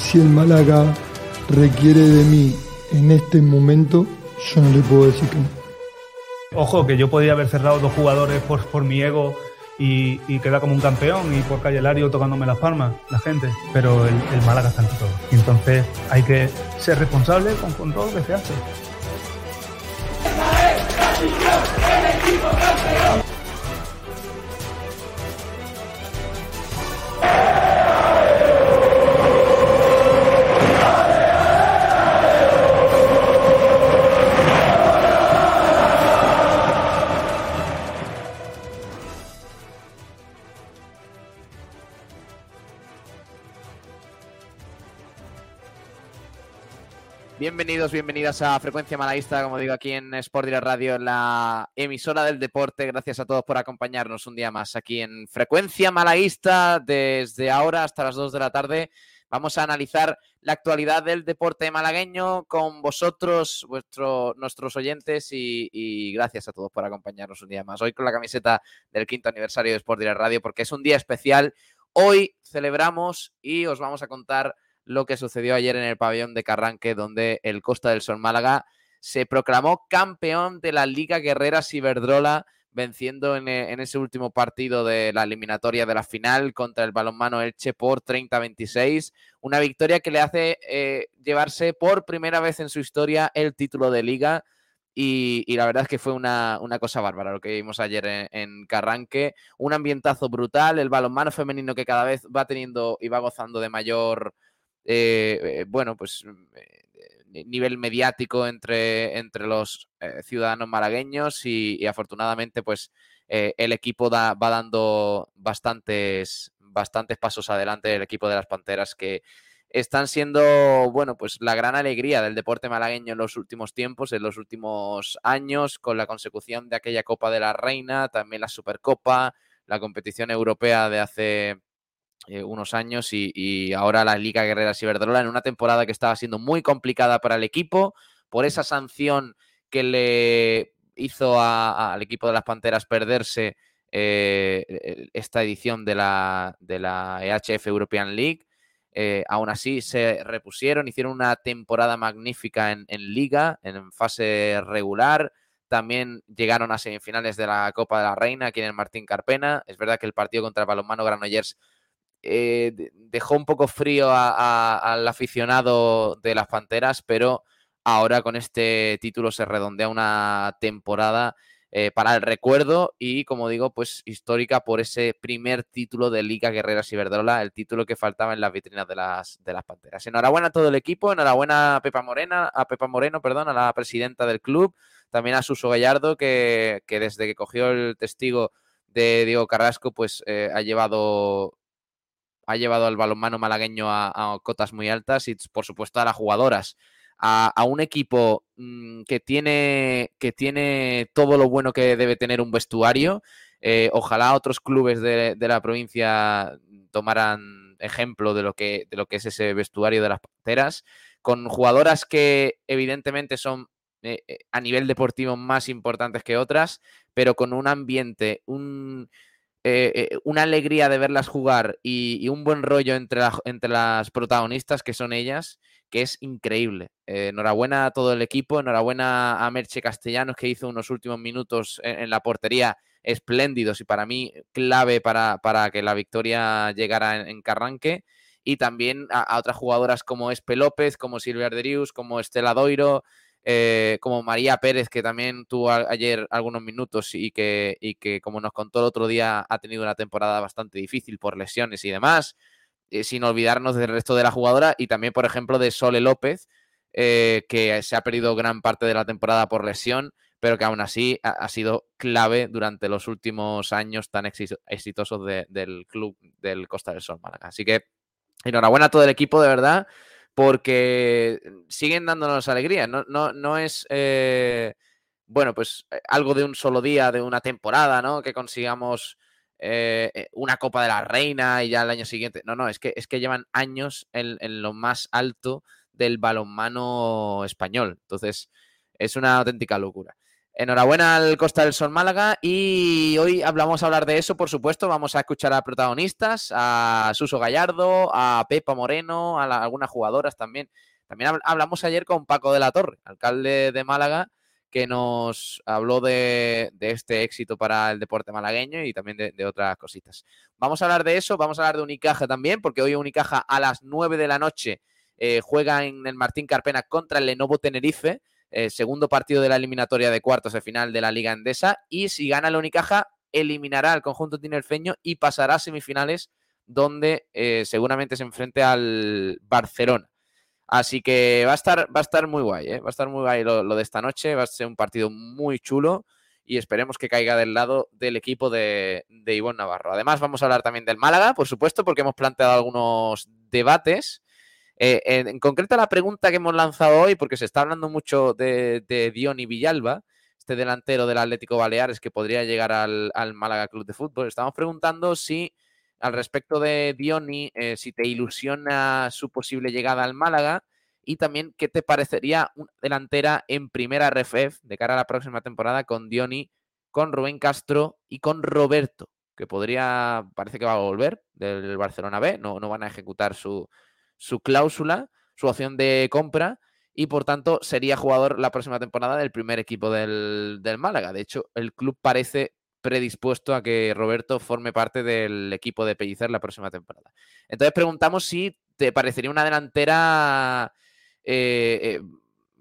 Si el Málaga requiere de mí en este momento, yo no le puedo decir que no. Ojo, que yo podía haber cerrado dos jugadores por, por mi ego y, y quedar como un campeón y por Calle Lario tocándome las palmas, la gente. Pero el, el Málaga está ante todo. Y entonces hay que ser responsable con, con todo lo que se hace. Bienvenidos, bienvenidas a Frecuencia Malaguista, como digo aquí en Sport Direct Radio, la emisora del deporte. Gracias a todos por acompañarnos un día más aquí en Frecuencia Malaguista. Desde ahora hasta las 2 de la tarde vamos a analizar la actualidad del deporte malagueño con vosotros, vuestro, nuestros oyentes y, y gracias a todos por acompañarnos un día más. Hoy con la camiseta del quinto aniversario de Sport Direct Radio porque es un día especial. Hoy celebramos y os vamos a contar lo que sucedió ayer en el pabellón de Carranque, donde el Costa del Sol Málaga se proclamó campeón de la Liga Guerrera Ciberdrola, venciendo en, en, ese último partido de la eliminatoria de la final contra el balonmano Elche por 30-26. Una victoria que le hace eh, llevarse por primera vez en su historia el título de liga. Y, la verdad es que fue una, cosa bárbara lo que vimos ayer en, Carranque. Un ambientazo brutal, el balonmano femenino que cada vez va teniendo y va gozando de mayor eh, bueno, pues eh, nivel mediático entre, entre los eh, ciudadanos malagueños y, afortunadamente pues eh, el equipo da, va dando bastantes, bastantes pasos adelante, el equipo de las Panteras que están siendo, bueno, pues la gran alegría del deporte malagueño en los últimos tiempos, en los últimos años, con la consecución de aquella Copa de la Reina, también la Supercopa, la competición europea de hace eh, unos años y, y, ahora la Liga Guerrera Ciberdrola en una temporada que estaba siendo muy complicada para el equipo por esa sanción que le hizo a, a, al equipo de las Panteras perderse eh, esta edición de la, de la EHF European League. Eh, aún así se repusieron, hicieron una temporada magnífica en, en liga, en fase regular, también llegaron a semifinales de la Copa de la Reina aquí en el Martín Carpena. Es verdad que el partido contra el balonmano Granollers eh, dejó un poco frío al aficionado de las Panteras, pero ahora con este título se redondea una temporada eh, para el recuerdo y, como digo, pues histórica por ese primer título de Liga Guerrera Ciberdrola, el título que faltaba en las vitrinas de las, de las Panteras. Enhorabuena a todo el equipo, enhorabuena a Pepa Morena, a Pepa Moreno, perdón, a la presidenta del club, también a Suso Gallardo, que, que desde que cogió el testigo de Diego Carrasco, pues eh, ha llevado ha llevado al balonmano malagueño a, cotas muy altas y, por supuesto, a las jugadoras. A, un equipo mmm, que, tiene, que tiene todo lo bueno que debe tener un vestuario. Eh, ojalá otros clubes de, la provincia tomaran ejemplo de lo, que, de lo que es ese vestuario de las panteras, con jugadoras que evidentemente son eh, a nivel deportivo más importantes que otras, pero con un ambiente, un, eh, eh, una alegría de verlas jugar y, un buen rollo entre, entre, las protagonistas que son ellas, que es increíble. Eh, enhorabuena a todo el equipo, enhorabuena a Merche Castellanos que hizo unos últimos minutos en, la portería espléndidos y para mí clave para, para que la victoria llegara en, en Carranque. Y también a, a, otras jugadoras como Espe López, como Silvia Arderius, como Estela Doiro, eh, como María Pérez, que también tuvo ayer algunos minutos y que, y que, como nos contó el otro día, ha tenido una temporada bastante difícil por lesiones y demás, eh, sin olvidarnos del resto de la jugadora y también, por ejemplo, de Sole López, eh, que se ha perdido gran parte de la temporada por lesión, pero que aún así ha, sido clave durante los últimos años tan exitosos de, del club del Costa del Sol Málaga. Así que enhorabuena a todo el equipo, de verdad porque siguen dándonos alegría. No, no, no es, eh, bueno, pues eh, algo de un solo día, de una temporada, ¿no? Que consigamos eh, una Copa de la Reina y ya el año siguiente. No, no, es que, es que llevan años en, en lo más alto del balonmano español. Entonces, es una auténtica locura. Enhorabuena al Costa del Sol Málaga y hoy vamos a hablar de eso, por supuesto. Vamos a escuchar a protagonistas, a Suso Gallardo, a Pepa Moreno, a algunas jugadoras también. También hablamos ayer con Paco de la Torre, alcalde de Málaga, que nos habló de, este éxito para el deporte malagueño y también de, otras cositas. Vamos a hablar de eso, vamos a hablar de Unicaja también, porque hoy Unicaja a las 9 de la noche eh, juega en el Martín Carpena contra el Lenovo Tenerife. Eh, segundo partido de la eliminatoria de cuartos de final de la Liga Endesa. Y si gana la Unicaja, eliminará al conjunto tinerfeño y pasará a semifinales, donde eh, seguramente se enfrente al Barcelona. Así que va a estar, va a estar muy guay, ¿eh? va a estar muy guay lo, de esta noche, va a ser un partido muy chulo y esperemos que caiga del lado del equipo de, de Ivonne Navarro. Además, vamos a hablar también del Málaga, por supuesto, porque hemos planteado algunos debates eh, en, concreto, la pregunta que hemos lanzado hoy, porque se está hablando mucho de, de Diony Villalba, este delantero del Atlético Baleares que podría llegar al, Málaga Club de Fútbol, estamos preguntando si, al respecto de Diony, eh, si te ilusiona su posible llegada al Málaga y también qué te parecería una delantera en primera RFF de cara a la próxima temporada con Diony, con Rubén Castro y con Roberto, que podría, parece que va a volver del Barcelona B, no, no van a ejecutar su, su cláusula, su opción de compra y por tanto sería jugador la próxima temporada del primer equipo del, Málaga. De hecho, el club parece predispuesto a que Roberto forme parte del equipo de Pellicer la próxima temporada. Entonces preguntamos si te parecería una delantera eh, eh,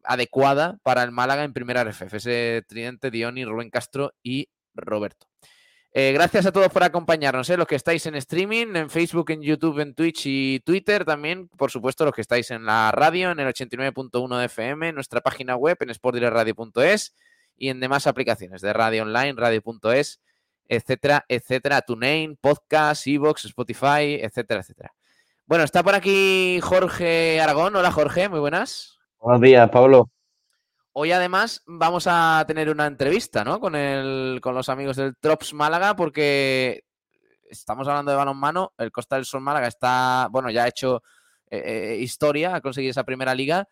adecuada para el Málaga en primera RFF, ese tridente Dioni, Rubén Castro y Roberto. Eh, gracias a todos por acompañarnos, ¿eh? los que estáis en streaming, en Facebook, en YouTube, en Twitch y Twitter también, por supuesto, los que estáis en la radio, en el 89.1 de FM, en nuestra página web, en sportdirectradio.es y en demás aplicaciones de radio online, radio.es, etcétera, etcétera, TuneIn, Podcast, Evox, Spotify, etcétera, etcétera. Bueno, está por aquí Jorge Aragón. Hola Jorge, muy buenas. Buenos días, Pablo. Hoy además vamos a tener una entrevista ¿no? con, el, con los amigos del Trops Málaga porque estamos hablando de balonmano. El Costa del Sol Málaga está, bueno, ya ha hecho eh, eh, historia, ha conseguido esa primera liga.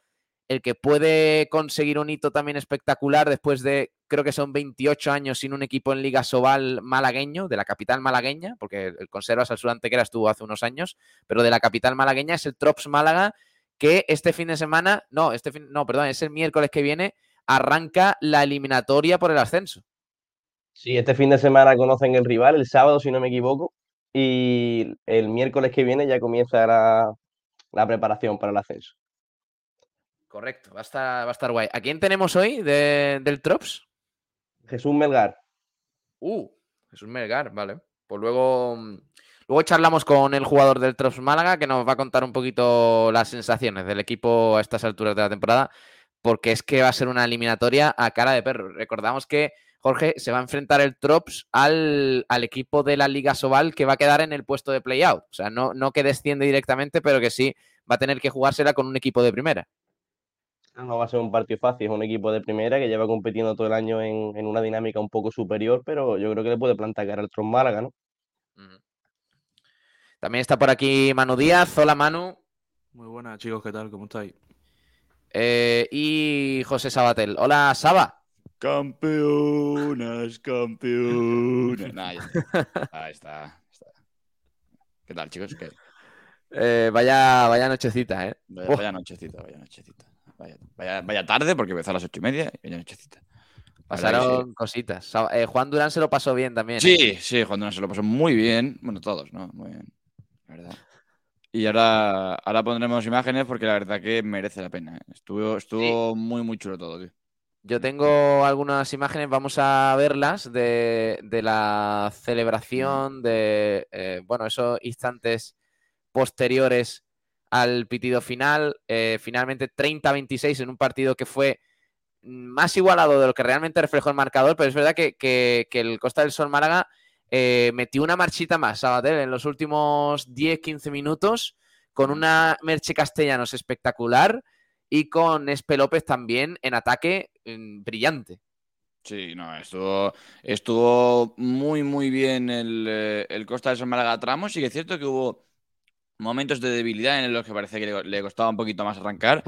El que puede conseguir un hito también espectacular después de, creo que son 28 años sin un equipo en Liga Sobal malagueño, de la capital malagueña, porque el Conservas al Sur Antequera estuvo hace unos años, pero de la capital malagueña es el Trops Málaga que este fin de semana, no, este fin, no, perdón, es el miércoles que viene, arranca la eliminatoria por el ascenso. Sí, este fin de semana conocen el rival, el sábado, si no me equivoco, y el miércoles que viene ya comienza la, preparación para el ascenso. Correcto, va a estar, va a estar guay. ¿A quién tenemos hoy del Trops? Jesús Melgar. Uh, Jesús Melgar, vale. Pues luego, Luego charlamos con el jugador del Trops Málaga que nos va a contar un poquito las sensaciones del equipo a estas alturas de la temporada, porque es que va a ser una eliminatoria a cara de perro. Recordamos que Jorge se va a enfrentar el Trops al, equipo de la Liga Sobal que va a quedar en el puesto de playout. O sea, no, no que desciende directamente, pero que sí va a tener que jugársela con un equipo de primera. No va a ser un partido fácil, es un equipo de primera que lleva compitiendo todo el año en, una dinámica un poco superior, pero yo creo que le puede plantar cara al Trops Málaga, ¿no? También está por aquí Manu Díaz. Hola, Manu. Muy buenas, chicos. ¿Qué tal? ¿Cómo estáis? Eh, y José Sabatel. Hola, Saba. Campeonas, campeonas. Ahí está, ¿Qué tal, chicos? Eh, vaya, vaya nochecita, ¿eh? Vaya, nochecita, vaya nochecita. Vaya, tarde porque empezó a las ocho y media y vaya nochecita. Pasaron cositas. Eh, Juan Durán se lo pasó bien también. Sí, sí, Juan Durán se lo pasó muy bien. Bueno, todos, ¿no? Muy bien. Y ahora, ahora pondremos imágenes porque la verdad que merece la pena. ¿eh? Estuvo, estuvo muy, muy chulo todo, Yo tengo algunas imágenes, vamos a verlas, de, la celebración, de, eh, bueno, esos instantes posteriores al pitido final. Eh, finalmente 30-26 en un partido que fue más igualado de lo que realmente reflejó el marcador, pero es verdad que, que el Costa del Sol Málaga eh, metió una marchita más Sabater en los últimos 10-15 minutos con una Merche Castellanos espectacular y con Espe López también en ataque mm, brillante. Sí, no, estuvo, estuvo muy, muy bien el, eh, el Costa del Sol Málaga Tramos. Sí que es cierto que hubo momentos de debilidad en los que parece que le, le costaba un poquito más arrancar,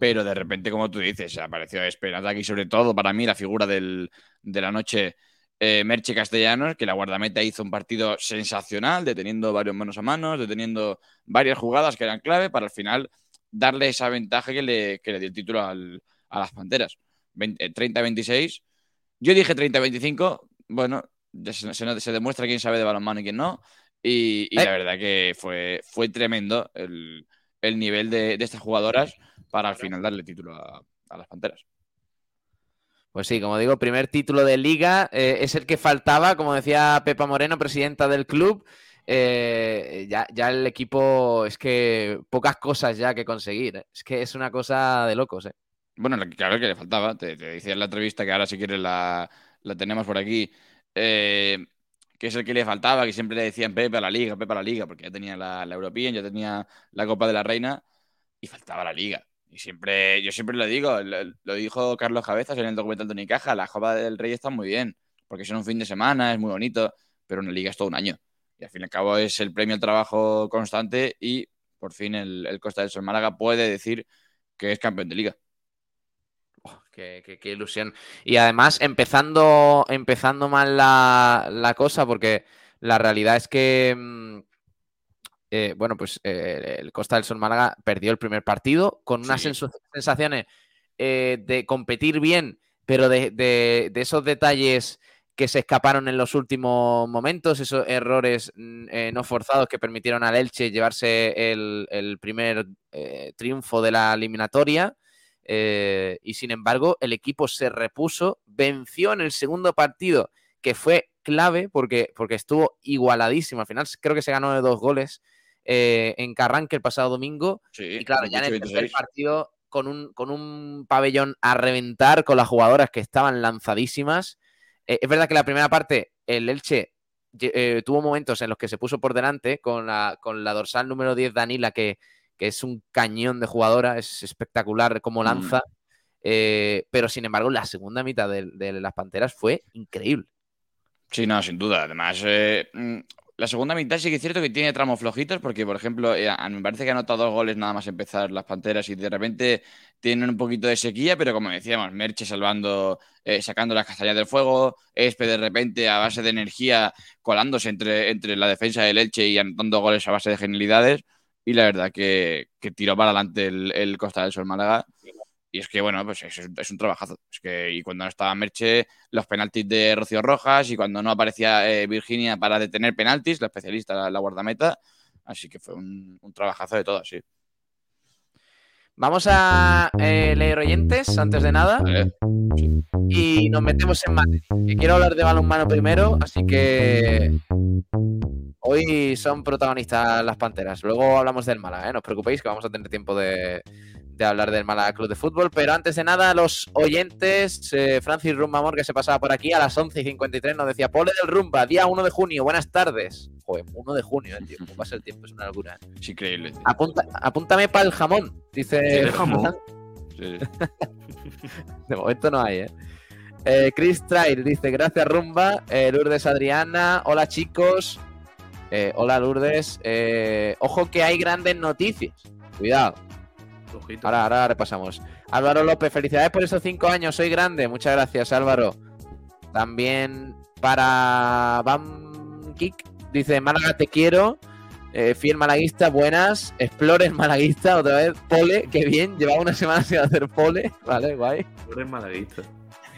pero de repente, como tú dices, apareció Esperanza aquí, sobre todo para mí, la figura del- de la noche, eh, Merche Castellanos, que la guardameta hizo un partido sensacional, deteniendo varios manos a manos, deteniendo varias jugadas que eran clave para al final darle esa ventaja que le, que le dio el título al- a las Panteras. Vein- eh, 30-26. Yo dije 30-25, bueno, se, se- se demuestra quién sabe de balonmano y quién no. Y, y Eh. la verdad que fue, fue tremendo el, el nivel de, de estas jugadoras para al final darle título a, a las Panteras. Pues sí, como digo, primer título de liga eh, es el que faltaba, como decía Pepa Moreno, presidenta del club. eh, ya, ya el equipo es que pocas cosas ya que conseguir. ¿eh? Es que es una cosa de locos. Bueno, claro que le faltaba, te, decía en la entrevista que ahora si quieres la, la tenemos por aquí, que es el que le faltaba, que siempre le decían Pepe a la Liga, Pepe a la Liga, porque ya tenía la, la European, ya tenía la Copa de la Reina y faltaba la Liga. Y siempre, yo siempre lo digo, lo, dijo Carlos Cabezas en el documental de Unicaja, la Copa del Rey está muy bien, porque son un fin de semana, es muy bonito, pero una Liga es todo un año. Y al fin y al cabo es el premio al trabajo constante y por fin el, Costa del Sol Málaga puede decir que es campeón de Liga. Oh, qué, ilusión. Y además, empezando, empezando mal la, la cosa, porque la realidad es que, mm, eh, bueno, pues eh, el Costa del Sol Málaga perdió el primer partido con unas Sí. sensaciones eh, de competir bien, pero de, de- de esos detalles que se escaparon en los últimos momentos, esos errores mm, no forzados que permitieron al Elche llevarse el, el primer triunfo de la eliminatoria. Y sin embargo, el equipo se repuso, venció en el segundo partido, que fue clave porque, porque estuvo igualadísimo. Al final creo que se ganó de dos goles eh, en Carranque el pasado domingo. Sí, Y claro, ya en el 28-26. tercer partido, con un, con un pabellón a reventar, con las jugadoras que estaban lanzadísimas. Eh, es verdad que la primera parte, el Elche eh, tuvo momentos en los que se puso por delante con la, con la dorsal número 10, Danila, que, que es un cañón de jugadora, es espectacular como Mm. lanza. Eh, pero sin embargo, la segunda mitad de, de las Panteras fue increíble. Sí, no, sin duda. Además, eh, mm, la segunda mitad sí que es cierto que tiene tramos flojitos, porque, por ejemplo, eh, me parece que ha anotado dos goles nada más empezar las Panteras y de repente tienen un poquito de sequía, pero como decíamos, Merche salvando, eh, sacando las castañas del fuego, Espe de repente a base de energía colándose entre, entre la defensa del Elche y anotando goles a base de genialidades. Y la verdad que, que tiró para adelante el, el Costa del Sol Málaga. Y es que, bueno, pues es, es un trabajazo. Es que, y cuando no estaba Merche, los penaltis de Rocío Rojas, y cuando no aparecía eh, Virginia para detener penaltis, la especialista, la, la guardameta. Así que fue un, un trabajazo de todas, sí. Vamos a eh, leer oyentes antes de nada Vale. y nos metemos en materia. Quiero hablar de balonmano primero, así que hoy son protagonistas las Panteras. Luego hablamos del Málaga, ¿eh? no os preocupéis que vamos a tener tiempo de, de hablar del Málaga Club de Fútbol. Pero antes de nada, los oyentes, eh, Francis Rumbamor, que se pasaba por aquí a las 11 y 53, nos decía, Pole del Rumba, día 1 de junio, buenas tardes. Joder, 1 de junio, tío, ¿cómo pasa el tiempo? Es una locura. ¿eh? Es increíble. Apunta, apúntame para el jamón, dice. ¿El jamón? Sí. De momento no hay, ¿eh? Eh, Chris Trail dice, gracias Rumba. Eh, Lourdes Adriana, hola chicos. Hola Lourdes. Ojo que hay grandes noticias. Cuidado. Ojito. Ahora, ahora repasamos. Álvaro López, felicidades por esos cinco años, soy grande. Muchas gracias, Álvaro. También para Bam Kick, dice Málaga te quiero. Eh, fiel malaguista, buenas. Explorer malaguista, otra vez. Pole, qué bien. Llevaba una semana sin hacer pole. Vale, guay. Eres malaguista.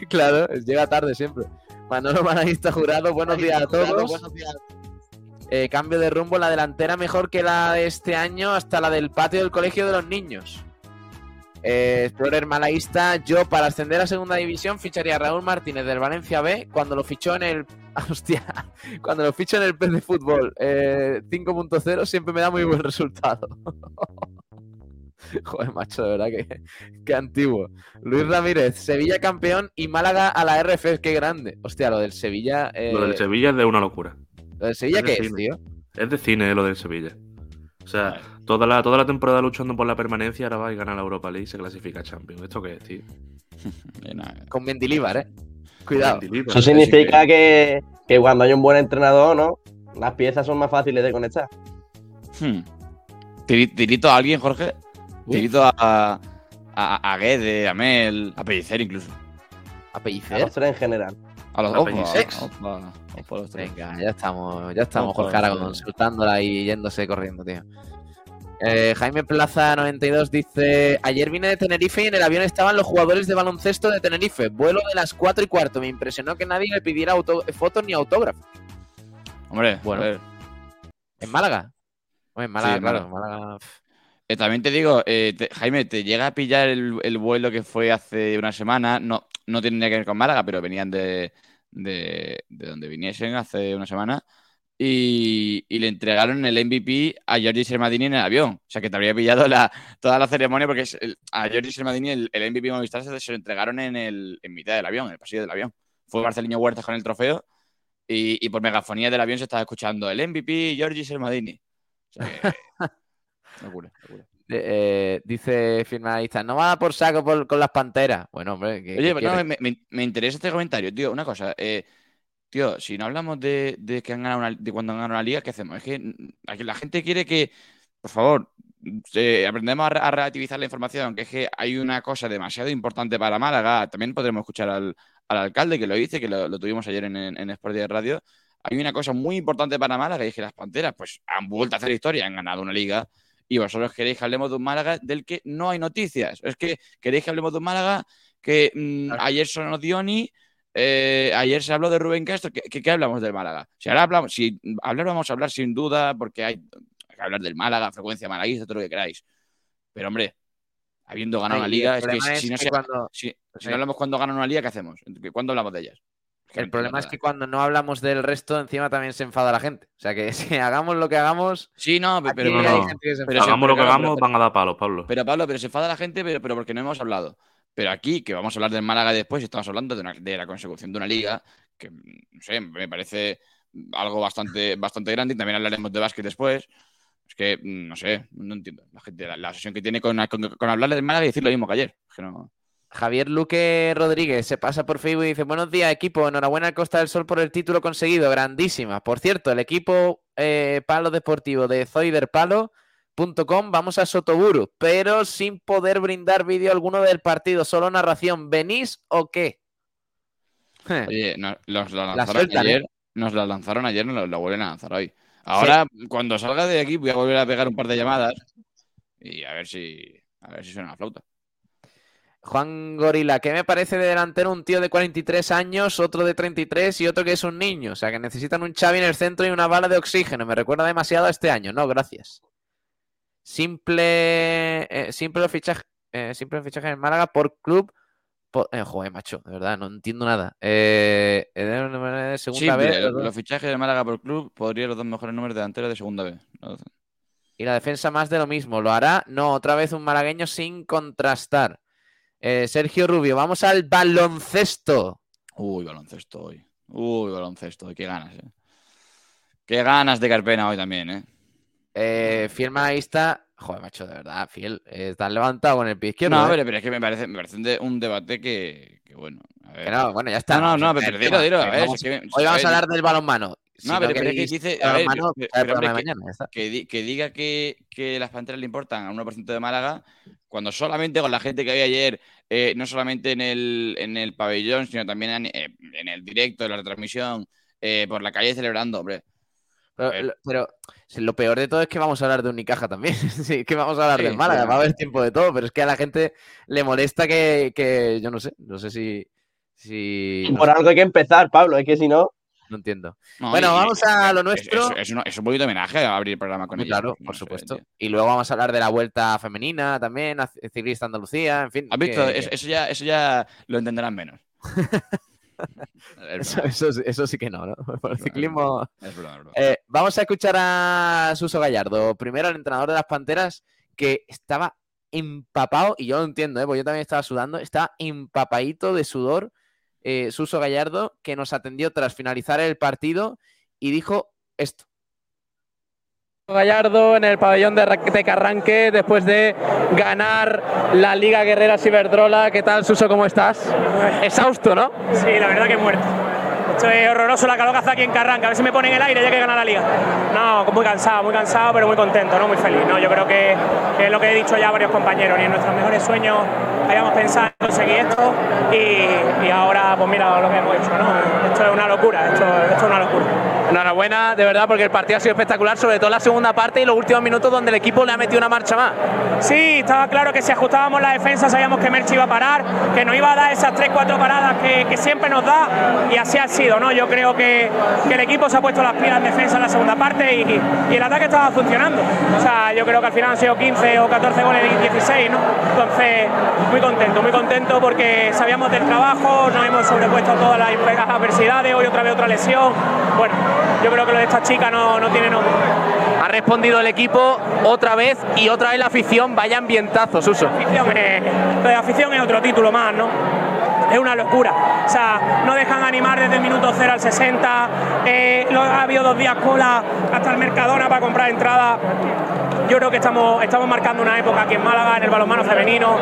Claro, llega tarde siempre. Manolo Malaguista Jurado, buenos días a todos. Eh, cambio de rumbo, la delantera mejor que la de este año hasta la del patio del colegio de los niños. Eh, Explorer Malaguista, yo para ascender a segunda división ficharía a Raúl Martínez del Valencia B cuando lo fichó en el. Hostia, cuando lo fichó en el PES de fútbol eh, 5.0 siempre me da muy buen resultado. Joder, macho, de verdad que, que antiguo. Luis Ramírez, Sevilla campeón y Málaga a la RF, qué grande. Hostia, lo del Sevilla. eh, Lo del Sevilla es de una locura. ¿Lo del Sevilla es de qué es, cine. tío? Es de cine eh, lo del Sevilla. Sea, toda la, toda la temporada luchando por la permanencia, ahora va y gana la Europa League y se clasifica a Champions. ¿Esto qué es, tío? Con Mendilibar, ¿eh? Cuidado. Mendilibar, Eso que- significa que, que cuando hay un buen entrenador, ¿no? Las piezas son más fáciles de conectar. Hmm. Tirito a alguien, Jorge. Tirito a, a, a, a Guede, a Mel, a Pellicer incluso. A A Pellicer. los tres en general. A los opa, Pellicer. opa, opa, los tres. Venga, ya estamos, ya estamos, Jorge Aragón, soltándola y yéndose corriendo, tío. Eh, Jaime Plaza 92 dice: Ayer vine de Tenerife y en el avión estaban los jugadores de baloncesto de Tenerife. Vuelo de las 4 y cuarto. Me impresionó que nadie le pidiera auto- fotos ni autógrafos. Hombre, Bueno. a ver. ¿En Málaga? Hombre, en Málaga, claro. en Málaga, pf. Eh, también te digo, eh, te- Jaime, te llega a pillar el, el vuelo que fue hace una semana. No, no tiene nada que ver con Málaga, pero venían de, de, de donde viniesen hace una semana. Y, y le entregaron el MVP a Giorgi Sermadini en el avión. O sea que te habría pillado la, toda la ceremonia porque es el- a Giorgi Sermadini el, el MVP Movistar se, se lo entregaron en, el, en mitad del avión, en el pasillo del avión. Fue Marcelino Huertas con el trofeo y, y por megafonía del avión se estaba escuchando el MVP Giorgi Sermadini. O sea que, locura, locura. Eh, dice firmadista: No va por saco por- con las panteras. Bueno, hombre, ¿qué, Oye, qué no, me, me- me interesa este comentario, tío. Una cosa, eh, tío, si no hablamos de, de que han ganado una- de cuando han ganado una liga, ¿qué hacemos? Es que aquí la gente quiere que, por favor, eh, aprendemos a, re- a relativizar la información, que es que hay una cosa demasiado importante para Málaga. También podremos escuchar al, al alcalde que lo dice, que lo, lo tuvimos ayer en, en, en Sport Radio. Hay una cosa muy importante para Málaga y es que las Panteras, pues, han vuelto a hacer historia, han ganado una liga. Y vosotros queréis que hablemos de un Málaga del que no hay noticias. Es que queréis que hablemos de un Málaga que mm, ayer sonó Dioni, eh, ayer se habló de Rubén Castro. ¿Qué, qué, qué hablamos del Málaga? Si ahora hablamos, si hablar vamos a hablar sin duda, porque hay, hay que hablar del Málaga, frecuencia malaguista, todo lo que queráis. Pero hombre, habiendo ganado Ay, una liga, es que si, es no que se- cuando- si- si Sí. no hablamos cuando ganan una liga, ¿qué hacemos? ¿Cuándo hablamos de ellas? El problema es que cuando no hablamos del resto, encima también se enfada la gente. O sea que si hagamos lo que hagamos. Sí, no, pero, no, hay no. gente que se Pero enfada. se- Hagamos lo que hagamos, pero- van a dar palos, Pablo. Pero Pablo, pero se enfada la gente, pero, pero porque no hemos hablado. Pero aquí, que vamos a hablar del Málaga después, estamos hablando de, una- de la consecución de una liga que, no sé, me parece algo bastante, bastante grande y también hablaremos de básquet después. Es que, mm, no sé, no entiendo. La gente, la, la obsesión que tiene con, con, con hablar del Málaga y decir lo mismo que ayer. Es que no... Javier Luque Rodríguez se pasa por Facebook y dice: Buenos días, equipo. Enhorabuena al Costa del Sol por el título conseguido. Grandísima. Por cierto, el equipo eh, Palo Deportivo de zoiderpalo.com vamos a Sotoburu, pero sin poder brindar vídeo alguno del partido, solo narración. ¿Venís o qué? Oye, no- los la La lanzaron ayer, ¿eh? nos la lanzaron ayer, nos la, vuelven a lanzar hoy. Ahora, cuando salga de aquí, voy a volver a pegar un par de llamadas y a ver si, a ver si suena la flauta. Juan Gorila, ¿qué me parece de delantero un tío de 43 años, otro de 33 y otro que es un niño? O sea, que necesitan un Xavi en el centro y una bala de oxígeno. Me recuerda demasiado a este año. No, gracias. Simple, eh, simple fichaje, eh, simple fichaje en Málaga por club. por- eh, joder, macho, de verdad, no entiendo nada. Eh, eh, de segunda Simple, vez. los, los fichajes de Málaga por club podría los dos mejores números delanteros de segunda vez. Y la defensa más de lo mismo. ¿Lo hará? No, otra vez un malagueño sin contrastar. Eh, Sergio Rubio, vamos al baloncesto. Uy, baloncesto hoy. Uy, baloncesto hoy. Qué ganas, eh. Qué ganas de Carpena hoy también, eh. Eh, fiel malaguista. Joder, macho, de verdad, fiel. eh, estás levantado con el pie izquierdo. No, ¿eh? pero, pero es que me parece, me parece un, de- un debate que, que bueno. A ver. Que no, bueno, ya está. No, no, no, pero dilo, dilo, a Venga, ver, vamos- es que- Hoy vamos a hablar del balonmano. Si No, pero- pero es que dice- a ver, pero- pero, mañana, que diga que, que las panteras le importan a 1% de Málaga, cuando solamente con la gente que había ayer, eh, no solamente en el, en el pabellón, sino también en, eh, en el directo, en la retransmisión, eh, por la calle celebrando, hombre. Pero, lo- pero si lo peor de todo es que vamos a hablar de Unicaja también. sí, que vamos a hablar Sí, del Málaga. sí. Va a haber tiempo de todo, pero es que a la gente le molesta que, que yo no sé. No sé si. si no, por algo hay que empezar, Pablo, es que si no. No entiendo. No, Bueno, y- vamos a lo es- nuestro. Es, es un, es un poquito de homenaje a abrir el programa con ellos. claro, por supuesto. Y luego vamos a hablar de la vuelta femenina también, a ciclista Andalucía, en fin. ¿Has visto? que- Eso, eso ya, eso ya lo entenderán menos. Es Eso, eso sí- eso sí que no, ¿no? Por el ciclismo. es broma, es broma. Eh, vamos a escuchar a Suso Gallardo. Primero, el entrenador de las Panteras, que estaba empapado, y yo lo entiendo, ¿eh? porque yo también estaba sudando, estaba empapadito de sudor. Eh, Suso Gallardo, que nos atendió tras finalizar el partido y dijo esto. Gallardo en el pabellón de, de Carranque después de ganar la Liga Guerrera Ciberdrola. ¿Qué tal, Suso? ¿Cómo estás? Exhausto, ¿no? Sí, la verdad que muerto. Esto es horroroso la calor que aquí en Carranca. A ver si me ponen el aire ya que gana la liga. No, muy cansado, muy cansado, pero muy contento, ¿no? Muy feliz. ¿no? Yo creo que, es lo que he dicho ya a varios compañeros. Ni en nuestros mejores sueños habíamos pensado en conseguir esto. Y, ahora, pues mira lo que hemos hecho, ¿no? Esto es una locura, esto es una locura. Enhorabuena, de verdad, porque el partido ha sido espectacular, sobre todo la segunda parte y los últimos minutos donde el equipo le ha metido una marcha más. Sí, estaba claro que si ajustábamos la defensa sabíamos que Merchi iba a parar, que nos iba a dar esas 3-4 paradas que, siempre nos da y así ha sido, ¿no? Yo creo que, el equipo se ha puesto las pilas en defensa en la segunda parte y, y, el ataque estaba funcionando. O sea, yo creo que al final han sido 15 o 14 goles de 16, ¿no? Entonces, muy contento, muy contento porque sabíamos del trabajo, nos hemos sobrepuesto todas las adversidades, hoy otra vez otra lesión. Bueno, yo creo que lo de esta chica no, no tiene nombre. Ha respondido el equipo otra vez y otra vez la afición, vaya ambientazos, Uso. La afición afición es otro título más, ¿no? Es una locura. O sea, no dejan animar desde el minuto 0 al 60. Eh, ha habido dos días cola hasta el Mercadona para comprar entrada. Yo creo que estamos, estamos marcando una época aquí en Málaga, en el balonmano femenino.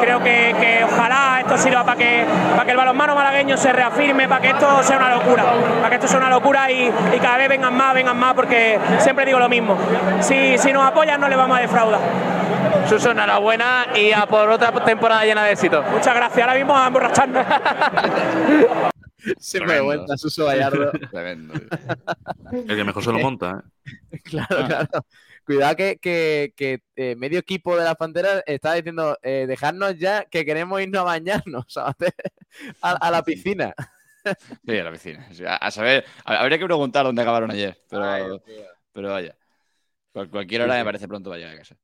Creo que, que ojalá esto sirva para que, para que el balonmano malagueño se reafirme, para que esto sea una locura. Para que esto sea una locura y, y cada vez vengan más, vengan más, porque siempre digo lo mismo. Si, si nos apoyan, no le vamos a defraudar. Suso, enhorabuena y a por otra temporada llena de éxito. Muchas gracias. Ahora mismo a emborracharnos. Siempre de vuelta, Suso Gallardo. Tremendo. El que mejor se lo monta, ¿eh? Claro, claro. Cuidado que, que, que eh, medio equipo de las Panteras está diciendo, eh, dejarnos ya que queremos irnos a bañarnos. A, a, la piscina. Sí, a la piscina. A, saber, habría que preguntar dónde acabaron ayer, pero, Ay, pero vaya. Cual, cualquier hora me parece pronto vaya a casa.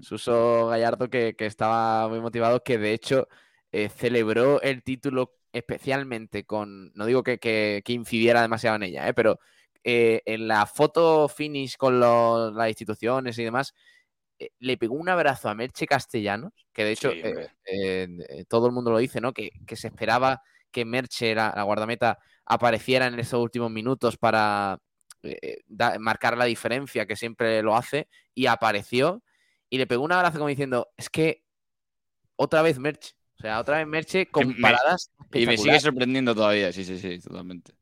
Suso Gallardo que, que, estaba muy motivado, que de hecho eh, celebró el título especialmente con, no digo que, que, que incidiera demasiado en ella, eh, pero eh, en la foto finish con los, las instituciones y demás, eh, le pegó un abrazo a Merche Castellanos, que de hecho sí, todo el mundo lo dice, ¿no? Que, que se esperaba que Merche, la, la, guardameta, apareciera en esos últimos minutos para da, marcar la diferencia, que siempre lo hace, y apareció y le pegó un abrazo como diciendo, es que otra vez Merche. O sea, otra vez Merche con me, paradas. Y me sigue sorprendiendo todavía, sí, sí, sí, totalmente.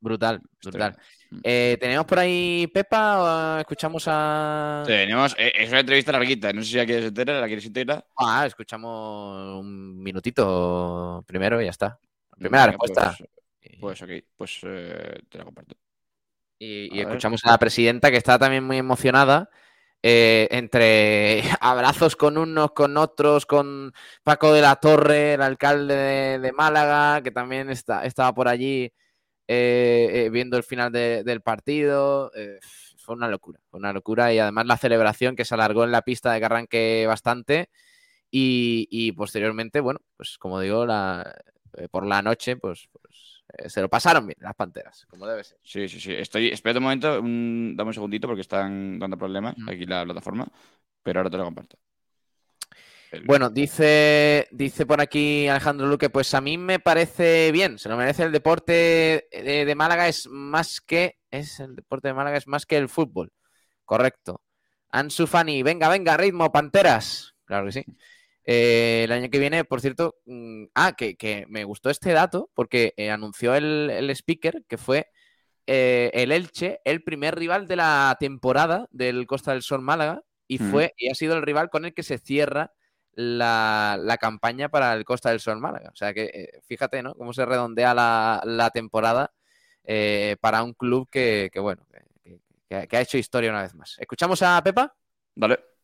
Brutal, brutal. Eh, ¿Tenemos por ahí Pepa o escuchamos a...? Tenemos, eh, es una entrevista larguita, no sé si la quieres entera, la quieres entera. Ah, escuchamos un minutito primero y ya está. Primera Venga, respuesta. Pues, pues ok, pues eh, te la comparto. Y, y escuchamos a la presidenta que está también muy emocionada. Eh, entre abrazos con unos, con otros, con Paco de la Torre, el alcalde de, Málaga, que también está, estaba por allí eh, eh, viendo el final de, del partido. Eh, fue una locura, fue una locura y además la celebración que se alargó en la pista de Carranque bastante y, y posteriormente, bueno, pues como digo, la, por la noche, pues, pues se lo pasaron bien las panteras, como debe ser. Sí, sí, sí. Estoy, espera un momento, un, dame un segundito porque están dando problemas aquí la plataforma, pero ahora te lo comparto. Bueno, dice, dice por aquí Alejandro Luque, pues a mí me parece bien, se lo merece el deporte de, de, Málaga, es más que, es el deporte de Málaga es más que el fútbol. Correcto. Ansu Fani, venga, venga, ritmo, panteras. Claro que sí. Eh, el año que viene, por cierto, mmm, ah, que, que, me gustó este dato porque eh, anunció el, el, speaker que fue eh, el Elche, el primer rival de la temporada del Costa del Sol Málaga y fue mm. y ha sido el rival con el que se cierra la, la, campaña para el Costa del Sol Málaga. O sea que fíjate, ¿no? Cómo se redondea la, la temporada para un club que, que bueno, que, que, ha hecho historia una vez más. ¿Escuchamos a Pepa? Vale.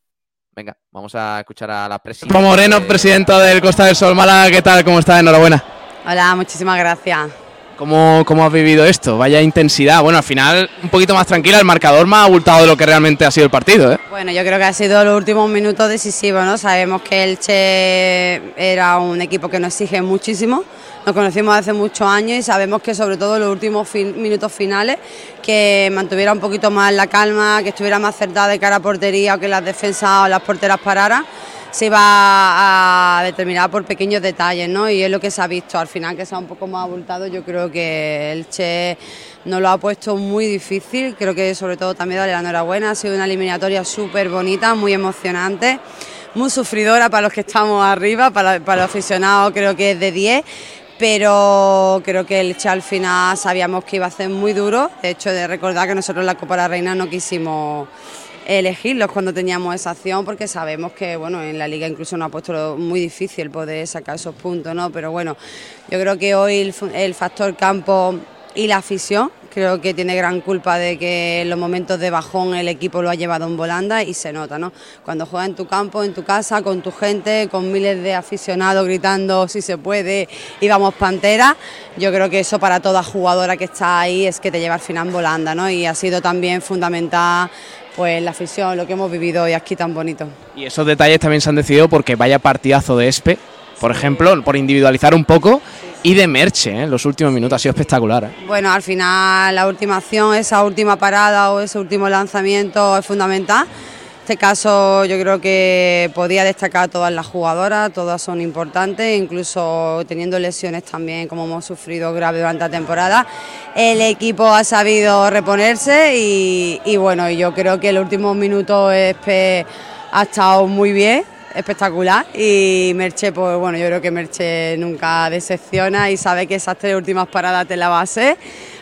Venga, vamos a escuchar a la presidenta. Moreno, presidenta del Costa del Sol Málaga, ¿qué tal? ¿Cómo está? Enhorabuena. Hola, muchísimas gracias. ¿Cómo, ¿Cómo has vivido esto? Vaya intensidad. Bueno, al final un poquito más tranquila, el marcador más abultado de lo que realmente ha sido el partido. ¿eh? Bueno, yo creo que ha sido los últimos minutos decisivos, ¿no? Sabemos que el Che era un equipo que nos exige muchísimo, nos conocimos hace muchos años y sabemos que sobre todo los últimos minutos finales, que mantuviera un poquito más la calma, que estuviera más acertada de cara a portería o que las defensas o las porteras pararan se iba a determinar por pequeños detalles, ¿no? Y es lo que se ha visto al final, que se ha un poco más abultado. Yo creo que el Che nos lo ha puesto muy difícil. Creo que sobre todo también darle la enhorabuena. Ha sido una eliminatoria súper bonita, muy emocionante, muy sufridora para los que estamos arriba, para, para los aficionados creo que es de 10 pero creo que el Che al final sabíamos que iba a ser muy duro. De hecho, de recordar que nosotros en la Copa de la Reina no quisimos elegirlos cuando teníamos esa acción porque sabemos que bueno en la liga incluso nos ha puesto muy difícil poder sacar esos puntos no pero bueno yo creo que hoy el factor campo y la afición creo que tiene gran culpa de que en los momentos de bajón el equipo lo ha llevado en volanda y se nota, ¿no? Cuando juegas en tu campo, en tu casa, con tu gente, con miles de aficionados gritando si se puede y vamos pantera, yo creo que eso para toda jugadora que está ahí es que te lleva al final en volanda, ¿no? Y ha sido también fundamental pues la afición, lo que hemos vivido hoy aquí tan bonito. Y esos detalles también se han decidido porque vaya partidazo de Espe, por ejemplo, por individualizar un poco y de Merche, ¿eh? los últimos minutos ha sido espectacular. ¿eh? Bueno, al final la última acción, esa última parada o ese último lanzamiento es fundamental. En este caso yo creo que podía destacar a todas las jugadoras, todas son importantes, incluso teniendo lesiones también como hemos sufrido grave durante la temporada. El equipo ha sabido reponerse y, y bueno, yo creo que el último minuto ha estado muy bien, espectacular y Merche, pues bueno, yo creo que Merche nunca decepciona y sabe que esas tres últimas paradas te la va a hacer.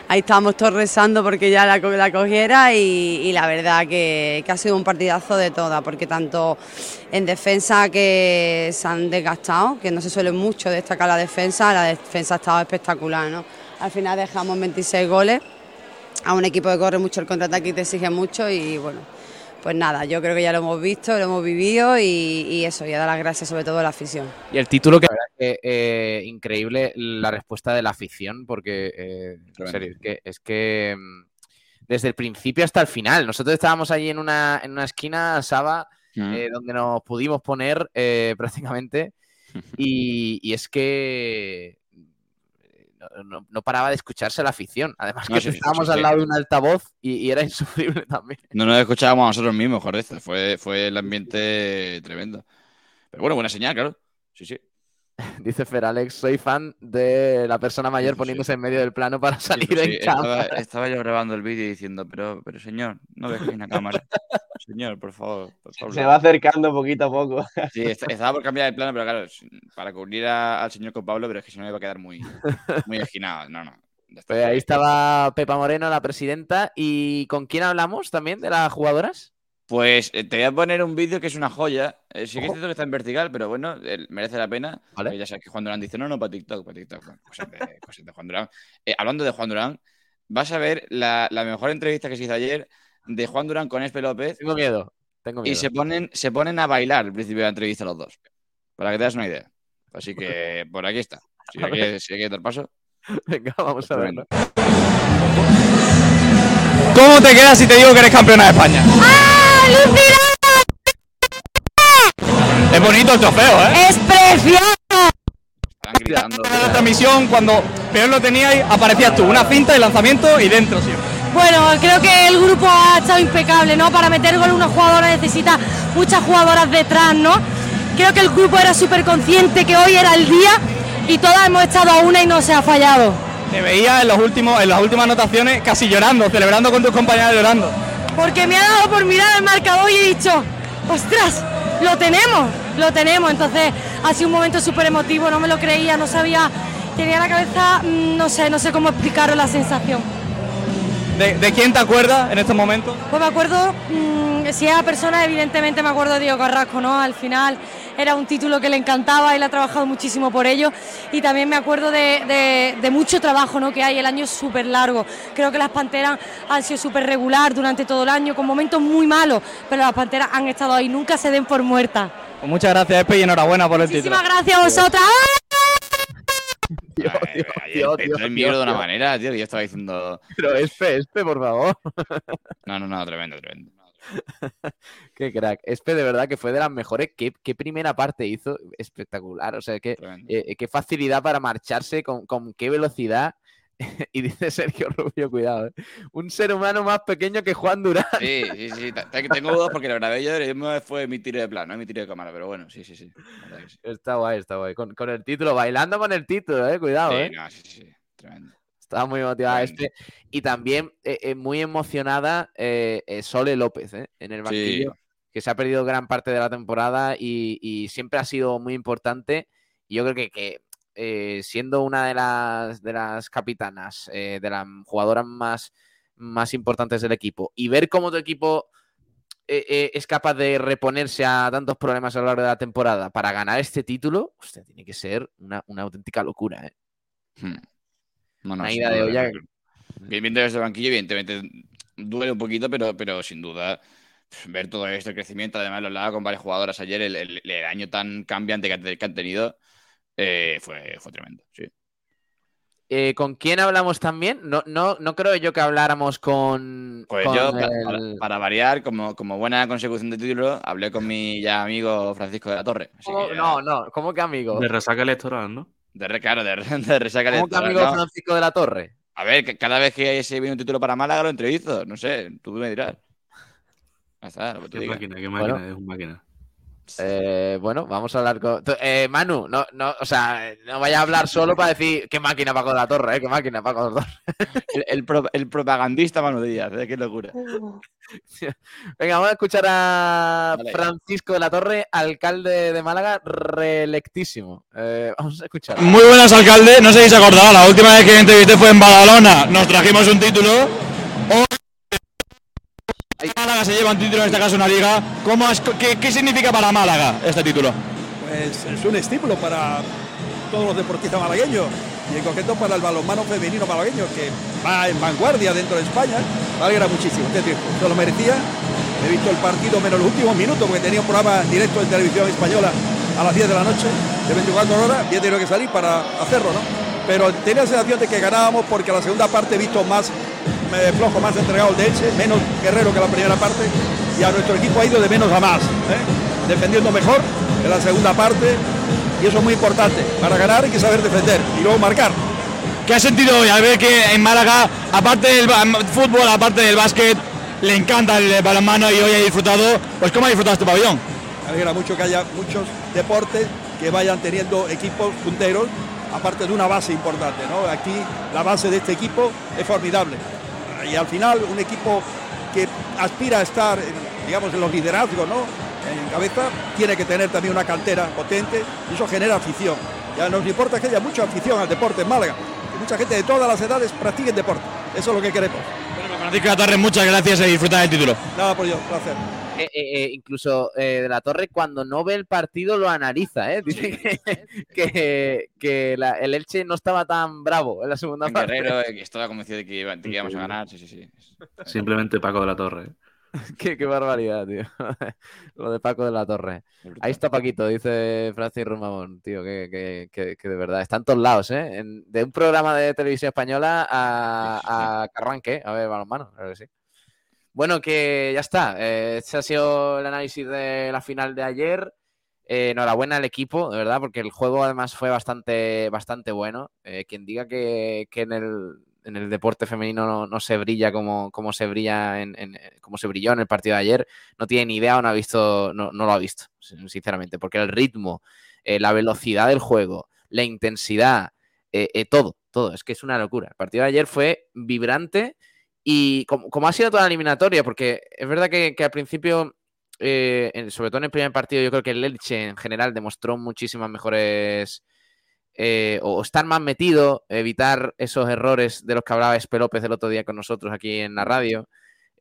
Ahí estábamos todos rezando porque ya la, cogiera y, la verdad que, que, ha sido un partidazo de todas, porque tanto en defensa que se han desgastado, que no se suele mucho destacar la defensa, la defensa ha estado espectacular, ¿no? Al final dejamos 26 goles a un equipo que corre mucho el contraataque y te exige mucho y bueno, pues nada, yo creo que ya lo hemos visto, lo hemos vivido y, y eso, y a dar las gracias sobre todo a la afición. Y el título que... La verdad que eh, increíble la respuesta de la afición, porque eh, en serio, es que, es que mm, desde el principio hasta el final, nosotros estábamos allí en una, en una esquina, Saba, Mm. eh, donde nos pudimos poner eh, prácticamente, y, y es que no, no- paraba de escucharse la afición. Además No, que sí, estábamos sí, al lado de un altavoz y, y era insufrible también. No nos escuchábamos a nosotros mismos, joder. Fue, fue el ambiente tremendo. Pero bueno, buena señal, claro. Sí, sí. Dice Fer Alex, soy fan de la persona mayor poniéndose en medio del plano para salir Sí, en estaba, cámara. estaba yo grabando el vídeo diciendo, pero, pero señor, no hay una cámara. Señor, por favor. por favor. Se va acercando poquito a poco. Sí, est- estaba por cambiar el plano, pero claro, para cubrir a- al señor con Pablo, pero es que si no me iba a quedar muy, muy esquinado. No, no. Pues ahí estaba Pepa Moreno, la presidenta. ¿Y con quién hablamos también de las jugadoras? Pues eh, te voy a poner un vídeo que es una joya. Eh, sí que es cierto que está en vertical, pero bueno, eh, merece la pena. Vale. Eh, ya sabes que Juan Durán dice, no, no, para TikTok, para TikTok. Bueno, cosas, de, cosas de Juan Durán. Hablando de Juan Durán, vas a ver la, la mejor entrevista que se hizo ayer de Juan Durán con Espe López. Tengo miedo. Tengo miedo. Y se ponen, se ponen a bailar al principio de la entrevista los dos. Para que te das una idea. Así que por aquí está. Si hay que, si hay que dar paso. Venga, vamos a verlo. ¿Cómo te quedas si te digo que eres campeona de España? Es bonito el trofeo, ¿eh? ¡Es precioso! Están gritando. En la transmisión, cuando peor lo teníais, aparecías tú, una cinta de lanzamiento y dentro siempre. Bueno, creo que el grupo ha estado impecable, ¿no? Para meter gol una jugadora necesita muchas jugadoras detrás, ¿no? Creo que el grupo era súper consciente que hoy era el día y todas hemos estado a una y no se ha fallado. Te veía en, los últimos, en las últimas anotaciones casi llorando, celebrando con tus compañeras llorando. Porque me ha dado por mirar el marcador y he dicho, ostras, lo tenemos, lo tenemos. Entonces ha sido un momento súper emotivo, no me lo creía, no sabía, tenía la cabeza, mm, no sé, no sé cómo explicaros la sensación. ¿De, de quién te acuerdas en estos momentos? Pues me acuerdo, mm, si era persona, evidentemente me acuerdo de Diego Carrasco, ¿no? Al final era un título que le encantaba, él ha trabajado muchísimo por ello y también me acuerdo de, de- de mucho trabajo ¿no? que hay, el año es súper largo. Creo que las Panteras han sido súper regular durante todo el año, con momentos muy malos, pero las Panteras han estado ahí, nunca se den por muertas. Pues muchas gracias, Espe, y enhorabuena por el título. Muchísimas gracias a vosotras. Dios, en micro de una manera, tío, yo estaba diciendo. Pero Espe, Espe, por favor. No, no, no, tremendo, tremendo. Qué crack. Espe, de verdad que fue de las mejores. Qué, qué primera parte hizo espectacular. O sea, qué, eh, qué facilidad para marcharse, con, con qué velocidad. y dice Sergio Rubio, cuidado, ¿eh? un ser humano más pequeño que Juan Durán. Sí, sí, sí. te- Tengo dudas porque lo grabé yo fue mi tiro de plano, no mi tiro de cámara, pero bueno, sí, sí, sí. la verdad. Está guay, está guay. Con, con el título, bailando con el título, eh, cuidado, Sí, eh. no, sí, sí, tremendo. Estaba muy motivada este. Y también eh, eh, muy emocionada Sole López, eh, en el banquillo, que se ha perdido gran parte de la temporada y, y siempre ha sido muy importante. Y yo creo que, que, eh, siendo una de las, de las capitanas, eh, de las jugadoras más, más importantes del equipo, y ver cómo tu equipo eh, es capaz de reponerse a tantos problemas a lo largo de la temporada para ganar este título, hostia, tiene que ser una, una auténtica locura. Hmm. No, no, Una sin ida de olla. viendo desde el banquillo, evidentemente duele un poquito, pero, pero sin duda ver todo esto, el crecimiento, además lo hablaba con varias jugadoras ayer, el, el- el año tan cambiante que han tenido eh, fue, fue tremendo, sí. Eh, ¿Con quién hablamos también? No, no, no creo yo que habláramos con. Pues con yo, el- para, para variar, como, como buena consecución de título, hablé con mi ya amigo Francisco de la Torre. Así ¿Cómo- que ya- No, no, ¿cómo que amigo? De resaca electoral, ¿no? De, re- claro, de, re- de resaca ¿Cómo que electoral, amigo ¿no? Francisco de la Torre? A ver, que cada vez que se viene un título para Málaga lo entrevisto. No sé, tú me dirás. Ya está, lo que te Qué diga. máquina, qué máquina, Bueno. es un máquina. Eh, bueno, vamos a hablar con. eh, Manu, no, no, o sea, no vayas a hablar solo para decir qué máquina Paco de la Torre, ¿eh? Qué máquina Paco de la Torre. El, el pro- el propagandista Manu Díaz, ¿eh? qué locura. Venga, vamos a escuchar a Vale. Francisco de la Torre, alcalde de Málaga, reelectísimo. Eh, vamos a escuchar. Muy buenas, alcalde. No sé si se acordará, la última vez que entrevisté fue en Badalona. Nos trajimos un título. Hoy Málaga se lleva un título, en este caso una liga. ¿Cómo es- qué, qué significa para Málaga este título? Pues es un estímulo para todos los deportistas malagueños y en concreto para el balonmano femenino malagueño que va en vanguardia dentro de España. Alegra muchísimo este se lo merecía. He visto el partido menos los últimos minutos porque tenía un programa directo en televisión española a las 10 de la noche, de 24 horas, y he tenido que salir para hacerlo, ¿no? Pero tenía la sensación de que ganábamos porque la segunda parte he visto más eh, flojo, más entregado el de Elche, menos guerrero que la primera parte, y a nuestro equipo ha ido de menos a más, ¿eh? defendiendo mejor en la segunda parte, y eso es muy importante. Para ganar hay que saber defender y luego marcar. ¿Qué ha sentido hoy al ver que en Málaga, aparte del fútbol, aparte del básquet, le encanta el balonmano y hoy ha disfrutado? Pues ¿cómo ha disfrutado este pabellón? Me alegra mucho que haya muchos deportes que vayan teniendo equipos punteros, aparte de una base importante. ¿no? Aquí la base de este equipo es formidable. Y al final un equipo que aspira a estar, en, digamos, en los liderazgos, ¿no? en cabeza, tiene que tener también una cantera potente y eso genera afición. Ya nos importa que haya mucha afición al deporte en Málaga, que mucha gente de todas las edades practique deporte. Eso es lo que queremos. Francisco de la Torre, muchas gracias y disfrutar del título. Nada por ello, placer. Eh, eh, incluso eh, de la Torre, cuando no ve el partido, lo analiza. ¿eh? Dice que, que- que la- el Elche no estaba tan bravo en la segunda En parte. Guerrero, eh, que estaba convencido de que, iba- de que íbamos a ganar. Sí, sí, sí. Simplemente Paco de la Torre. qué, qué barbaridad, tío. Lo de Paco de la Torre. Ahí está Paquito, dice Francis Rumamón, tío, que, que- que- que de verdad está en todos lados, ¿eh? En- de un programa de televisión española a, a Carranque, a ver, balonmano, claro que sí. Bueno, que ya está. Este ha sido el análisis de la final de ayer. Eh, enhorabuena al equipo, de verdad, porque el juego además fue bastante, bastante bueno. Eh, quien diga que, que en, el, en el deporte femenino no, no se brilla como, como se brilla en, como se brilló en el partido de ayer, no tiene ni idea o no ha visto, no, no lo ha visto, sin- sinceramente, porque el ritmo, la velocidad del juego, la intensidad, todo, todo, es que es una locura. El partido de ayer fue vibrante y como, como ha sido toda la eliminatoria, porque es verdad que, que al principio, eh, en- sobre todo en el primer partido, yo creo que el Elche en general demostró muchísimas mejores eh, o estar más metido, evitar esos errores de los que hablaba Espe López el otro día con nosotros aquí en la radio.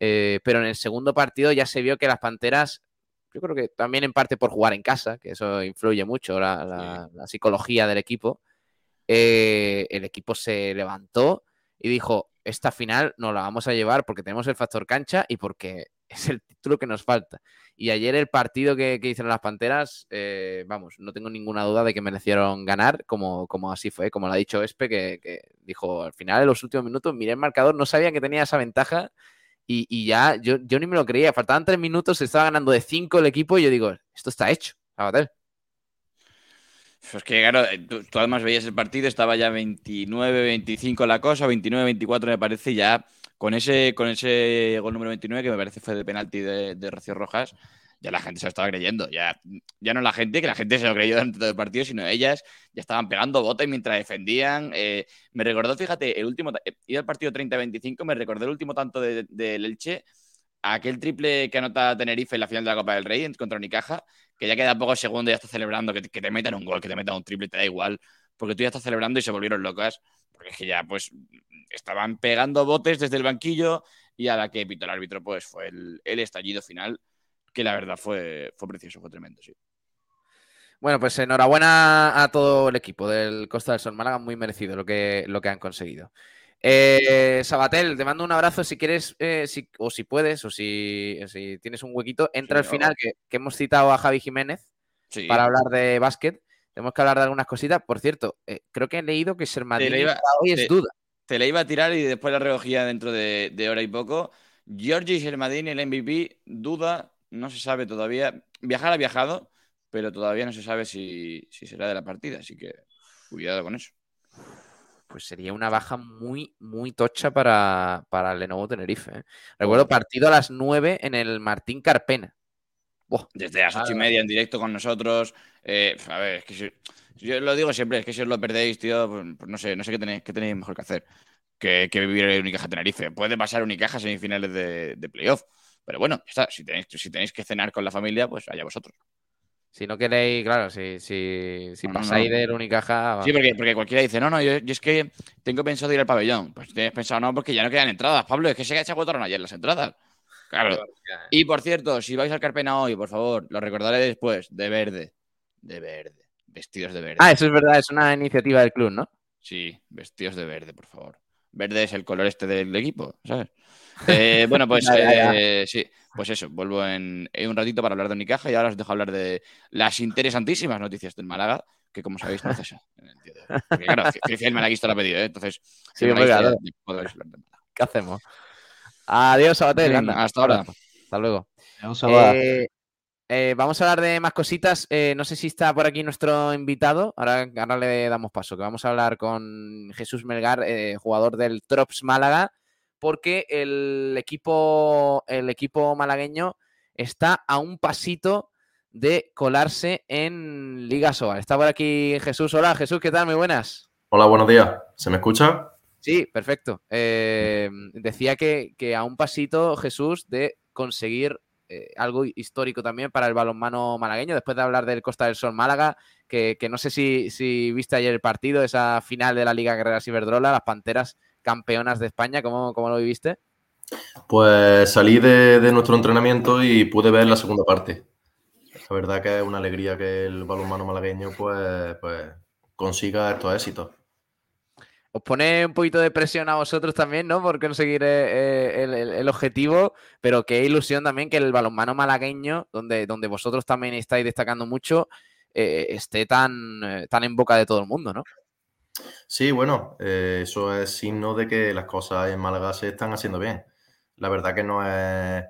Eh, pero en el segundo partido ya se vio que las Panteras, yo creo que también en parte por jugar en casa, que eso influye mucho la, la- la psicología del equipo, eh, el equipo se levantó y dijo, esta final nos la vamos a llevar porque tenemos el factor cancha y porque es el título que nos falta. Y ayer el partido que, que hicieron las Panteras, eh, vamos, no tengo ninguna duda de que merecieron ganar, como, como así fue, como lo ha dicho Espe, que, que dijo al final, en los últimos minutos, miré el marcador, no sabía que tenía esa ventaja y, y ya yo, yo ni me lo creía. Faltaban tres minutos, se estaba ganando de cinco el equipo y yo digo, esto está hecho, Sabater. Es que, claro, eh, tú, tú además veías el partido, estaba ya 29-25 la cosa, 29-24 me parece, ya con ese, con ese gol número 29, que me parece fue de penalti de, de Rocío Rojas, ya la gente se lo estaba creyendo. Ya, ya no la gente, que la gente se lo creyó durante todo el partido, sino ellas ya estaban pegando botes mientras defendían. Eh, me recordó, fíjate, el último, eh, iba al partido 30-25, me recordó el último tanto del de, Elche, aquel triple que anota Tenerife en la final de la Copa del Rey contra Unicaja, que ya queda pocos segundos y ya está celebrando que, te metan un gol, que te metan un triple, te da igual, porque tú ya estás celebrando y se volvieron locas, porque es que ya pues estaban pegando botes desde el banquillo y a la que pitó el árbitro pues fue el, el estallido final, que la verdad fue, fue precioso, fue tremendo, sí. Bueno, pues enhorabuena a todo el equipo del Costa del Sol Málaga, muy merecido lo que, lo que han conseguido. Eh, Sabatel, te mando un abrazo si quieres, eh, si, o si puedes, o si, si, tienes un huequito. Entra al final, que, que, hemos citado a Javi Jiménez sí. para hablar de básquet. Tenemos que hablar de algunas cositas. Por cierto, eh, creo que he leído que Sermadini iba, hoy te, es duda. Te la iba a tirar y después la recogía dentro de, de hora y poco. Giorgi Sermadini, el MVP, duda, no se sabe todavía. Viajar ha viajado, pero todavía no se sabe si, si será de la partida, así que cuidado con eso pues sería una baja muy, muy tocha para, para el Lenovo Tenerife. ¿eh? Recuerdo partido a las 9 en el Martín Carpena. Desde las ocho y media en directo con nosotros. Eh, a ver, es que si, yo lo digo siempre, es que si os lo perdéis, tío, pues, pues no sé, no sé qué tenéis, qué tenéis mejor que hacer que, que vivir en Unicaja Tenerife. Puede pasar Unicaja semifinales de, de playoff. Pero bueno, está, si, tenéis, si tenéis que cenar con la familia, pues allá vosotros. Si no queréis, claro, si, si, si no, pasáis no. del Unicaja. Sí, porque, porque, cualquiera dice, no, no, yo, yo, es que tengo pensado ir al pabellón. Pues tienes pensado, no, porque ya no quedan entradas, Pablo, es que se, se agotaron ayer las entradas. Claro. Y por cierto, si vais al Carpena hoy, por favor, lo recordaré después, de verde. De verde. Vestidos de verde. Ah, eso es verdad, es una iniciativa del club, ¿no? Sí, vestidos de verde, por favor. Verde es el color este del equipo, ¿sabes? Eh, bueno, pues Ya, ya, ya. eh, sí, pues eso, vuelvo en, en un ratito para hablar de Unicaja y ahora os dejo hablar de las interesantísimas noticias del Málaga, que como sabéis no cesa en el día de hoy. Porque claro, el malaguista lo ha pedido, ¿eh? entonces Sí, malaguista claro. ¿Qué hacemos? Adiós, Sabatel. Venga, hasta ahora. Hasta luego. Saba. Eh, eh, vamos a hablar de más cositas. Eh, no sé si está por aquí nuestro invitado. Ahora, ahora le damos paso, que vamos a hablar con Jesús Melgar, eh, jugador del Trops Málaga, porque el equipo, el equipo malagueño está a un pasito de colarse en Liga Sobal. Está por aquí Jesús. Hola, Jesús, ¿qué tal? Muy buenas. Hola, buenos días. ¿Se me escucha? Sí, perfecto. Eh, decía que, que, a un pasito, Jesús, de conseguir eh, algo histórico también para el balonmano malagueño, después de hablar del Costa del Sol Málaga, que, que no sé si, si, viste ayer el partido, esa final de la Liga Guerreras Iberdrola, las Panteras campeonas de España, ¿cómo, cómo lo viviste? Pues salí de, de, nuestro entrenamiento y pude ver la segunda parte. La verdad que es una alegría que el balonmano malagueño pues, pues consiga estos éxitos os pone un poquito de presión a vosotros también, ¿no? Por conseguir eh, el, el, objetivo, pero qué ilusión también que el balonmano malagueño, donde, donde vosotros también estáis destacando mucho, eh, esté tan, eh, tan en boca de todo el mundo, ¿no? Sí, bueno, eh, eso es signo de que las cosas en Málaga se están haciendo bien. La verdad que no es,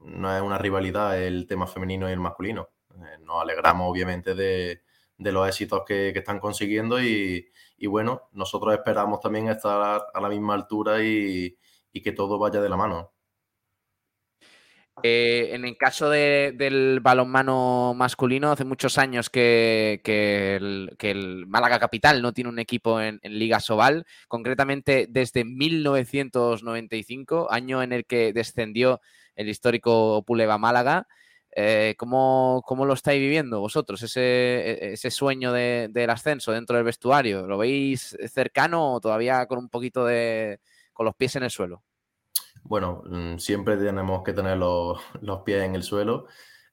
no es una rivalidad el tema femenino y el masculino. Eh, nos alegramos obviamente de, de los éxitos que, que están consiguiendo y, y, bueno, nosotros esperamos también estar a la misma altura y, y que todo vaya de la mano. Eh, en el caso de, del balonmano masculino, hace muchos años que, el, Málaga Capital no tiene un equipo en, Liga Sobal, concretamente desde 1995, año en el que descendió el histórico Puleva Málaga. Eh, ¿cómo, ¿cómo, lo estáis viviendo vosotros, ese, ese sueño de, del ascenso dentro del vestuario? ¿Lo veis cercano o todavía con un poquito de. con los pies en el suelo? Bueno, mm, siempre tenemos que tener los, los pies en el suelo.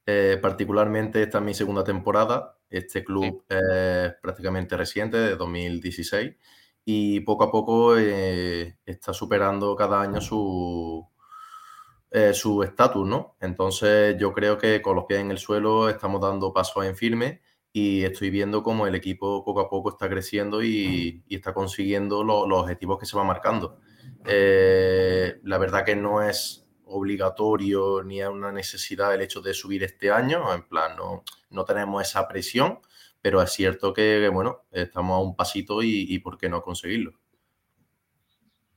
Eh, particularmente esta es mi segunda temporada. Este club sí. es prácticamente reciente, de 2016, y poco a poco eh, está superando cada año su eh, su estatus, ¿no? Entonces yo creo que con los pies en el suelo estamos dando pasos en firme y estoy viendo cómo el equipo poco a poco está creciendo y, y está consiguiendo lo, los objetivos que se va marcando. Eh, la verdad que no es obligatorio ni es una necesidad el hecho de subir este año, en plan, no, no tenemos esa presión, pero es cierto que, bueno, estamos a un pasito y, y por qué no conseguirlo.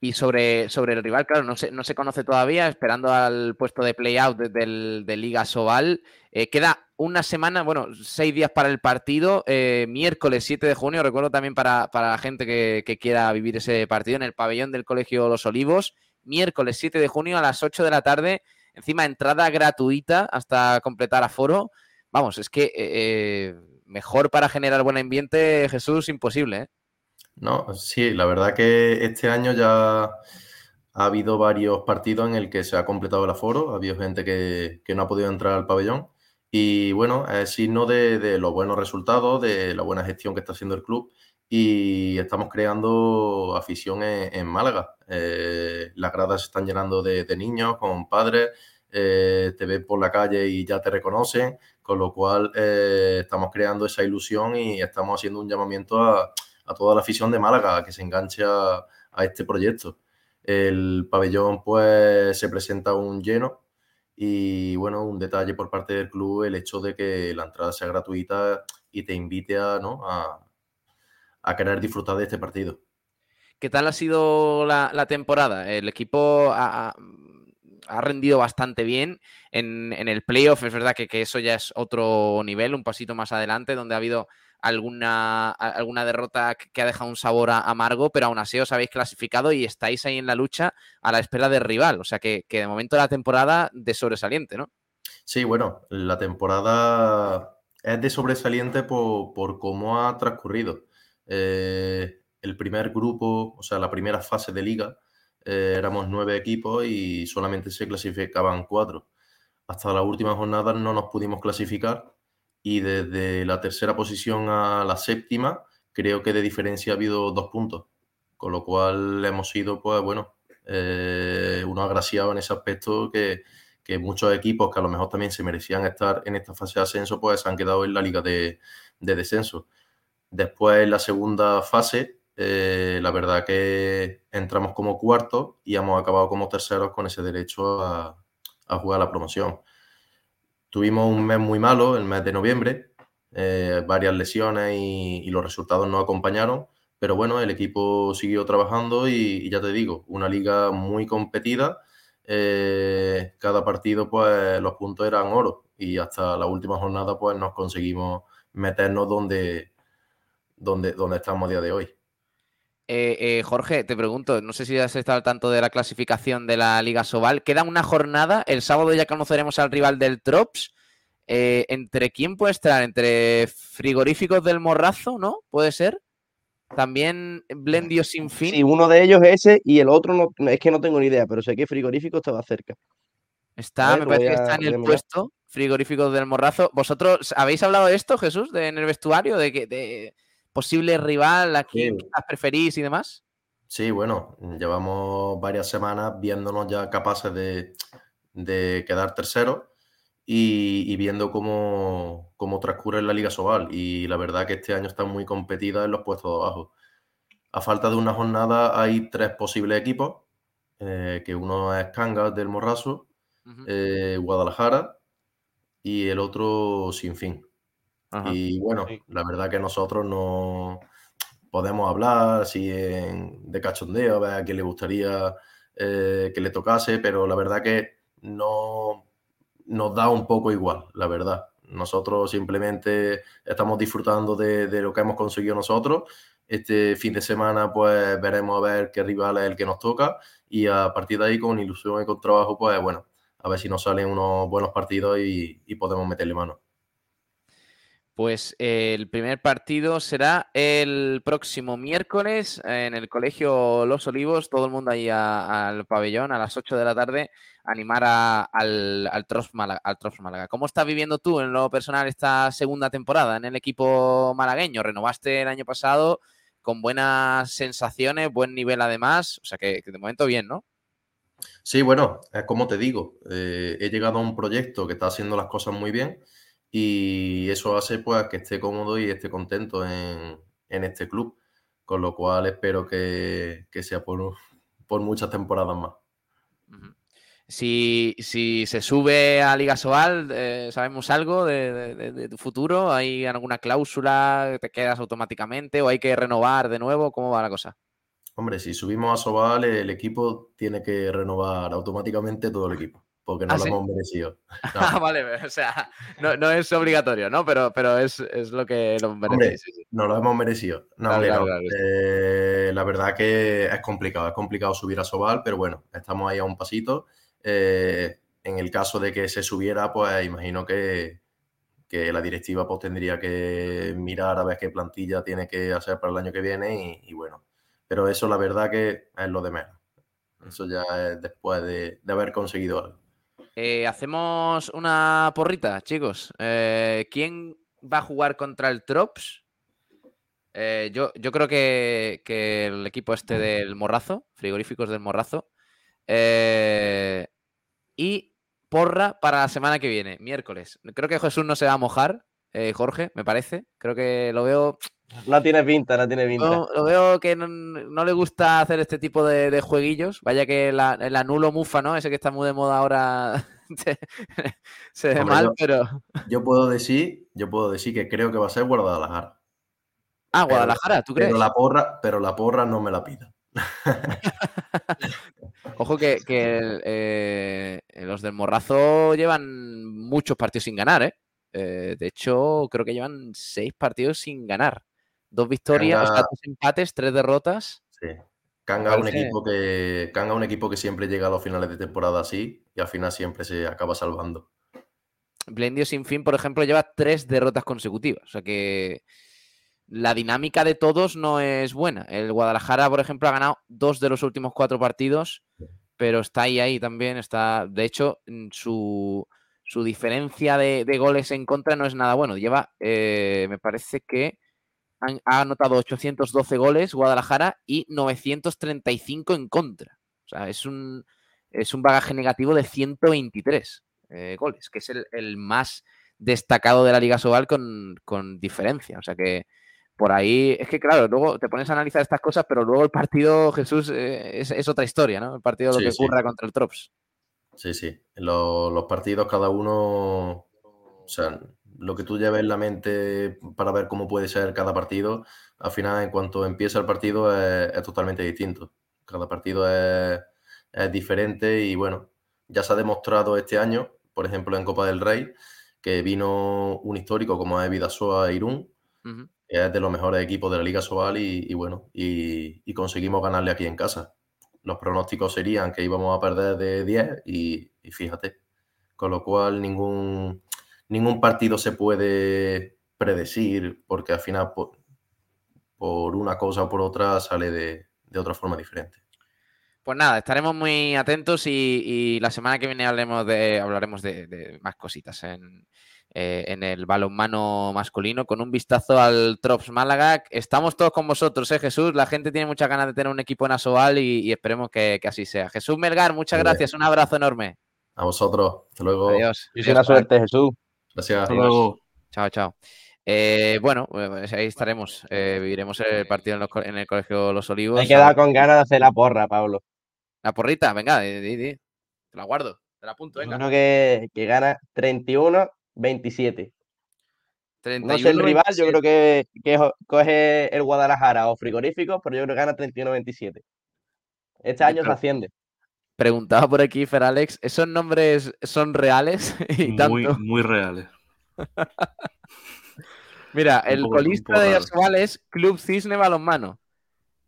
Y sobre, sobre el rival, claro, no se, no se conoce todavía, esperando al puesto de play-out de, del- de Liga Sobal. Eh, queda una semana, bueno, seis días para el partido, eh, miércoles 7 de junio, recuerdo también para, para la gente que, que quiera vivir ese partido en el pabellón del Colegio Los Olivos, miércoles 7 de junio a las 8 de la tarde, encima entrada gratuita hasta completar aforo. Vamos, es que eh, eh, mejor para generar buen ambiente, Jesús, imposible, ¿eh? No, sí, la verdad que este año ya ha habido varios partidos en el que se ha completado el aforo, ha habido gente que, no ha podido entrar al pabellón y bueno, es signo de, los buenos resultados, de la buena gestión que está haciendo el club y estamos creando afición en, en Málaga. Eh, las gradas se están llenando de, de niños con padres, eh, te ven por la calle y ya te reconocen, con lo cual eh, estamos creando esa ilusión y estamos haciendo un llamamiento a, a toda la afición de Málaga que se enganche a, este proyecto. El pabellón pues se presenta un lleno y bueno, un detalle por parte del club el hecho de que la entrada sea gratuita y te invite a, ¿no? a, querer disfrutar de este partido. ¿Qué tal ha sido la, la temporada? El equipo ha- ha rendido bastante bien en, en el playoff. Es verdad que, que eso ya es otro nivel, un pasito más adelante, donde ha habido alguna, alguna derrota que ha dejado un sabor amargo, pero aún así os habéis clasificado y estáis ahí en la lucha a la espera del rival. O sea que, que de momento la temporada de sobresaliente, ¿no? Sí, bueno, la temporada es de sobresaliente por, por cómo ha transcurrido. Eh, el primer grupo, o sea, la primera fase de liga, eh, éramos nueve equipos y solamente se clasificaban cuatro. Hasta la última jornada no nos pudimos clasificar y desde la tercera posición a la séptima, creo que de diferencia ha habido dos puntos. Con lo cual hemos sido, pues bueno, eh, unos agraciados en ese aspecto que, que muchos equipos que a lo mejor también se merecían estar en esta fase de ascenso, pues se han quedado en la liga de, de descenso. Después, en la segunda fase, eh, la verdad que entramos como cuartos y hemos acabado como terceros con ese derecho a, a jugar la promoción. Tuvimos un mes muy malo, el mes de noviembre, eh, varias lesiones y, los resultados no acompañaron, pero bueno, el equipo siguió trabajando y, y ya te digo, una liga muy competida. eh, cada partido, pues los puntos eran oro y hasta la última jornada, pues nos conseguimos meternos donde, donde, donde estamos a día de hoy. Eh, eh, Jorge, te pregunto, no sé si has estado al tanto de la clasificación de la Liga Sobal. Queda una jornada, el sábado ya conoceremos al rival del Trops. Eh, ¿Entre quién puede estar? ¿Entre frigoríficos del Morrazo, no? ¿Puede ser? También Blendio Sin Fin. Sí, uno de ellos es ese y el otro no, es que no tengo ni idea, pero sé que frigorífico estaba cerca. Está, ver, me parece que está en el mirar. puesto frigoríficos del Morrazo. ¿Vosotros habéis hablado de esto, Jesús, de, en el vestuario, de que de posible rival, a quién quizás preferís y demás? Sí, bueno, llevamos varias semanas viéndonos ya capaces de, de quedar terceros y, y viendo cómo, cómo transcurre la Liga Sobal. Y la verdad que este año está muy competida en los puestos de abajo. A falta de una jornada hay tres posibles equipos, eh, que uno es Cangas del Morrazo, eh, Guadalajara y el otro Sinfín. Ajá. Y bueno, la verdad que nosotros no podemos hablar así en- de cachondeo, a ver a quién le gustaría eh, que le tocase, pero la verdad que no nos da un poco igual, la verdad. Nosotros simplemente estamos disfrutando de, de lo que hemos conseguido nosotros. Este fin de semana pues veremos a ver qué rival es el que nos toca y a partir de ahí con ilusión y con trabajo pues bueno, a ver si nos salen unos buenos partidos y, y podemos meterle mano. Pues el primer partido será el próximo miércoles en el Colegio Los Olivos, todo el mundo ahí al pabellón a las 8 de la tarde, animar a- al, al, Málaga, al Málaga. ¿Cómo estás viviendo tú en lo personal esta segunda temporada en el equipo malagueño? Renovaste el año pasado con buenas sensaciones, buen nivel además, o sea que, de momento bien, ¿no? Sí, bueno, como te digo, eh, he llegado a un proyecto que está haciendo las cosas muy bien y eso hace pues que esté cómodo y esté contento en, en este club, con lo cual espero que, que sea por, por muchas temporadas más. Si, si se sube a Liga Sobal, eh, ¿sabemos algo de, de- de- de tu futuro? ¿Hay alguna cláusula? ¿Te quedas automáticamente o hay que renovar de nuevo? ¿Cómo va la cosa? Hombre, si subimos a Sobal, el equipo tiene que renovar automáticamente todo el equipo, porque no ¿Ah, lo sí? hemos merecido. Ah, vale, o sea, no, no es obligatorio, ¿no? Pero, pero es, es lo que lo merecéis. no lo hemos merecido. No, Claro, hombre, claro, no. claro. Eh, la verdad que es complicado, es complicado subir a Sobal, pero bueno, estamos ahí a un pasito. Eh, en el caso de que se subiera, pues imagino que, que la directiva pues, tendría que mirar a ver qué plantilla tiene que hacer para el año que viene y, y bueno, pero eso la verdad que es lo de menos. Eso ya es después de, de haber conseguido algo. Eh, hacemos una porrita, chicos. Eh, ¿Quién va a jugar contra el Trops? Eh, yo, yo creo que, que el equipo este del Morrazo, frigoríficos del Morrazo. Y porra para la semana que viene, miércoles. Creo que Jesús no se va a mojar, Jorge, me parece. Creo que lo veo. No tiene pinta, no tiene pinta. No, lo veo que no, no le gusta hacer este tipo de, de jueguillos. Vaya que la- el anulo mufa, ¿no? Ese que está muy de moda ahora se, se ve mal, yo- pero. Yo puedo decir, yo puedo decir que creo que va a ser Guadalajara. Ah, Guadalajara, ¿tú crees? Pero la porra, pero la porra no me la pida. Ojo que, que el, eh, los del Morrazo llevan muchos partidos sin ganar, ¿eh? Eh, De hecho, creo que llevan seis partidos sin ganar. Dos victorias, o sea, Canga- dos empates, tres derrotas. Sí. Canga es un equipo que un equipo que siempre llega a los finales de temporada así y al final siempre se acaba salvando. Blendio Sin Fin, por ejemplo, lleva tres derrotas consecutivas. O sea que la dinámica de todos no es buena. El Guadalajara, por ejemplo, ha ganado dos de los últimos cuatro partidos, pero está ahí, ahí también. Está, de hecho, mm, su, su diferencia de, de goles en contra no es nada bueno. Lleva, eh, me parece que han- ha anotado 812 goles Guadalajara y 935 en contra. O sea, es un, es un bagaje negativo de 123 eh, goles, que es el, el más destacado de la Liga Sobal con, con diferencia. O sea que por ahí, es que claro, luego te pones a analizar estas cosas, pero luego el partido, Jesús, eh, es, es otra historia, ¿no? El partido lo Sí, que sí. ocurra contra el Trops. Sí, sí. Los, los partidos, cada uno, o sea, lo que tú lleves en la mente para ver cómo puede ser cada partido, al final, en cuanto empieza el partido, es, es totalmente distinto. Cada partido es, es diferente y bueno, ya se ha demostrado este año, por ejemplo, en Copa del Rey, que vino un histórico como es Vidasoa Irún, Ujú. que es de los mejores equipos de la Liga Sobal y, y bueno, y, y conseguimos ganarle aquí en casa. Los pronósticos serían que íbamos a perder de 10 y, y fíjate, con lo cual ningún, ningún partido se puede predecir porque al final por, por una cosa o por otra sale de, de otra forma diferente. Pues nada, estaremos muy atentos y, y la semana que viene hablaremos de, hablaremos de, de más cositas en, eh, en el balonmano masculino con un vistazo al Trops Málaga. Estamos todos con vosotros, ¿eh, Jesús? La gente tiene muchas ganas de tener un equipo en Asobal y, y esperemos que, que así sea. Jesús Melgar, muchas bien. gracias, un abrazo enorme. A vosotros, hasta luego. Adiós. Y buena suerte, Jesús. Gracias. Hasta luego. Chao, chao. Eh, bueno, pues ahí estaremos. Eh, viviremos el partido en, los co- en el Colegio Los Olivos. Me he quedado con ganas de hacer la porra, Pablo. La porrita, venga, di, di, di. Te la guardo, te la apunto, Yo venga. creo que, que gana 31-27. No sé el 31, rival, yo 27. creo que, que coge el Guadalajara o frigorífico, pero yo creo que gana 31-27. Este año se pero- asciende. Preguntaba por aquí Fer Alex, ¿esos nombres son reales? y Muy, tanto. muy reales. Mira, el poco- colista de. Asobal es Club Cisne Balonmano.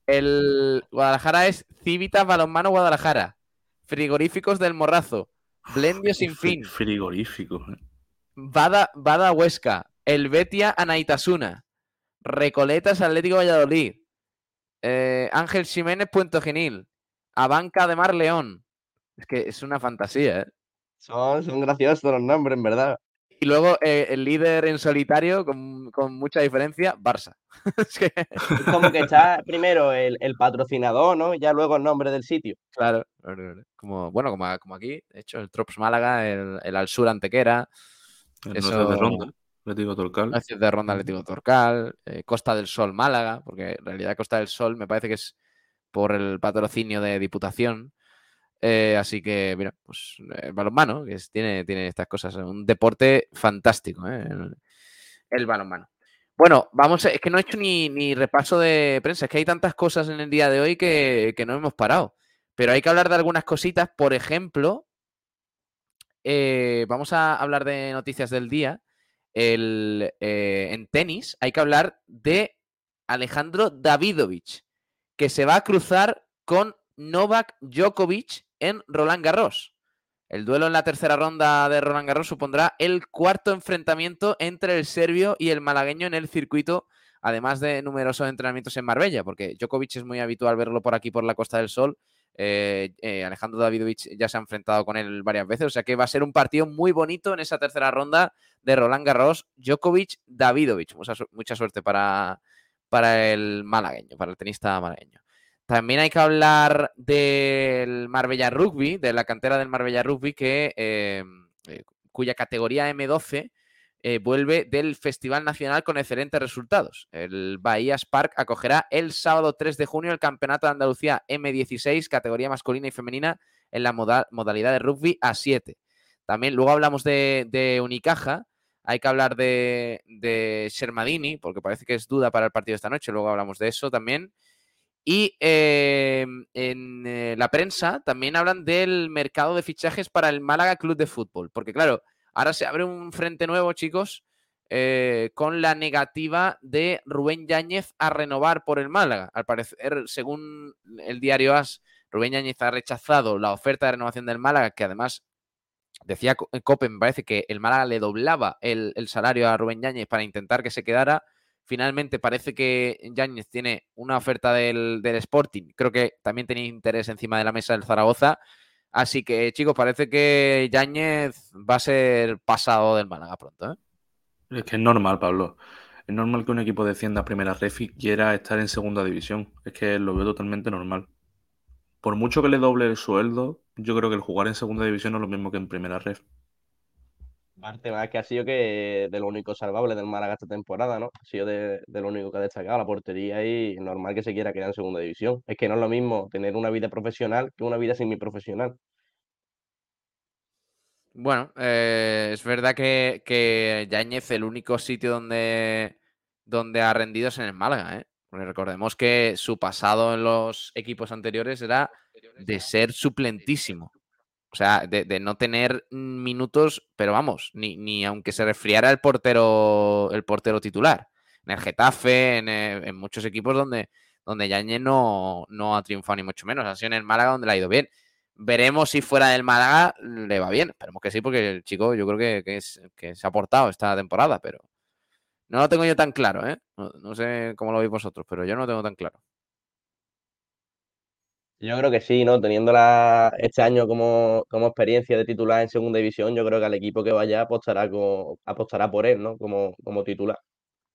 El Guadalajara es Civitas Balonmano Guadalajara. Frigoríficos del Morrazo. Blendio sin fin. Frigorífico. ¿eh? Bada, Bada Huesca. El Betia Anaitasuna. Recoletas Atlético Valladolid. eh, Ángel Jiménez Puente Genil. Abanca de Mar León. Es que es una fantasía, ¿eh? Son, son graciosos los nombres, en verdad. Y luego eh, el líder en solitario, con, con mucha diferencia, Barça. Es que- Es como que está primero el, el patrocinador, ¿no? Ya luego el nombre del sitio. Claro. Como, bueno, como, a- como aquí, de hecho, el Trops Málaga, el, el Al Sur Antequera. El eso- Norte de Ronda. Digo Torcal. Gracias de Ronda Atlético Torcal, eh, Costa del Sol Málaga, porque en realidad Costa del Sol me parece que es por el patrocinio de Diputación. Eh, así que, mira, pues el balonmano, que tiene, tiene estas cosas. Un deporte fantástico, ¿eh? el, balonmano. Bueno, vamos, es que no he hecho ni, ni repaso de prensa, es que hay tantas cosas en el día de hoy que, que no hemos parado. Pero hay que hablar de algunas cositas, por ejemplo, eh, vamos a hablar de noticias del día. El, eh, en tenis hay que hablar de Alejandro Davidovich, que se va a cruzar con Novak Djokovic en Roland Garros. El duelo en la tercera ronda de Roland Garros supondrá el cuarto enfrentamiento entre el serbio y el malagueño en el circuito, además de numerosos entrenamientos en Marbella, porque Djokovic es muy habitual verlo por aquí, por la Costa del Sol. Eh, eh, Alejandro Davidovich ya se ha enfrentado con él varias veces, o sea que va a ser un partido muy bonito en esa tercera ronda de Roland Garros. Djokovic, Davidovich. Mucha, mucha suerte para, para el malagueño, para el tenista malagueño. También hay que hablar del Marbella Rugby, de la cantera del Marbella Rugby, que, eh, eh, cuya categoría M12 eh, vuelve del Festival Nacional con excelentes resultados. El Bahía Spark acogerá el sábado 3 de junio el Campeonato de Andalucía M16, categoría masculina y femenina, en la moda- modalidad de rugby a 7. También luego hablamos de, de Unicaja. Hay que hablar de, de Shermadini, porque parece que es duda para el partido esta noche. Luego hablamos de eso también. Y eh, en eh, la prensa también hablan del mercado de fichajes para el Málaga Club de Fútbol. Porque claro, ahora se abre un frente nuevo, chicos, eh, con la negativa de Rubén Yáñez a renovar por el Málaga. Al parecer, según el diario AS, Rubén Yáñez ha rechazado la oferta de renovación del Málaga, que además decía Co- Cope, me parece que el Málaga le doblaba el, el salario a Rubén Yáñez para intentar que se quedara. Finalmente parece que Yáñez tiene una oferta del, del Sporting. Creo que también tenía interés encima de la mesa del Zaragoza. Así que, chicos, parece que Yáñez va a ser pasado del Málaga pronto. ¿eh? Es que es normal, Pablo. Es normal que un equipo descienda a primera ref y quiera estar en segunda división. Es que lo veo totalmente normal. Por mucho que le doble el sueldo, yo creo que el jugar en segunda división no es lo mismo que en primera ref. Parte más que ha sido que de lo único salvable del Málaga esta temporada, ¿no? Ha sido de, de lo único que ha destacado la portería y normal que se quiera quedar en segunda división. Es que no es lo mismo tener una vida profesional que una vida semiprofesional. Bueno, eh, es verdad que, que Yáñez, el único sitio donde, donde ha rendido es en el Málaga, ¿eh? Porque recordemos que su pasado en los equipos anteriores era de ser suplentísimo. O sea, de, de no tener minutos, pero vamos, ni, ni aunque se resfriara el portero, el portero titular. En el Getafe, en, eh, en muchos equipos donde, donde Yáñez no, no ha triunfado ni mucho menos. Ha sido en el Málaga donde le ha ido bien. Veremos si fuera del Málaga le va bien. Esperemos que sí, porque el chico yo creo que, que es, que se ha aportado esta temporada, pero no lo tengo yo tan claro, ¿eh? No, no sé cómo lo veis vosotros, pero yo no lo tengo tan claro. Yo creo que sí, ¿no? Teniéndola este año como, como experiencia de titular en segunda división, yo creo que al equipo que vaya apostará, co- apostará por él, ¿no? Como, como titular.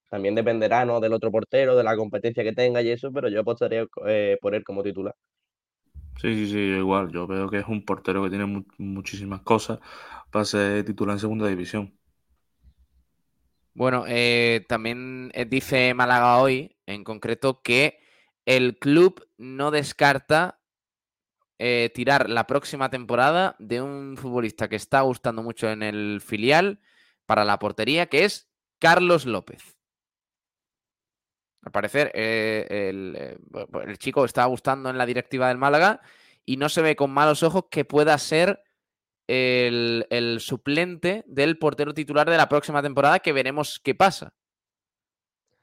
También dependerá, ¿no? Del otro portero, de la competencia que tenga y eso, pero yo apostaría eh, por él como titular. Sí, sí, sí, igual. Yo veo que es un portero que tiene mu- muchísimas cosas para ser titular en segunda división. Bueno, eh, también eh, dice Málaga hoy, en concreto, que el club no descarta eh, tirar la próxima temporada de un futbolista que está gustando mucho en el filial para la portería, que es Carlos López. Al parecer, eh, el, eh, el chico está gustando en la directiva del Málaga y no se ve con malos ojos que pueda ser el, el suplente del portero titular de la próxima temporada, que veremos qué pasa.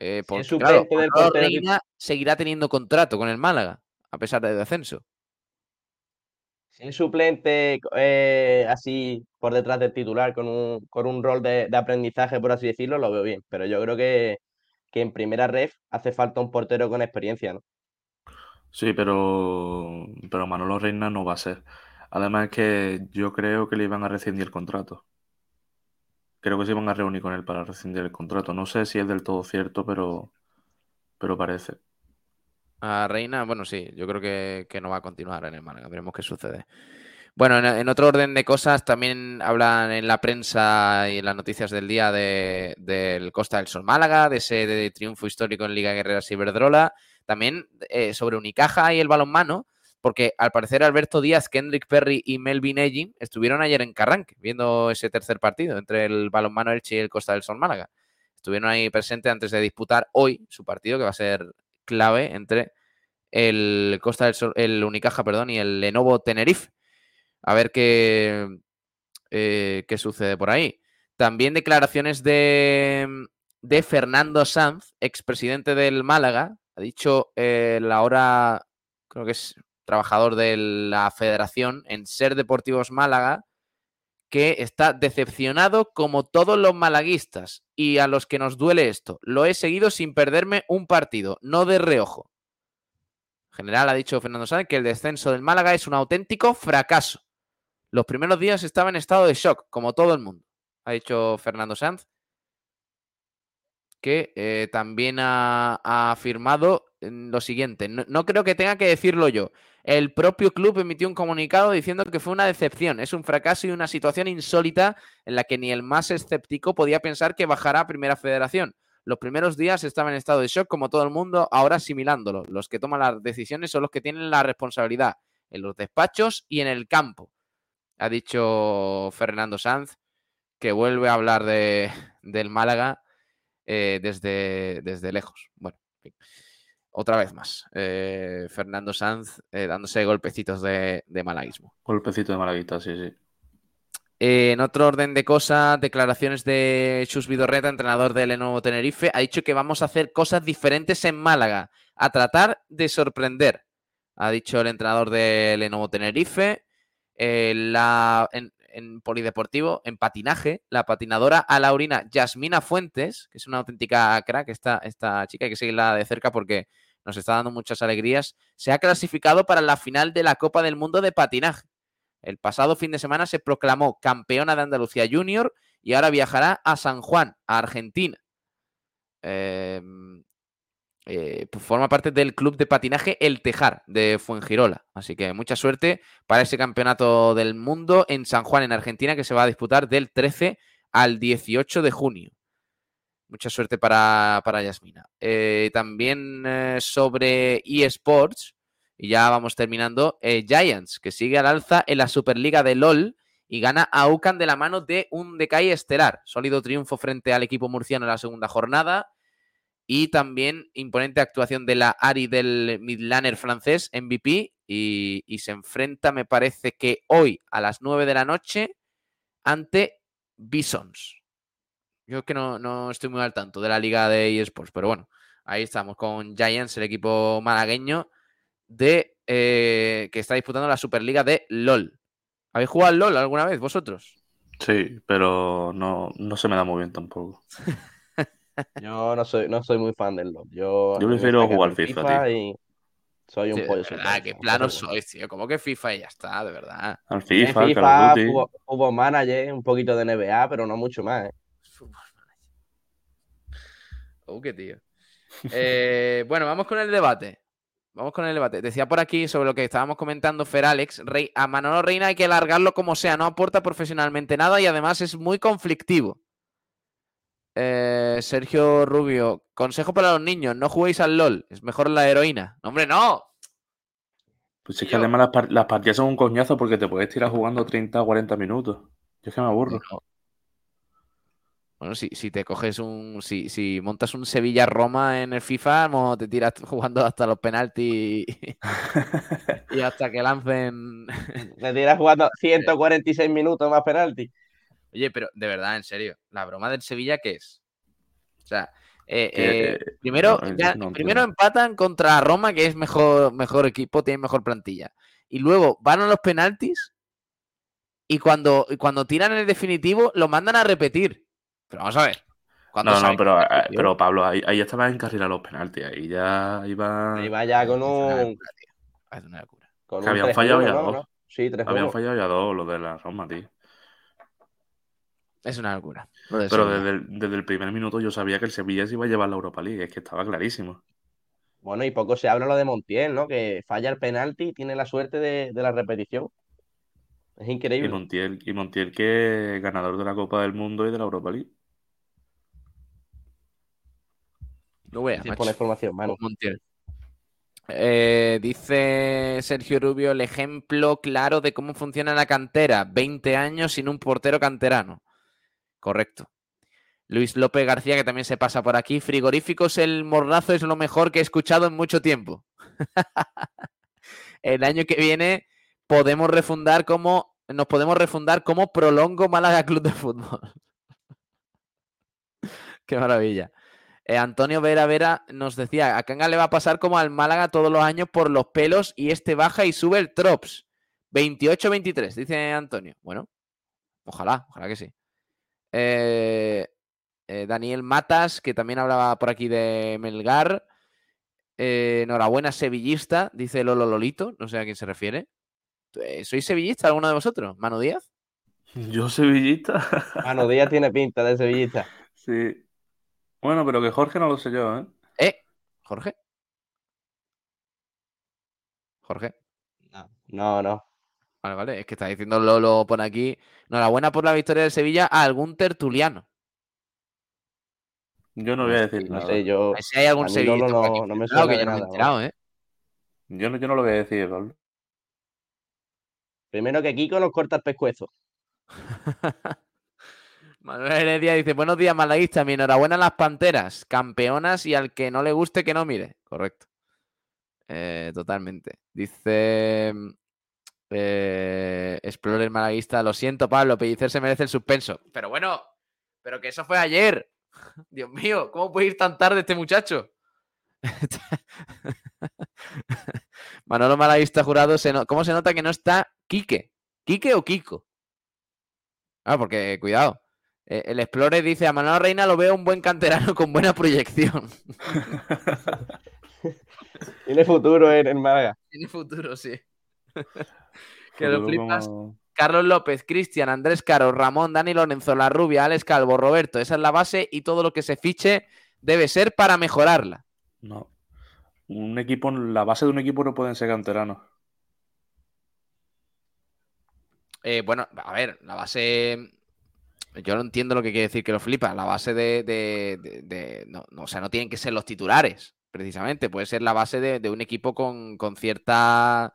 Eh, porque, claro, suplente del Manolo portero Reina seguirá teniendo contrato con el Málaga, a pesar del descenso. Si es suplente eh, así por detrás del titular, con un, con un rol de, de aprendizaje, por así decirlo, lo veo bien. Pero yo creo que, que en primera ref hace falta un portero con experiencia, ¿no? Sí, pero, pero Manolo Reina no va a ser. Además es que yo creo que le iban a rescindir el contrato. Creo que se iban a reunir con él para rescindir el contrato. No sé si es del todo cierto, pero, pero parece. A Reina, bueno, sí, yo creo que, que no va a continuar en el Málaga, veremos qué sucede. Bueno, en, otro orden de cosas, también hablan en la prensa y en las noticias del día de- del Costa del Sol Málaga, de ese de triunfo histórico en Liga Guerreras Iberdrola, también eh, sobre Unicaja y el balonmano, porque al parecer Alberto Díaz, Kendrick Perry y Melvin Egin estuvieron ayer en Carranque viendo ese tercer partido entre el balonmano Elche y el Costa del Sol Málaga. Estuvieron ahí presentes antes de disputar hoy su partido, que va a ser clave entre el Costa del Sol, el Unicaja, perdón, y el Lenovo Tenerife. A ver qué, eh, qué sucede por ahí. También declaraciones de, de Fernando Sanz, expresidente del Málaga. Ha dicho el ahora, creo que es trabajador de la federación en Ser Deportivos Málaga, que está decepcionado como todos los malaguistas y a los que nos duele esto. Lo he seguido sin perderme un partido, no de reojo. En general ha dicho Fernando Sánchez que el descenso del Málaga es un auténtico fracaso. Los primeros días estaba en estado de shock, como todo el mundo, ha dicho Fernando Sanz, que eh, también ha, ha afirmado lo siguiente. No, no, creo que tenga que decirlo yo. El propio club emitió un comunicado diciendo que fue una decepción, es un fracaso y una situación insólita en la que ni el más escéptico podía pensar que bajará a Primera Federación. Los primeros días estaba en estado de shock, como todo el mundo, ahora asimilándolo. Los que toman las decisiones son los que tienen la responsabilidad, en los despachos y en el campo. Ha dicho Fernando Sanz, que vuelve a hablar de, del Málaga eh, desde, desde lejos. Bueno, en fin otra vez más. Eh, Fernando Sanz eh, dándose golpecitos de, de, malaguismo. Golpecito de malaguita, sí, sí. Eh, en otro orden de cosas, declaraciones de Chus Vidorreta, entrenador del Lenovo Tenerife, ha dicho que vamos a hacer cosas diferentes en Málaga, a tratar de sorprender. Ha dicho el entrenador del Lenovo Tenerife. la, en, en, polideportivo, en patinaje, la patinadora alaurina Yasmina Fuentes, que es una auténtica crack, esta, esta chica, hay que seguirla de cerca porque nos está dando muchas alegrías, se ha clasificado para la final de la Copa del Mundo de patinaje. El pasado fin de semana se proclamó campeona de Andalucía Junior y ahora viajará a San Juan, a Argentina. Eh, eh, pues forma parte del club de patinaje El Tejar de Fuengirola. Así que mucha suerte para ese campeonato del mundo en San Juan, en Argentina, que se va a disputar del 13 al 18 de junio. Mucha suerte para, para Yasmina. Eh, también eh, sobre eSports, y ya vamos terminando, Giants, que sigue al alza en la Superliga de LOL y gana a UCAN de la mano de un Decay estelar. Sólido triunfo frente al equipo murciano en la segunda jornada. Y también imponente actuación de la Ari del Midlaner francés, MVP, y, y, se enfrenta, me parece que hoy a las 9 de la noche ante Bisons. Yo es que no, no estoy muy al tanto de la liga de eSports, pero bueno, ahí estamos con Giants, el equipo malagueño de eh, que está disputando la Superliga de LOL. ¿Habéis jugado al LOL alguna vez vosotros? Sí, pero no, no se me da muy bien tampoco. Yo no soy, no soy muy fan del LOL. Yo, Yo prefiero jugar FIFA, FIFA tío. Y soy un sí, pollo. Verdad, qué plano sois, tío. Como que FIFA y ya está, de verdad. Al FIFA, FIFA fútbol, fútbol manager, un poquito de NBA, pero no mucho más. ¿eh? Oh, qué tío. Eh, bueno, vamos con el debate. Vamos con el debate. Decía por aquí sobre lo que estábamos comentando Fer Alex, Rey, a Manolo Reina hay que largarlo como sea, no aporta profesionalmente nada y además es muy conflictivo. Eh, Sergio Rubio, consejo para los niños, no juguéis al LOL, es mejor la heroína. No, hombre, no. Pues es que además las, par- las partidas son un coñazo porque te puedes tirar jugando 30 o 40 minutos. Yo es que me aburro. Bueno, bueno, si, si te coges un. Si, si montas un Sevilla-Roma en el FIFA, mo, te tiras jugando hasta los penaltis y, y hasta que lancen. Me tiras jugando 146 minutos más penalti. Oye, pero de verdad, en serio, ¿la broma del Sevilla qué es? O sea, eh, Que- eh, primero, no, ya- no primero empatan contra Roma, que es mejor, mejor equipo, tiene mejor plantilla. Y luego van a los penaltis y cuando, y cuando tiran el definitivo lo mandan a repetir. Pero vamos a ver. ¿cuándo No, no, pero, eh, pero Pablo, ahí, ahí estaba en carrera los penaltis. Ahí ya iba. Ahí va ya con un. Es una locura. Con Que un habían 3-1, fallado ya ¿no? dos. Sí, 3 Habían fallado ya dos los de la Roma, tío. Es una locura. Pero Sevilla. desde el, desde el primer minuto yo sabía que el Sevilla se iba a llevar la Europa League. Es que estaba clarísimo. Bueno, y poco se habla lo de Montiel, ¿no? Que falla el penalti y tiene la suerte de, de la repetición. Es Y increíble. Montiel, y Montiel que es ganador de la Copa del Mundo y de la Europa League. No veas, Sí, información, mano. Montiel. Eh, dice Sergio Rubio el ejemplo claro de cómo funciona la cantera. 20 años sin un portero canterano. Correcto. Luis López García, que también se pasa por aquí. Frigoríficos, el morrazo es lo mejor que he escuchado en mucho tiempo. el año que viene podemos refundar como. Nos podemos refundar como Prolongo Málaga Club de Fútbol. Qué maravilla. Eh, Antonio Vera Vera nos decía, a Kanga le va a pasar como al Málaga todos los años por los pelos y este baja y sube el Trops. 28-23, dice Antonio. Bueno, ojalá, ojalá que sí. Eh, eh, Daniel Matas, que también hablaba por aquí de Melgar. enhorabuena, sevillista, dice Lolo Lolito, no sé a quién se refiere. ¿Soy sevillista alguno de vosotros? ¿Mano Díaz? Yo sevillista. Mano Díaz tiene pinta de sevillista. Sí. Bueno, pero que Jorge no lo sé yo, ¿eh? ¿Eh? ¿Jorge? ¿Jorge? No, no. Vale, vale. Es que está diciendo Lolo por aquí. Enhorabuena por la victoria de Sevilla a algún tertuliano. Yo no voy a decir No nada. sé, yo. si hay algún aquí no, no me suena que yo no me he enterado. ¿eh? Yo no, yo no lo voy a decir, Lolo. Primero que Kiko nos corta el pescuezo. Manuel Heredia dice, buenos días, malaguista. Mi enhorabuena a las Panteras, campeonas y al que no le guste que no mire. Correcto. Eh, totalmente. Dice eh, Explorer Malaguista, lo siento, Pablo, Pellicer se merece el suspenso. Pero bueno, pero que eso fue ayer. Dios mío, ¿cómo puede ir tan tarde este muchacho? Manolo Malaguista jurado, se no- ¿cómo se nota que no está Quique? ¿Quique o Kiko? Ah, porque, cuidado. eh, El Explorer dice, a Manolo Reina lo veo un buen canterano con buena proyección. Tiene futuro en, en Málaga. Tiene futuro, sí. Que lo flipas. como- Carlos López, Cristian, Andrés Caro, Ramón, Dani Lorenzo, La Rubia, Alex Calvo, Roberto. Esa es la base y todo lo que se fiche debe ser para mejorarla. No. Un equipo, la base de un equipo no pueden ser canteranos. Eh, bueno, a ver, la base. Yo no entiendo lo que quiere decir que lo flipa. La base de. de- de- de- no, no, o sea, no tienen que ser los titulares, precisamente. Puede ser la base de, de un equipo con, con cierta.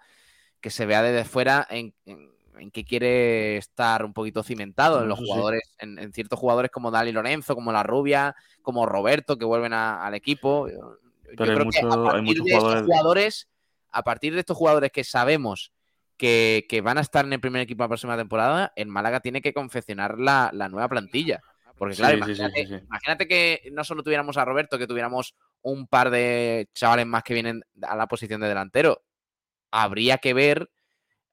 Que se vea desde fuera en, en, en qué quiere estar un poquito cimentado. En los sí. jugadores, en, en ciertos jugadores como Dani Lorenzo, como La Rubia, como Roberto, que vuelven a- al equipo. Yo, yo Pero hay creo que a hay partir muchos de estos jugadores- jugadores, a partir de estos jugadores que sabemos que, que van a estar en el primer equipo la próxima temporada, el Málaga tiene que confeccionar la, la nueva plantilla. Porque, claro, Sí, sí, sí, imagínate, sí, sí. imagínate que no solo tuviéramos a Roberto, que tuviéramos un par de chavales más que vienen a la posición de delantero. Habría que ver,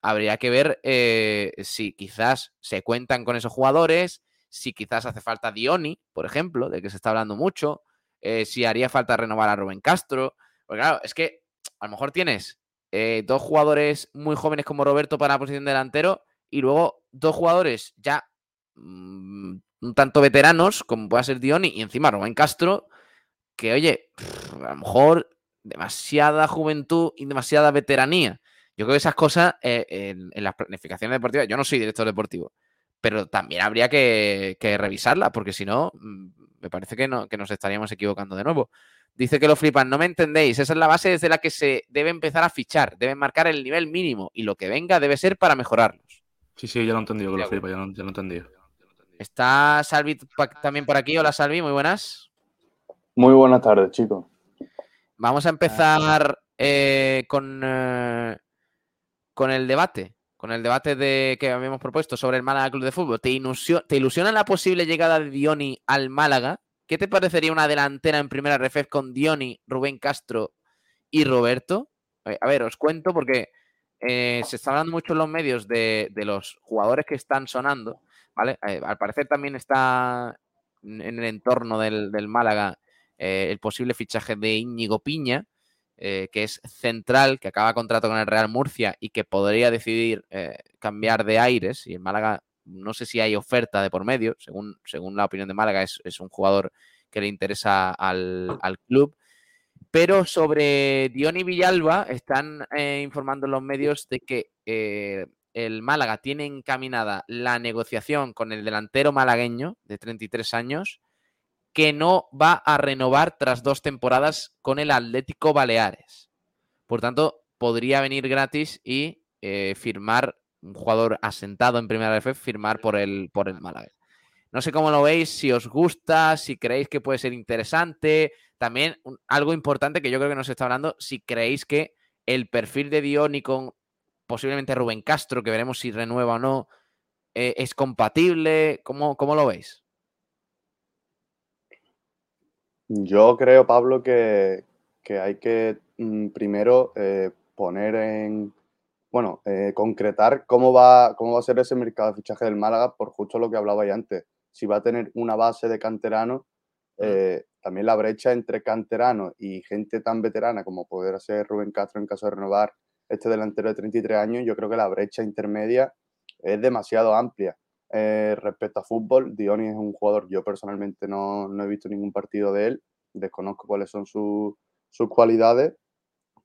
habría que ver eh, si quizás se cuentan con esos jugadores, si quizás hace falta Dioni, por ejemplo, de que se está hablando mucho, eh, si haría falta renovar a Rubén Castro. Porque claro, es que a lo mejor tienes eh, dos jugadores muy jóvenes como Roberto para la posición de delantero y luego dos jugadores ya mm, un tanto veteranos, como pueda ser Dioni, y encima Rubén Castro, que oye, a lo mejor demasiada juventud y demasiada veteranía. Yo creo que esas cosas eh, en, en las planificaciones deportivas, yo no soy director deportivo, pero también habría que, que revisarlas, porque si no, mm, me parece que, no, que nos estaríamos equivocando de nuevo. Dice que lo flipan, no me entendéis, esa es la base desde la que se debe empezar a fichar, deben marcar el nivel mínimo y lo que venga debe ser para mejorarlos. Sí, sí, ya lo he entendido, que lo flipa, ya lo, ya lo he entendido. Está Salvi también por aquí, hola Salvi, muy buenas. Muy buenas tardes, chicos. Vamos a empezar eh, con, eh, con el debate, con el debate de, que habíamos propuesto sobre el Málaga Club de Fútbol. ¿Te, ilusio- ¿Te ilusiona la posible llegada de Dioni al Málaga? ¿Qué te parecería una delantera en primera ref con Dioni, Rubén Castro y Roberto? Eh, A ver, os cuento porque eh, se está hablando mucho en los medios de, de los jugadores que están sonando, ¿vale? Al parecer también está en en el entorno del, del Málaga eh, el posible fichaje de Íñigo Piña, eh, que es central, que acaba contrato con el Real Murcia y que podría decidir eh, cambiar de aires. Y en Málaga no sé si hay oferta de por medio, según, según la opinión de Málaga, es, es un jugador que le interesa al, al club. Pero sobre Diony Villalba están informando los medios de que el Málaga tiene encaminada la negociación con el delantero malagueño de 33 años que no va a renovar tras dos temporadas con el Atlético Baleares. Por tanto, podría venir gratis y eh, firmar un jugador asentado en Primera Ref, firmar por el, por el Málaga. No sé cómo lo veis, si os gusta, si creéis que puede ser interesante. También algo importante que yo creo que nos está hablando, si creéis que el perfil de Dioni con posiblemente Rubén Castro, que veremos si renueva o no, eh, es compatible. ¿Cómo, cómo lo veis? Yo creo, Pablo, que, que hay que mm, primero eh, poner en, bueno, eh, concretar cómo va, cómo va a ser ese mercado de fichaje del Málaga por justo lo que hablabais antes. Si va a tener una base de canteranos, eh, también la brecha entre canteranos y gente tan veterana como poder ser Rubén Castro en caso de renovar este delantero de 33 años, yo creo que la brecha intermedia es demasiado amplia. Eh, respecto a fútbol, Dioni es un jugador, yo personalmente no, no he visto ningún partido de él, desconozco cuáles son su- sus cualidades,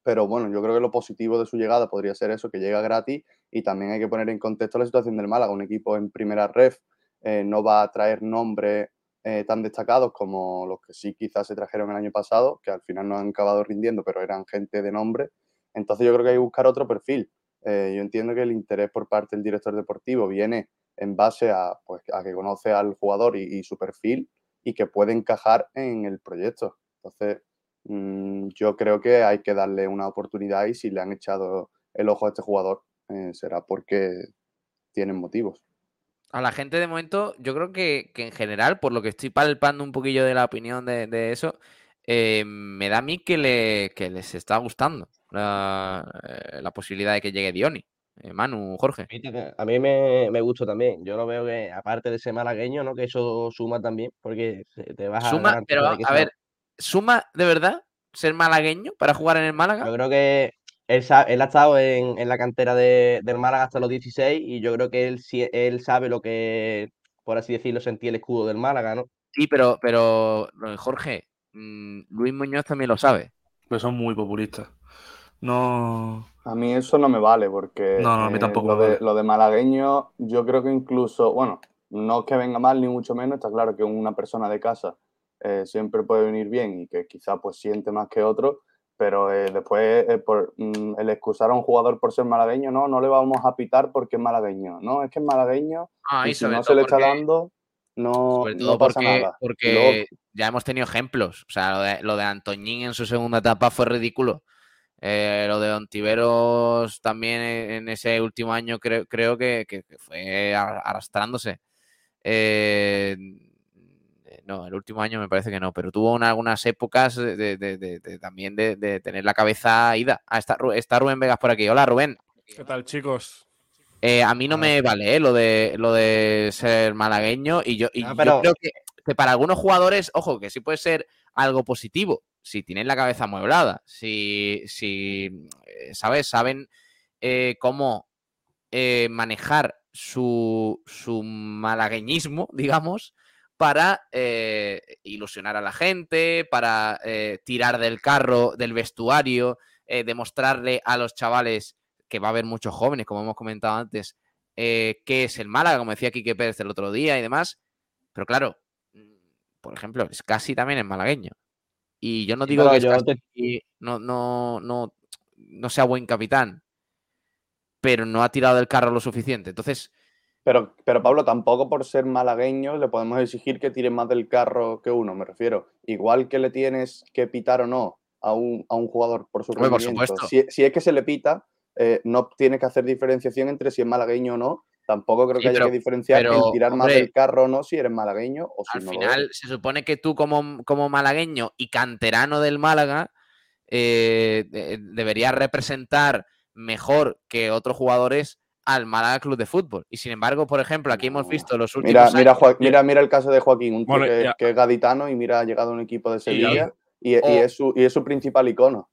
pero bueno, yo creo que lo positivo de su llegada podría ser eso, que llega gratis y también hay que poner en contexto la situación del Málaga, un equipo en primera ref eh, no va a traer nombres eh, tan destacados como los que sí quizás se trajeron el año pasado, que al final no han acabado rindiendo, pero eran gente de nombre. Entonces yo creo que hay que buscar otro perfil. Eh, yo entiendo que el interés por parte del director deportivo viene en base a, pues, a que conoce al jugador y, su perfil y que puede encajar en el proyecto. Entonces, mm, yo creo que hay que darle una oportunidad y si le han echado el ojo a este jugador, eh, será porque tienen motivos. A la gente de momento, yo creo que, en general, por lo que estoy palpando un poquillo de la opinión de, eso, eh, me da a mí que, le, les está gustando la, eh, la posibilidad de que llegue Dioni. Eh, Manu, Jorge. A mí me, me gusta también. Yo lo veo que, aparte de ser malagueño, ¿no? Que eso suma también, porque te vas a Suma, pero a sea- ver, ¿suma de verdad ser malagueño para jugar en el Málaga? Yo creo que él, ha estado en, en la cantera de- del Málaga hasta los 16 y yo creo que él, sí- él sabe lo que, por así decirlo, sentía el escudo del Málaga, ¿no? Sí, pero, pero eh, Jorge, mm, Luis Muñoz también lo sabe. Pues son muy populistas. No. A mí eso no me vale porque No, no, a mí eh, tampoco lo, me de, vale. lo de malagueño, yo creo que incluso, bueno, no es que venga mal ni mucho menos, está claro que una persona de casa eh, siempre puede venir bien y que quizá pues siente más que otro, pero eh, después eh, por, mm, el excusar a un jugador por ser malagueño, no, no le vamos a pitar porque es malagueño, no, es que es malagueño Ah, y y si no se le está dando, no, Sobre todo no pasa porque, nada. Porque luego, ya hemos tenido ejemplos. O sea, lo de, lo de Antoñín en su segunda etapa fue ridículo. Eh, lo de Ontiveros también en en ese último año creo, creo que, que- que fue ar- arrastrándose. Eh, no, el último año me parece que no, pero tuvo una- algunas épocas de, de- de- de- de- también de, de tener la cabeza ida. Ah, está, está Rubén Vegas por aquí. Hola, Rubén. ¿Qué tal, chicos? Eh, a mí no me vale eh, lo de lo de ser malagueño y yo, y Ah, yo pero- creo que, que para algunos jugadores, ojo, que sí puede ser algo positivo si tienen la cabeza amueblada, si, si eh, ¿sabes? Saben eh, cómo eh, manejar su, su malagueñismo, digamos, para ilusionar a la gente, para tirar del carro, del vestuario, demostrarle a los chavales que va a haber muchos jóvenes, como hemos comentado antes, qué es el Málaga, como decía Quique Pérez el otro día y demás. Pero claro, mm, por ejemplo, es casi también es malagueño. Y yo no digo que yo no, no, no, no sea buen capitán, pero no ha tirado del carro lo suficiente. Entonces, Pero, pero Pablo, tampoco por ser malagueño le podemos exigir que tire más del carro que uno, me refiero. Igual que le tienes que pitar o no a un, a un jugador por su Hombre, por rendimiento. supuesto. Si, si es que se le pita, eh, no tienes que hacer diferenciación entre si es malagueño o no. Tampoco creo Sí, que haya que diferenciar pero, el tirar más del carro o no si eres malagueño o si al no lo final eres. se supone que tú como, como malagueño y canterano del Málaga eh, de- deberías representar mejor que otros jugadores al Málaga Club de Fútbol. Y sin embargo, por ejemplo, aquí hemos visto los últimos Mira, mira, mira, mira el caso de Joaquín, un tío Bueno, que, es gaditano y mira, ha llegado a un equipo de Sevilla y, y o- es, su, y es su principal icono.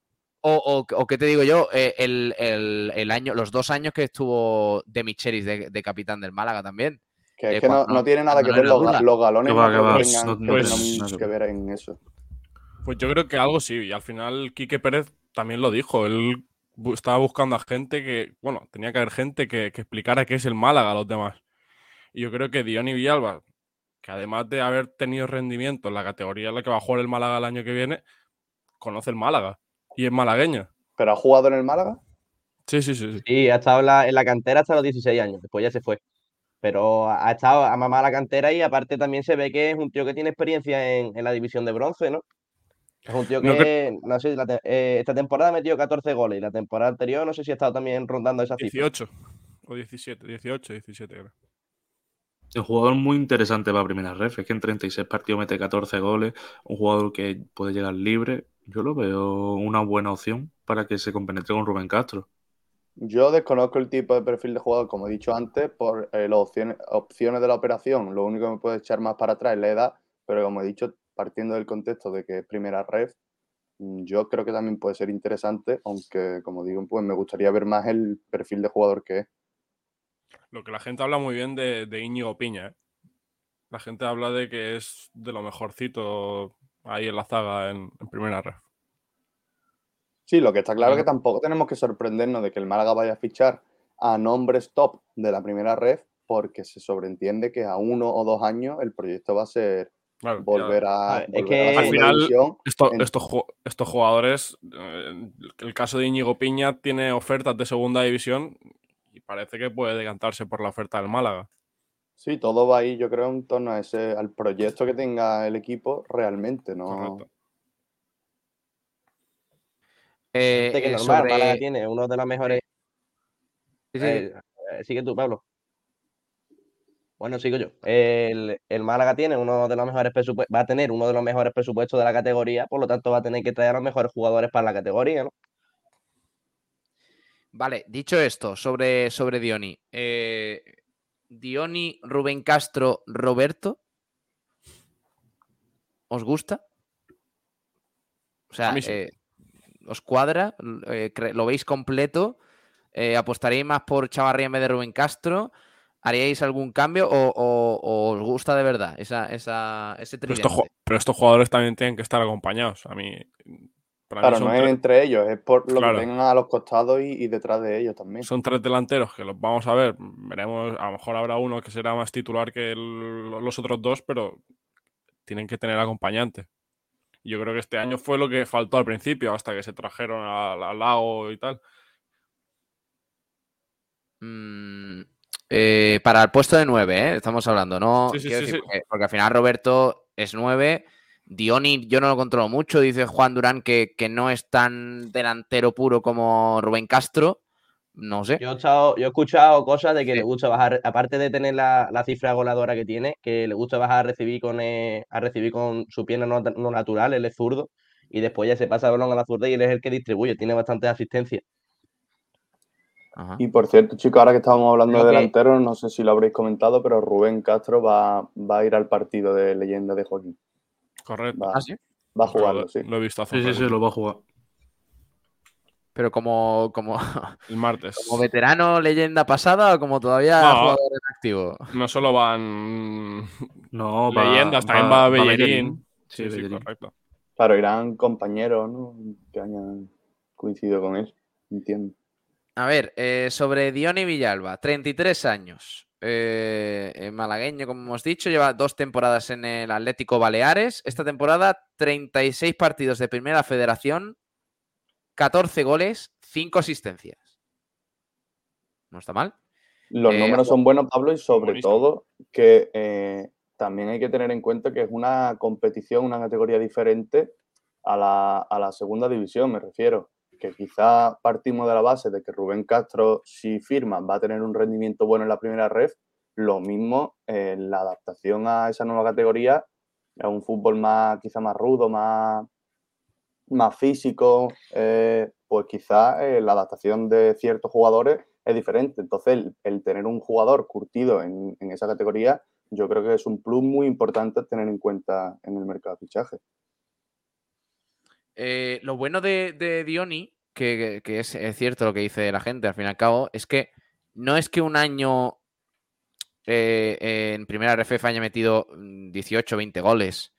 O, o, o qué te digo yo, Eh, el, el- el año, los dos años que estuvo de Michelis de, de capitán del Málaga también. Que es Eh, que no, cuando- no tiene nada que ver, los, ga- los galones Que va, no que creo va, que pues, tengan, no- que no mucho que ver en eso. Pues yo creo que algo sí. Y al final Quique Pérez también lo dijo. Él estaba buscando a gente que, bueno, tenía que haber gente que, que explicara qué es el Málaga a los demás. Y yo creo que Diony Villalba, que además de haber tenido rendimiento en la categoría en la que va a jugar el Málaga el año que viene, conoce el Málaga y es malagueño. ¿Pero ha jugado en el Málaga? Sí, sí, sí. sí. Y ha estado en la, en la cantera hasta los 16 años, después ya se fue. Pero ha ha estado a mamar la cantera y aparte también se ve que es un tío que tiene experiencia en, en la división de bronce, ¿no? Es un tío No que, no sé, la te- eh, esta temporada ha metido 14 goles y la temporada anterior no sé si ha estado también rondando esa cifra. 18 o 17, 18, 17 creo. Un jugador muy interesante para primera ref. Es que en 36 partidos mete 14 goles. Un jugador que puede llegar libre. Yo lo veo una buena opción para que se compenetre con Rubén Castro. Yo desconozco el tipo de perfil de jugador, como he dicho antes, por eh, las opciones, opciones de la operación. Lo único que me puede echar más para atrás es la edad, pero como he dicho, partiendo del contexto de que es primera ref, mm, yo creo que también puede ser interesante, aunque, como digo, pues me gustaría ver más el perfil de jugador que es. Lo que la gente habla muy bien de, de Íñigo Piña. ¿eh? La gente habla de que es de lo mejorcito ahí en la zaga en, en primera red. Sí, lo que está claro es que tampoco tenemos que sorprendernos de que el Málaga vaya a fichar a nombres top de la primera red, porque se sobreentiende que a uno o dos años el proyecto va a ser volver a, es volver que- a la Al final, división esto- en- estos, estos jugadores, eh, el caso de Íñigo Piña tiene ofertas de segunda división y parece que puede decantarse por la oferta del Málaga. Sí, todo va ahí, yo creo, en torno a ese, al proyecto que tenga el equipo realmente, ¿no? Eh, Este que eh, normal, sobre- Málaga tiene uno de los mejores. Sí, sí. Eh, eh, sigue tú, Pablo. Bueno, sigo yo. El, el Málaga tiene uno de los mejores presupuestos, va a tener uno de los mejores presupuestos de la categoría, por lo tanto va a tener que traer a los mejores jugadores para la categoría, ¿no? Vale, dicho esto, sobre, sobre Dioni. eh, Dioni, Rubén Castro, Roberto. ¿Os gusta? O sea, sí. eh, ¿os cuadra? Eh, ¿Lo veis completo? Eh, ¿Apostaríais más por Chavarría en vez de Rubén Castro? ¿Haríais algún cambio o, o- o os gusta de verdad esa, esa, ese Pero pero estos jugadores también tienen que estar acompañados. A mí, para Claro, no es tres- entre ellos, es por lo Claro. que tengan a los costados y, y detrás de ellos también. Son tres delanteros que los vamos a ver. Veremos, a lo mejor habrá uno que será más titular que el- los otros dos, pero tienen que tener acompañante. Yo creo que este año fue lo que faltó al principio, hasta que se trajeron al Lago y tal. Mm, eh, para el puesto de 9, estamos hablando, ¿no? Sí, sí, Quiero sí, decir, sí. Porque, porque al final Roberto es 9. Dioni, yo no lo controlo mucho. Dice Juan Durán que, que no es tan delantero puro como Rubén Castro. No sé. Yo he, estado- yo he escuchado cosas de que le gusta bajar, aparte de tener la, la cifra goleadora que tiene, que le gusta bajar a recibir con, eh, a recibir con su pierna no, no natural, él es zurdo, y después ya se pasa el balón a la zurda y él es el que distribuye, tiene bastante asistencia. Y por cierto, chicos, ahora que estábamos hablando Creo de que- delanteros, no sé si lo habréis comentado, pero Rubén Castro va, va a ir al partido de leyenda de Joaquín. Correcto. Va, ¿Ah, sí? va a jugarlo, sí. Lo he visto hace Sí, sí, sí, lo va a jugar. Pero como, como, El martes. como veterano leyenda pasada o como todavía No. jugador en activo. No solo van No, va- leyendas, también va- va, Bellerín. Bellerín. Sí, Sí, correcto. Claro, irán compañeros, ¿no? Que hayan coincidido con él. Entiendo. A ver, eh, sobre Diony Villalba, 33 años. Eh, eh, malagueño, como hemos dicho, lleva dos temporadas en el Atlético Baleares. Esta temporada, 36 partidos de primera federación, 14 goles, 5 asistencias. No está mal. Los Eh, números son buenos, Pablo, y sobre Buenísimo. todo que eh, también hay que tener en cuenta que es una competición, una categoría diferente a la, a la segunda división, me refiero. Que quizá partimos de la base de que Rubén Castro, si firma, va a tener un rendimiento bueno en la primera red. Lo mismo en la adaptación a esa nueva categoría, a un fútbol más, quizá más rudo, más, más físico, eh, pues quizá eh, la adaptación de ciertos jugadores es diferente. Entonces, el, tener un jugador curtido en, esa categoría, yo creo que es un plus muy importante tener en cuenta en el mercado de fichaje. Eh, lo bueno de, de que, es, cierto lo que dice la gente al fin y al cabo, es que no es que un año eh, en primera RFF haya metido mm, 18 20 goles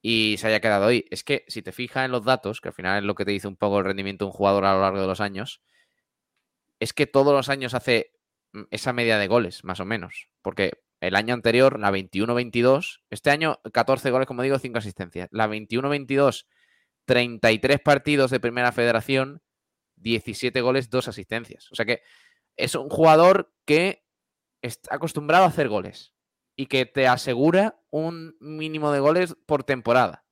y se haya quedado ahí. Es que si te fijas en los datos, que al final es lo que te dice un poco el rendimiento de un jugador a lo largo de los años, es que todos los años hace mm, esa media de goles, más o menos. Porque el año anterior, la 21-22, este año 14 goles, como digo, 5 asistencias. La 21-22, 33 partidos de primera federación, 17 goles, 2 asistencias. O sea que es un jugador que está acostumbrado a hacer goles y que te asegura un mínimo de goles por temporada.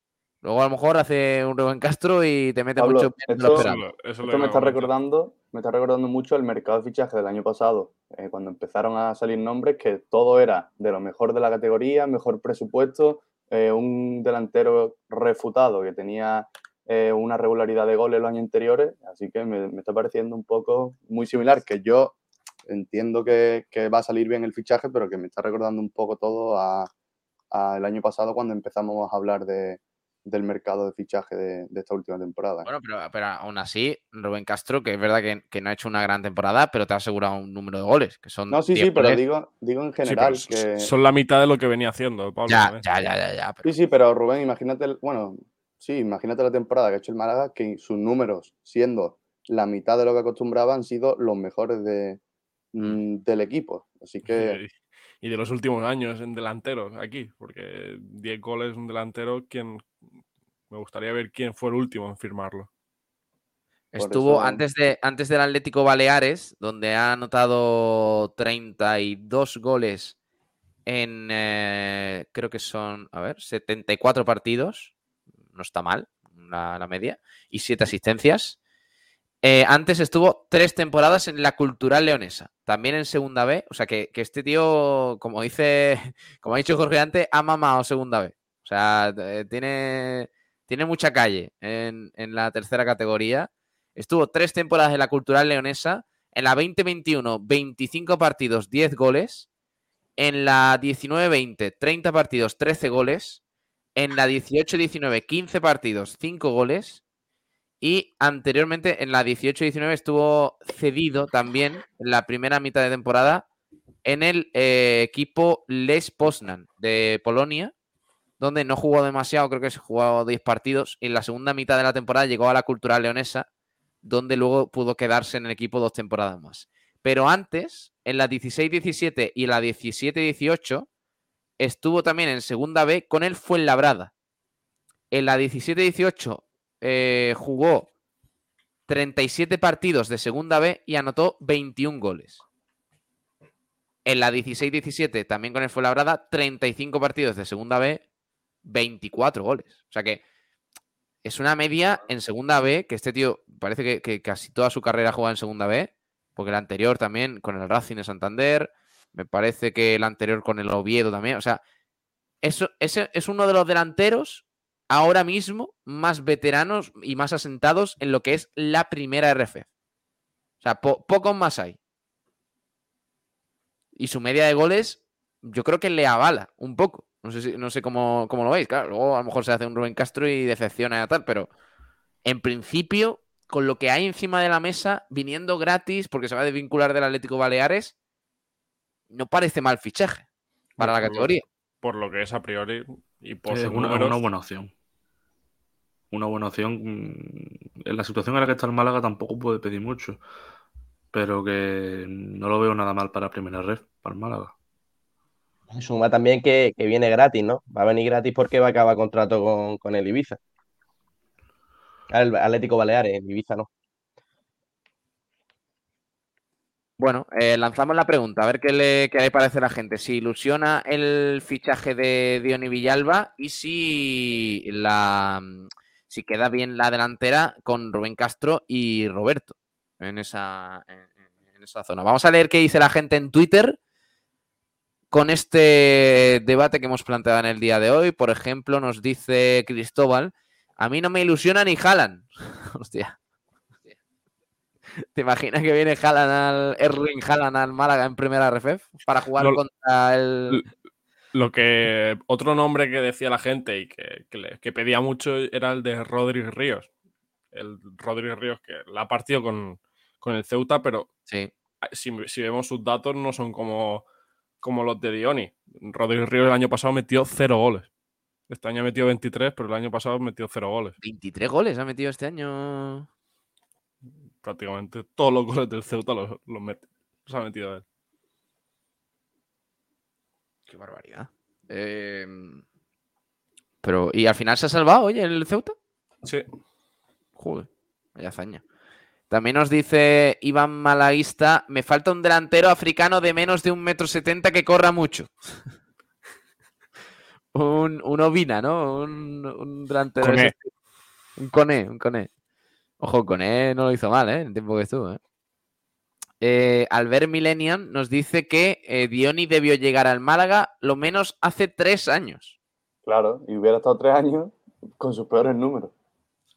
Luego a lo mejor hace un Rubén Castro y te mete Pablo, mucho lo esto, esperado. esto me está recordando, me está recordando mucho el mercado de fichaje del año pasado, eh, cuando empezaron a salir nombres que todo era de lo mejor de la categoría, mejor presupuesto, eh, un delantero refutado que tenía eh, una regularidad de goles los años anteriores, así que me, está pareciendo un poco muy similar, que yo entiendo que, va a salir bien el fichaje, pero que me está recordando un poco todo a- al año pasado cuando empezamos a hablar de, del mercado de fichaje de, de esta última temporada. Bueno, pero, pero aún así, Rubén Castro, que es verdad que, que no ha hecho una gran temporada, pero te ha asegurado un número de goles, que son No, sí, 10 sí, pero digo, digo en general que... Son la mitad de lo que venía haciendo, Pablo. Ya, ya, ya, ya, ya. Sí, sí, pero Rubén, imagínate, el- bueno, sí, imagínate la temporada que ha hecho el Málaga, que sus números, siendo la mitad de lo que acostumbraba, han sido los mejores de, mm, del equipo. Así que, Y de los últimos años en delanteros aquí, porque 10 goles un delantero, ¿quién? Me gustaría ver quién fue el último en firmarlo. Estuvo antes, de, antes del Atlético Baleares, donde ha anotado 32 goles en, eh, creo que son, a ver, 74 partidos, no está mal la, la media, y 7 asistencias. Eh, antes estuvo tres temporadas en la Cultural Leonesa, también en Segunda B, o sea que, que este tío, como dice, como ha dicho Jorge antes, ha mamado Segunda B. O sea, eh, tiene, tiene mucha calle en, en la tercera categoría. Estuvo tres temporadas en la Cultural Leonesa. En la 2021, 25 partidos, 10 goles. En la 19-20, 30 partidos, 13 goles. En la 18-19, 15 partidos, 5 goles. Y anteriormente, en la 18-19, estuvo cedido también en la primera mitad de temporada en el eh, equipo Les Poznan de Polonia, donde no jugó demasiado, creo que se jugó 10 partidos. Y en la segunda mitad de la temporada llegó a la Cultural Leonesa, donde luego pudo quedarse en el equipo dos temporadas más. Pero antes, en la 16-17 y la 17-18, estuvo también en segunda B con el Fuenlabrada. En la 17-18 eh, jugó 37 partidos de segunda B y anotó 21 goles. En la 16-17, también con el Fuenlabrada, 35 partidos de segunda B, 24 goles. O sea que es una media en segunda B, que este tío parece que, casi toda su carrera juega en segunda B, porque el anterior también con el Racing de Santander, me parece que el anterior con el Oviedo también. O sea, eso, ese es uno de los delanteros ahora mismo más veteranos y más asentados en lo que es la primera RF. O sea, po- pocos más hay. Y su media de goles, yo creo que le avala un poco. No sé, si- no sé cómo, cómo lo veis. Claro, luego a lo mejor se hace un Rubén Castro y decepciona y tal, pero en principio, con lo que hay encima de la mesa, viniendo gratis, porque se va a desvincular del Atlético Baleares, no parece mal fichaje para la lo- categoría. Por lo que es a priori y por Es sus una, números. una buena opción. Una buena opción. mm, En la situación en la que está el Málaga tampoco puede pedir mucho. Pero que no lo veo nada mal para primera red, para el Málaga. Suma también que, que viene gratis, ¿no? Va a venir gratis porque va a acabar contrato con, con el Ibiza. El Atlético Baleares, el Ibiza no. Bueno, eh, lanzamos la pregunta, a ver qué le, qué le parece a la gente. Si ilusiona el fichaje de Diony Villalba y si la si queda bien la delantera con Rubén Castro y Roberto en esa, en, en esa zona. Vamos a leer qué dice la gente en Twitter con este debate que hemos planteado en el día de hoy. Por ejemplo, nos dice Cristóbal, a mí no me ilusiona ni Jalan. Hostia. ¿Te imaginas que viene Haaland al Erling Haaland al Málaga en primera RFF para jugar contra el Lo que otro nombre que decía la gente y que, que pedía mucho era el de Rodri Ríos. El Rodri Ríos que la ha partido con, con el Ceuta, pero sí. si, si vemos sus datos no son como, como los de Dioni. Rodri Ríos el año pasado metió cero goles. Este año ha metido 23, pero el año pasado metió cero goles. 23 goles ha metido este año. Prácticamente todos los goles del Ceuta los, los, mete- los ha metido él. Qué barbaridad. Eh, pero, ¿y al final se ha salvado, oye, el Ceuta? Sí. Joder, vaya hazaña. También nos dice Iván Malaguista, me falta un delantero africano de menos de un metro setenta que corra mucho. un, un Ovina, ¿no? Un, un delantero. Coné. estilo. Un Coné, un Coné. Ojo, Coné no lo hizo mal, ¿eh? El tiempo que estuvo, ¿eh? Eh, Albert Millennium nos dice que eh, Dioni debió llegar al Málaga lo menos hace tres años. Claro, y hubiera estado tres años con sus peores números.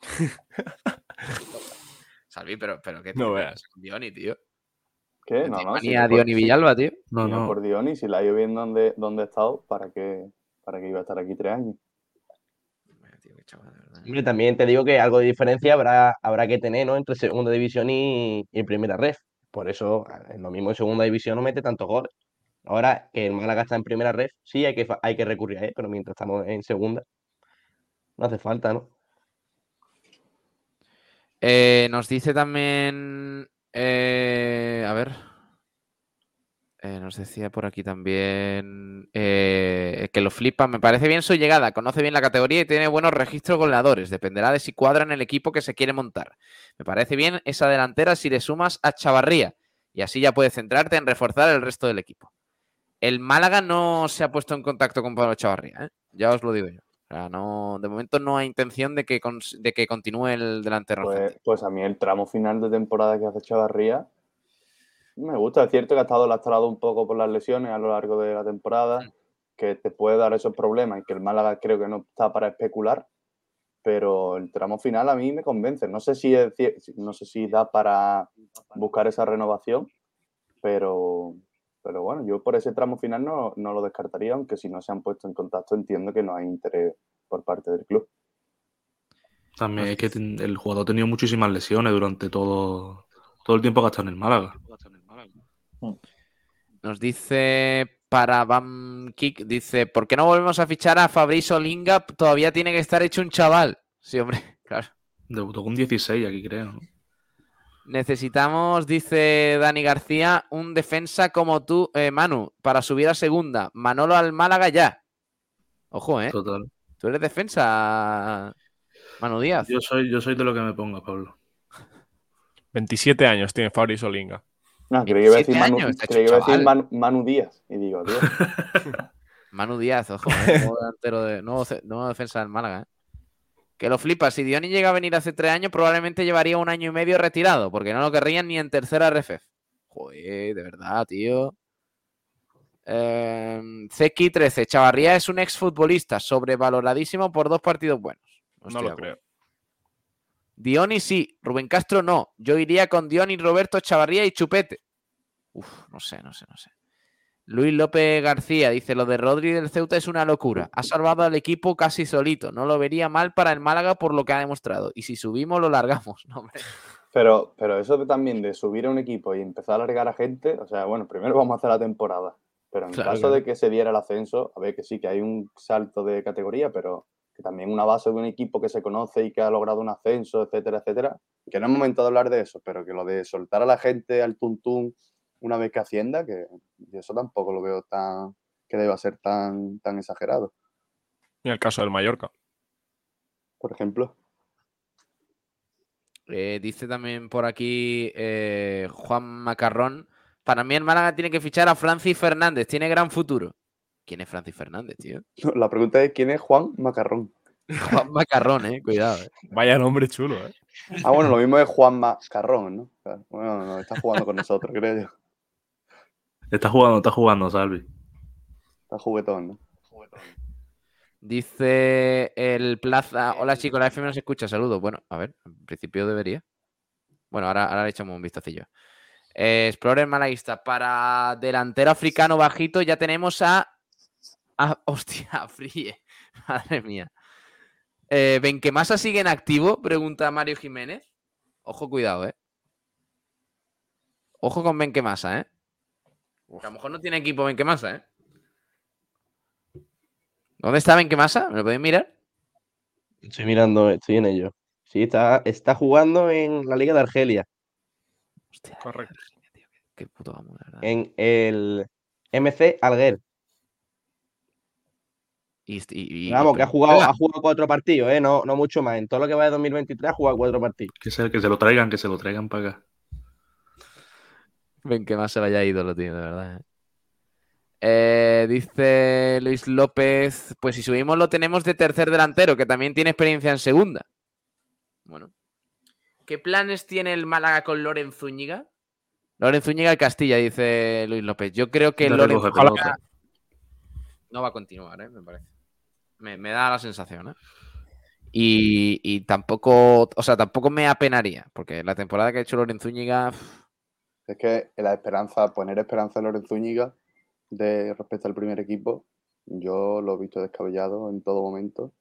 Salvi, pero, pero ¿qué No te veas. con Dioni, tío? ¿Qué? No, no. no Dioni Villalba, tío. No, no. por Dioni, si la ha ido bien donde, donde ha estado, ¿para qué, ¿para qué iba a estar aquí tres años? Hombre, también te digo que algo de diferencia habrá, habrá que tener, ¿no? Entre segunda división y, y primera ref. Por eso, es lo mismo en segunda división no mete tantos goles. Ahora que el Málaga está en primera ref, sí hay que, hay que recurrir a él, pero mientras estamos en segunda, no hace falta, ¿no? Eh, nos dice también. eh, a ver. Eh, nos decía por aquí también eh, que lo flipa. Me parece bien su llegada, conoce bien la categoría y tiene buenos registros goleadores. Dependerá de si cuadra en el equipo que se quiere montar. Me parece bien esa delantera si le sumas a Chavarría y así ya puedes centrarte en reforzar el resto del equipo. El Málaga no se ha puesto en contacto con Pablo Chavarría, ¿eh? ya os lo digo yo. O sea, no, de momento no hay intención de que, de que continúe el delantero. Pues, pues a mí el tramo final de temporada que hace Chavarría me gusta. Es cierto que ha estado lastrado un poco por las lesiones a lo largo de la temporada, que te puede dar esos problemas y que el Málaga creo que no está para especular, pero el tramo final a mí me convence. No sé si, es no sé si da para buscar esa renovación, pero, pero bueno, yo por ese tramo final no, no lo descartaría, aunque si no se han puesto en contacto entiendo que no hay interés por parte del club. También es que el jugador ha tenido muchísimas lesiones durante todo, todo el tiempo que ha estado en el Málaga. Nos dice para Bam Kick, dice, ¿por qué no volvemos a fichar a Fabrizio Linga? Todavía tiene que estar hecho un chaval. Sí, hombre, claro. Debutó con 16 aquí, creo. ¿no? Necesitamos, dice Dani García, un defensa como tú, eh, Manu, para subir a segunda. Manolo al Málaga ya. Ojo, ¿eh? Total. Tú eres defensa, Manu Díaz. Yo soy, yo soy de lo que me ponga, Pablo. 27 años tiene Fabri Solinga. No, creí que iba a decir, 27 Manu, años, está hecho creí que iba a decir. Manu, Manu Díaz. Y digo, Dios. Manu Díaz, ojo, ¿eh? nuevo, delantero de, nuevo, nuevo defensa del Málaga. ¿eh? Que lo flipa. Si Dioni llega a venir hace tres años, probablemente llevaría un año y medio retirado, porque no lo querrían ni en tercera RFF. Joder, de verdad, tío. Eh, CX13, Chavarría es un exfutbolista sobrevaloradísimo por dos partidos buenos. No lo creo. Dioni sí, Rubén Castro no. Yo iría con Dioni, Roberto, Chavarría y Chupete. Uf, no sé, no sé, no sé. Luis López García dice: Lo de Rodri del Ceuta es una locura. Ha salvado al equipo casi solito. No lo vería mal para el Málaga por lo que ha demostrado. Y si subimos, lo largamos. No, hombre. Pero, pero eso de también de subir a un equipo y empezar a largar a gente, o sea, bueno, primero vamos a hacer la temporada. Pero en Claro, caso claro. de que se diera el ascenso, a ver que sí, que hay un salto de categoría, pero que también una base de un equipo que se conoce y que ha logrado un ascenso, etcétera, etcétera. Que no es momento de hablar de eso, pero que lo de soltar a la gente al tuntún una vez que ascienda, que yo eso tampoco lo veo tan que deba ser tan, tan exagerado, Y el caso del Mallorca. por ejemplo. Eh, dice también por aquí eh, Juan Macarrón. Para mí, el Málaga tiene que fichar a Francis Fernández. Tiene gran futuro. ¿Quién es Francis Fernández, tío? La pregunta es quién es Juan Macarrón. Juan Macarrón, eh. Cuidado. eh. Vaya nombre chulo, ¿eh? Ah, bueno, lo mismo es Juan Macarrón, ¿no? Bueno, no, está jugando con nosotros, creo yo. Está jugando, está jugando, Salvi. Está juguetón, ¿no? Dice el Plaza. Hola chicos, la FM no se escucha. Saludos. Bueno, a ver, en principio debería. Bueno, ahora, ahora le echamos un vistacillo. Eh, Explorer Malaguista. Para delantero africano bajito ya tenemos a. a hostia, a Frie. Madre mía. Eh, ¿Benquemasa sigue en activo? Pregunta Mario Jiménez. Ojo, cuidado, eh. Ojo con Benquemasa, eh. Que a lo mejor no tiene equipo Benquemasa, eh. ¿Dónde está Benquemasa? ¿Me lo podéis mirar? Estoy mirando, estoy en ello. Sí, está, está jugando en la Liga de Argelia, Correcto. Qué puto amo, verdad. en el MC Alguer. Y, y- y- Vamos, y- que ha jugado, ha jugado cuatro partidos, ¿eh? No, no mucho más. En todo lo que va de 2023 ha jugado cuatro partidos. Que se, que se lo traigan, que se lo traigan para acá. Ven que más se vaya ídolo, tío, de verdad. ¿eh? Eh, dice Luis López, pues si subimos lo tenemos de tercer delantero, que también tiene experiencia en segunda. Bueno. ¿Qué planes tiene el Málaga con Loren Zúñiga? Loren Zúñiga y Castilla, dice Luis López. Yo creo que De Loren Zúñiga no va a continuar, ¿eh? me parece. Me, me da la sensación, ¿eh? Y, y tampoco, o sea, tampoco me apenaría, porque la temporada que ha hecho Loren Zúñiga... Es que la esperanza, poner esperanza en Loren Zúñiga de respecto al primer equipo, yo lo he visto descabellado en todo momento.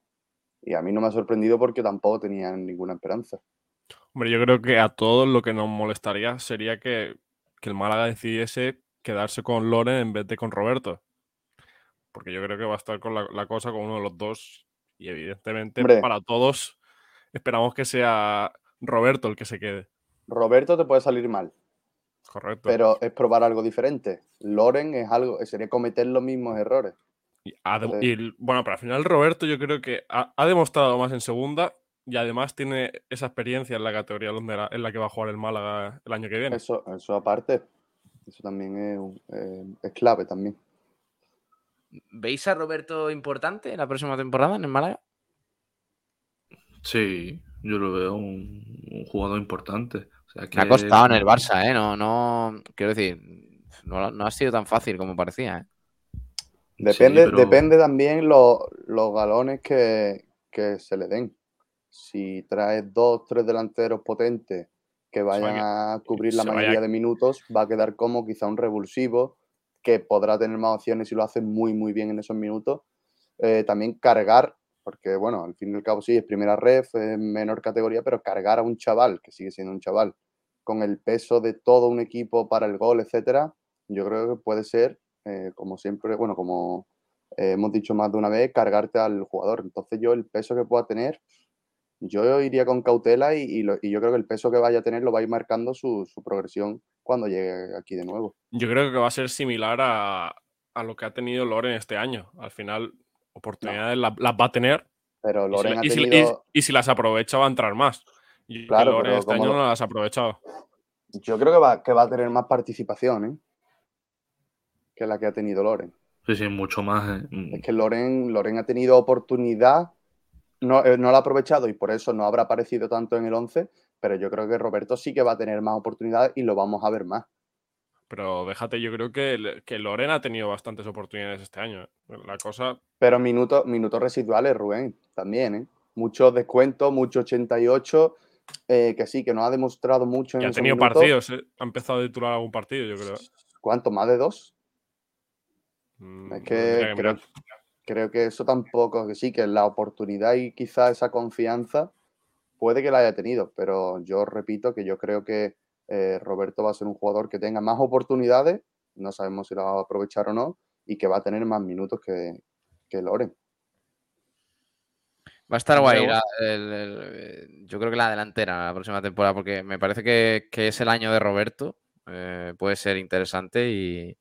Y a mí no me ha sorprendido porque tampoco tenía ninguna esperanza. Hombre, yo creo que a todos lo que nos molestaría sería que, que el Málaga decidiese quedarse con Loren en vez de con Roberto. Porque yo creo que va a estar con la, la cosa con uno de los dos. Y evidentemente Hombre. para todos esperamos que sea Roberto el que se quede. Roberto te puede salir mal, Correcto. pero es probar algo diferente. Loren es algo, sería cometer los mismos errores. Y, ha de- Entonces- y el- bueno, pero al final Roberto yo creo que ha, ha demostrado más en segunda y además tiene esa experiencia en la categoría donde en la que va a jugar el Málaga el año que viene. Eso, eso aparte, eso también es, eh, es clave también. ¿Veis a Roberto importante en la próxima temporada en el Málaga? Sí, yo lo veo un, un jugador importante. O sea, Me ha costado en el Barça, ¿eh? No, no, quiero decir, no, no ha sido tan fácil como parecía, ¿eh? Depende, pero- depende también lo- los galones que, que se le den. Si traes dos, tres delanteros potentes que vayan vaya- a cubrir la mayoría de minutos, va a quedar como quizá un revulsivo que podrá tener más opciones si lo hace muy, muy bien en esos minutos. Eh, también cargar, porque bueno, al fin y al cabo sí, es primera ref, es menor categoría, pero cargar a un chaval, que sigue siendo un chaval, con el peso de todo un equipo para el gol, etcétera, yo creo que puede ser, eh, como siempre, bueno, como eh, hemos dicho más de una vez, cargarte al jugador. Entonces yo el peso que pueda tener, yo iría con cautela y, yo creo que el peso que vaya a tener lo va a ir marcando su progresión cuando llegue aquí de nuevo. Yo creo que va a ser similar a, a lo que ha tenido Loren este año. Al final, oportunidades la- las, va a tener. Pero y si Loren ha y si- y- tenido- y si las aprovecha, va a entrar más. Y que Claro, Loren este año no las ha aprovechado. Yo creo que va, que va a tener más participación ¿eh? que la que ha tenido Loren. Sí, sí, mucho más. eh, mm, Es que Loren, Loren ha tenido oportunidad, no, eh, no la ha aprovechado y por eso no habrá aparecido tanto en el 11, pero yo creo que Roberto sí que va a tener más oportunidades y lo vamos a ver más. Pero déjate, yo creo que, que Loren ha tenido bastantes oportunidades este año. ¿eh? La cosa. Pero minutos, minutos residuales, Rubén, también, ¿eh? Muchos descuentos, mucho 88, eh, que sí, que no ha demostrado mucho en Y ha tenido minutos. partidos. ¿eh? Ha empezado a titular algún partido, yo creo. ¿Cuánto? ¿Más de dos? Mm, Es que creo, creo que eso tampoco, que sí, que la oportunidad y quizá esa confianza puede que la haya tenido, pero yo repito que yo creo que eh, Roberto va a ser un jugador que tenga más oportunidades, no sabemos si la va a aprovechar o no, y que va a tener más minutos que, que Loren. Va a estar guay. Veremos. la- el- el- yo creo que la delantera la próxima temporada, porque me parece que, que es el año de Roberto. eh, puede ser interesante y,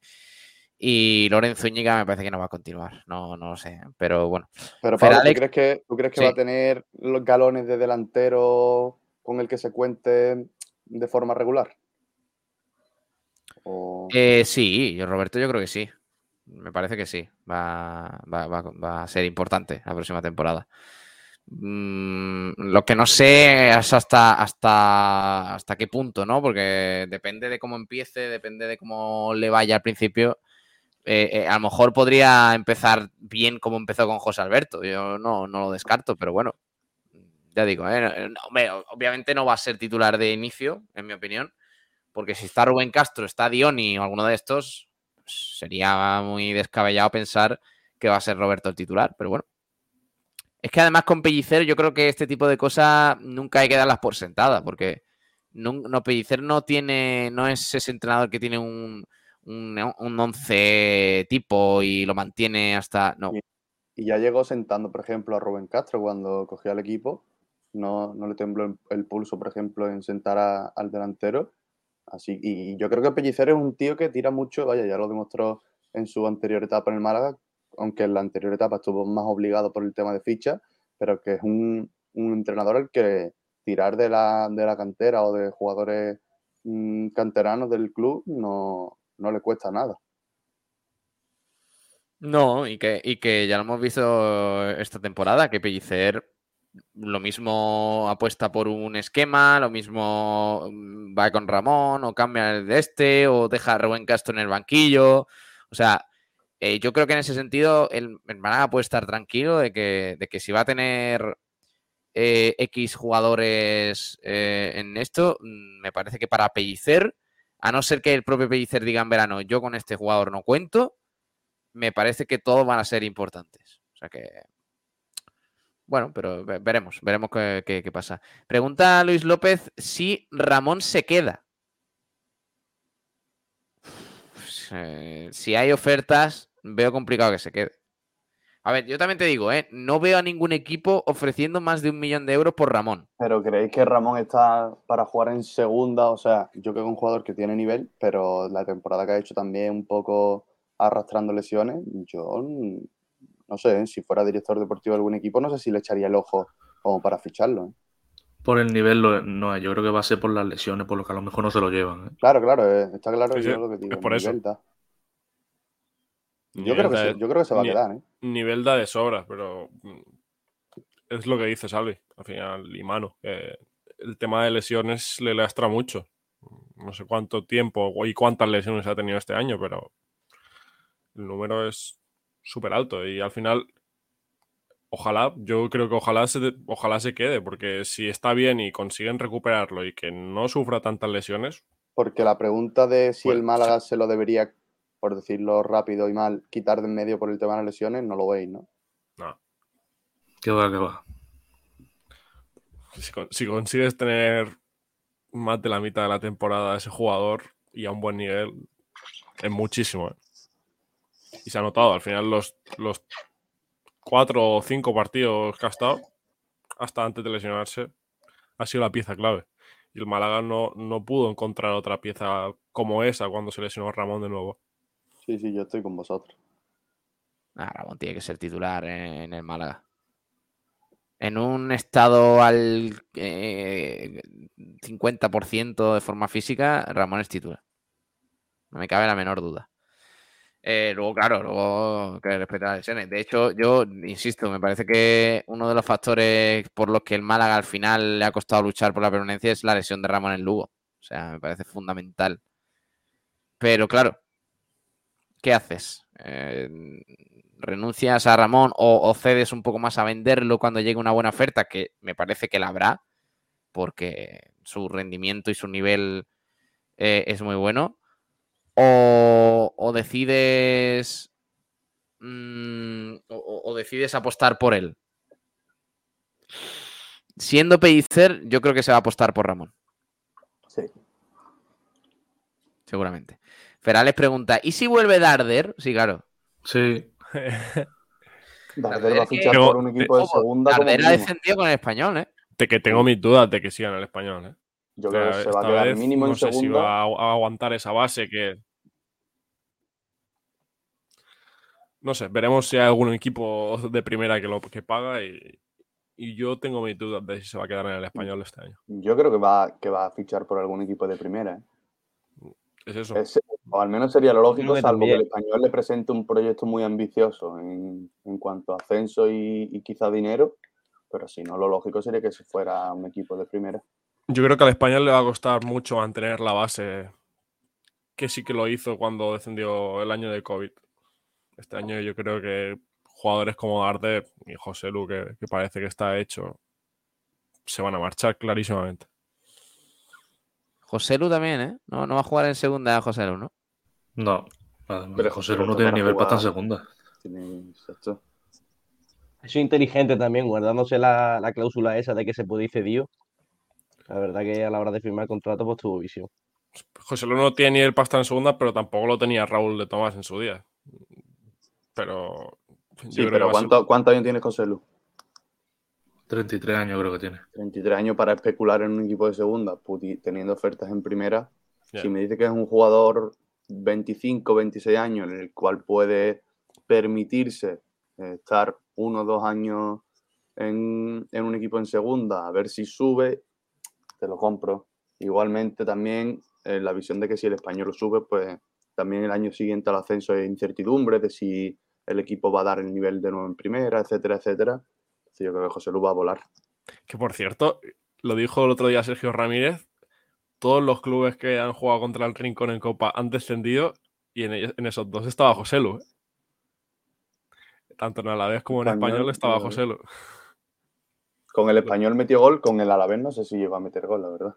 y Loren Zúñiga me parece que no va a continuar. No, no lo sé. Pero bueno. Pero Pablo, ¿tú crees que, tú crees que Sí. va a tener los galones de delantero con el que se cuente de forma regular? O- Eh, sí, yo, Roberto, yo creo que sí. Me parece que sí. Va, va- va- va a ser importante la próxima temporada. Mm, lo que no sé es hasta, hasta, hasta qué punto, ¿no? Porque depende de cómo empiece, depende de cómo le vaya al principio. Eh, eh, a lo mejor podría empezar bien como empezó con José Alberto. Yo no, no lo descarto, pero bueno, ya digo, ¿eh? Obviamente no va a ser titular de inicio, en mi opinión, porque si está Rubén Castro, está Dioni o alguno de estos, sería muy descabellado pensar que va a ser Roberto el titular, pero bueno. Es que además con Pellicer yo creo que este tipo de cosas nunca hay que darlas por sentada, porque no, no, Pellicer no tiene, no es ese entrenador que tiene un, un, un once tipo y lo mantiene hasta. No. Y ya llegó sentando, por ejemplo, a Rubén Castro cuando cogió al equipo. No, no le tembló el, pulso, por ejemplo, en sentar al delantero. Así, y yo creo que Pellicer es un tío que tira mucho, vaya, ya lo demostró en su anterior etapa en el Málaga, aunque en la anterior etapa estuvo más obligado por el tema de ficha, pero que es un, un entrenador el que tirar de la, de la cantera o de jugadores mm, canteranos del club no, no le cuesta nada. No, y que, y que ya lo hemos visto esta temporada, que Pellicer lo mismo apuesta por un esquema, lo mismo mm, va con Ramón, o cambia el de este, o deja a Rubén Castro en el banquillo. O sea, eh, yo creo que en ese sentido el, el puede estar tranquilo de que, de que si va a tener eh, X jugadores eh, en esto, mm, me parece que para Pellicer, a no ser que el propio Pellicer diga en verano, yo con este jugador no cuento, me parece que todos van a ser importantes. O sea que, bueno, pero ve- veremos, veremos qué, qué- pasa. Pregunta Luis López si Ramón se queda. Eh, si hay ofertas, veo complicado que se quede. A ver, yo también te digo, ¿eh? no veo a ningún equipo ofreciendo más de un millón de euros por Ramón. Pero ¿creéis que Ramón está para jugar en segunda? O sea, yo creo que es un jugador que tiene nivel, pero la temporada que ha hecho también un poco arrastrando lesiones, yo no sé, ¿eh? si fuera director deportivo de algún equipo, no sé si le echaría el ojo como para ficharlo. ¿eh? Por el nivel no es. Yo creo que va a ser por las lesiones, por lo que a lo mejor no se lo llevan. ¿eh? Claro, claro, está claro Sí, sí, yo lo que digo. es por eso. Yo creo, que se, de- yo creo que se va a quedar, ¿eh? Nivel da de sobra, pero mm, es lo que dice Salvi, al final, y Manu. que el tema de lesiones le lastra mucho. No sé cuánto tiempo y cuántas lesiones ha tenido este año, pero el número es súper alto. Y al final, ojalá, yo creo que ojalá se, ojalá se quede, porque si está bien y consiguen recuperarlo y que no sufra tantas lesiones, Porque la pregunta de si Pues, el Málaga se lo debería, por decirlo rápido y mal, quitar de en medio por el tema de las lesiones, no lo veis, ¿no? no. Que va, que va. Si consigues tener más de la mitad de la temporada a ese jugador y a un buen nivel, es muchísimo. ¿eh? Y se ha notado, al final los, los cuatro o cinco partidos que ha estado, hasta antes de lesionarse, ha sido la pieza clave. Y el Málaga no, no pudo encontrar otra pieza como esa cuando se lesionó Ramón de nuevo. Sí, sí, yo estoy con vosotros. Ah, Ramón tiene que ser titular en el Málaga. En un estado al eh, 50% de forma física, Ramón es titular. No me cabe la menor duda. Eh, luego, claro, luego que respetar las lesiones. De hecho, yo insisto, me parece que uno de los factores por los que el Málaga al final le ha costado luchar por la permanencia es la lesión de Ramón en Lugo. O sea, me parece fundamental. Pero claro, ¿qué haces? Eh, ¿Renuncias a Ramón o, o cedes un poco más a venderlo cuando llegue una buena oferta? Que me parece que la habrá, porque su rendimiento y su nivel eh, es muy bueno. O, o decides. mm, o- o, o decides apostar por él. Siendo Pellicer, yo creo que se va a apostar por Ramón. Sí. Seguramente. Ferales pregunta: ¿y si vuelve Darder? Sí, claro. Sí. Darder va a que- fichar por un equipo de segunda Darder ha defendido con el español, ¿eh? De que tengo mis dudas de que sigan el español. ¿eh? Yo creo que se va a quedar vez mínimo no en sé si va a, a aguantar esa base que. No sé, veremos si hay algún equipo de primera que lo que paga y, y yo tengo mis dudas de si se va a quedar en el español este año. Yo creo que va, que va a fichar por algún equipo de primera. ¿eh? Es eso. Es- o al menos sería lo lógico, que salvo que el español le presente un proyecto muy ambicioso en, en cuanto a ascenso y, y quizá dinero. Pero si no, lo lógico sería que se fuera a un equipo de primera. Yo creo que al español le va a costar mucho mantener la base que sí que lo hizo cuando descendió el año de COVID. Este año yo creo que jugadores como Darder y José Lu, que, que parece que está hecho, se van a marchar clarísimamente. José Lu también, ¿eh? No, no va a jugar en segunda José Lu, ¿no? No. Pero- José Lu no tiene nivel para estar en jugar. segunda. Tiene- exacto. Eso es inteligente también, guardándose la, la cláusula esa de que se puede ir cedido. La verdad que a la hora de firmar el contrato, pues tuvo visión. José Lu no tiene nivel para estar en segunda, pero tampoco lo tenía Raúl de Tomás en su día. Pero. yo Sí, creo pero a ser- ¿cuánto, ¿cuántos años tiene José Lu? 33 años creo que tiene. 33 años para especular en un equipo de segunda, puti- teniendo ofertas en primera. Si me dice que es un jugador 25, 26 años, en el cual puede permitirse eh, estar uno o dos años en, en un equipo en segunda, a ver si sube, te lo compro. Igualmente también eh, la visión de que si el español sube, pues también el año siguiente al ascenso hay incertidumbre de si el equipo va a dar el nivel de nuevo en primera, etcétera, etcétera. Yo creo que José Lu va a volar. Que por cierto, lo dijo el otro día Sergio Ramírez, todos los clubes que han jugado contra el Rincón en Copa han descendido y en, ellos- en esos dos estaba José Lu. ¿eh? Tanto en Alavés como en Español, Español estaba José Lu. Con el español metió gol, con el Alavés no sé si llegó a meter gol, la verdad.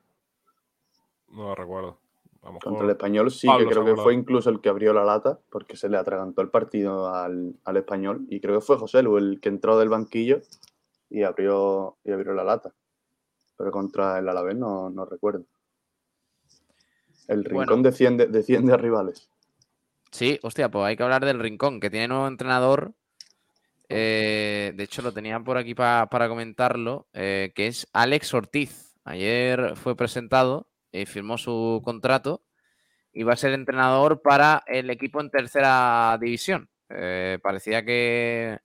No lo recuerdo. Lo Contra el español sí, Pablo que creo que fue incluso el que abrió la lata, porque se le atragantó el partido al, al español. Y creo que fue José Lu el que entró del banquillo y abrió, y abrió la lata. Pero contra el Alavés no, no recuerdo. El Bueno. Rincón desciende, desciende a rivales. Sí, hostia, pues hay que hablar del Rincón, que tiene nuevo entrenador. eh, de hecho, lo tenía por aquí pa- para comentarlo, eh, que es Alex Ortiz. Ayer fue presentado y firmó su contrato y va a ser entrenador para el equipo en tercera división. Eh, parecía que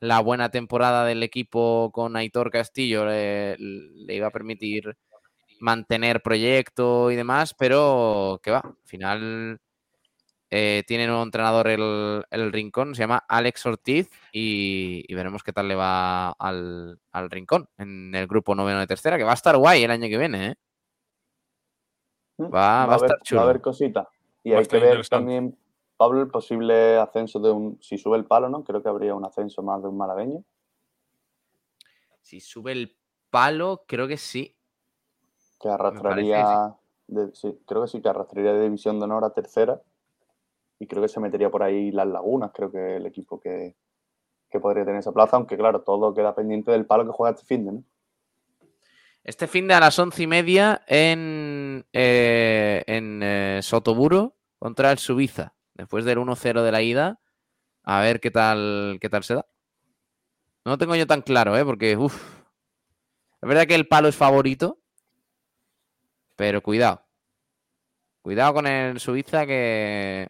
la buena temporada del equipo con Aitor Castillo le, le iba a permitir mantener proyecto y demás, pero que va, al final eh, tiene nuevo entrenador el, el Rincón, se llama Alex Ortiz y, y veremos qué tal le va al, al Rincón en el grupo noveno de tercera, que va a estar guay el año que viene, ¿eh? Va, va a haber, estar chulo. va a haber cositas. Y Va hay que ver también, Pablo, el posible ascenso de un. Si sube el palo, ¿no? Creo que habría un ascenso más de un malagueño. Si sube el palo, creo que sí. que arrastraría, de- sí, creo que sí, que arrastraría de división de honor a tercera y creo que se metería por ahí las lagunas, creo que el equipo que, que podría tener esa plaza, aunque claro, todo queda pendiente del palo que juega este fin de, ¿no? Este fin de a las once y media en, eh, en eh, Sotoburo contra el Subiza. Después del 1-0 de la ida, a ver qué tal, qué tal se da. No lo tengo yo tan claro, ¿eh? Porque, uff. Es verdad que el palo es favorito, pero cuidado. Cuidado con el Suiza que,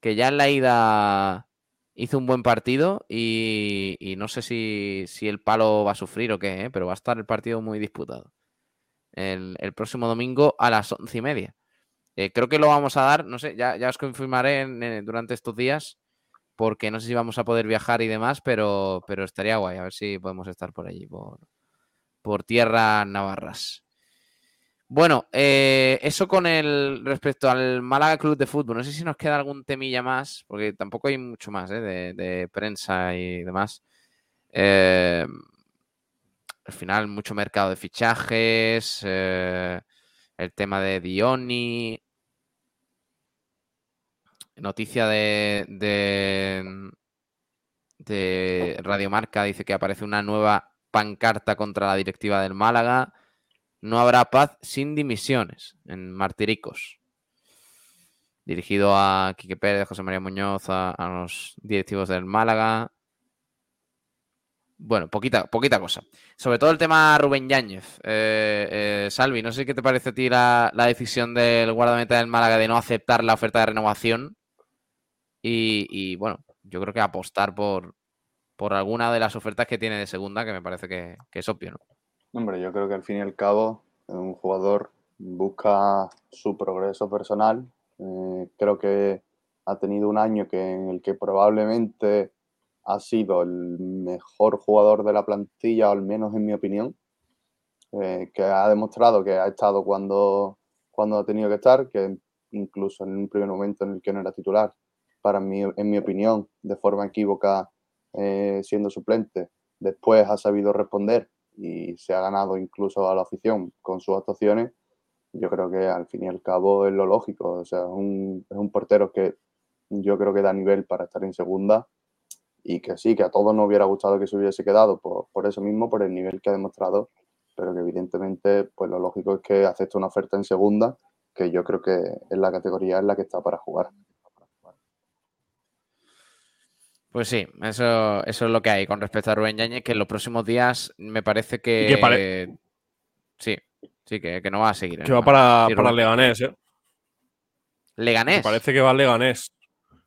que ya en la ida hizo un buen partido y, no sé si, si el palo va a sufrir o qué, ¿eh? pero va a estar el partido muy disputado. El próximo domingo a las once y media. Eh, creo que lo vamos a dar, no sé, ya, ya os confirmaré durante estos días, porque no sé si vamos a poder viajar y demás, pero, pero estaría guay, a ver si podemos estar por allí, por, por tierras navarras. Bueno, eh, eso con el respecto al Málaga Club de Fútbol. No sé si nos queda algún temilla más, porque tampoco hay mucho más ¿eh? de, prensa y demás. Al final, mucho mercado de fichajes, el tema de Dioni. Noticia de, de, de Radiomarca dice que aparece una nueva pancarta contra la directiva del Málaga. No habrá paz sin dimisiones en Martiricos. Dirigido a Quique Pérez, José María Muñoz, a, a los directivos del Málaga. Bueno, poquita, poquita cosa. Sobre todo el tema Rubén Yáñez. Eh, eh, Salvi, no sé qué te parece a ti la, la decisión del guardameta del Málaga de no aceptar la oferta de renovación. Y, y, bueno, yo creo que apostar por, por alguna de las ofertas que tiene de segunda, que me parece que, es obvio, ¿no? Hombre, yo creo que al fin y al cabo un jugador busca su progreso personal. Eh, creo que ha tenido un año que, en el que probablemente ha sido el mejor jugador de la plantilla, o al menos en mi opinión, eh, que ha demostrado que ha estado cuando, cuando ha tenido que estar, que incluso en un primer momento en el que no era titular, para mí, en mi opinión, de forma equívoca, eh, siendo suplente, después ha sabido responder y se ha ganado incluso a la afición con sus actuaciones, yo creo que al fin y al cabo es lo lógico. O sea, es un, es un portero que yo creo que da nivel para estar en segunda y que sí, que a todos nos hubiera gustado que se hubiese quedado por, por eso mismo, por el nivel que ha demostrado, pero que evidentemente pues lo lógico es que acepte una oferta en segunda, que yo creo que es la categoría en la que está para jugar. Pues sí, eso, eso es lo que hay con respecto a Rubén Yáñez, que en los próximos días me parece que. Y que pare- Sí, sí, que, que no va a seguir. Que va para, Sí, para. Leganés, ¿eh? ¿Leganés? Me parece que va al Leganés.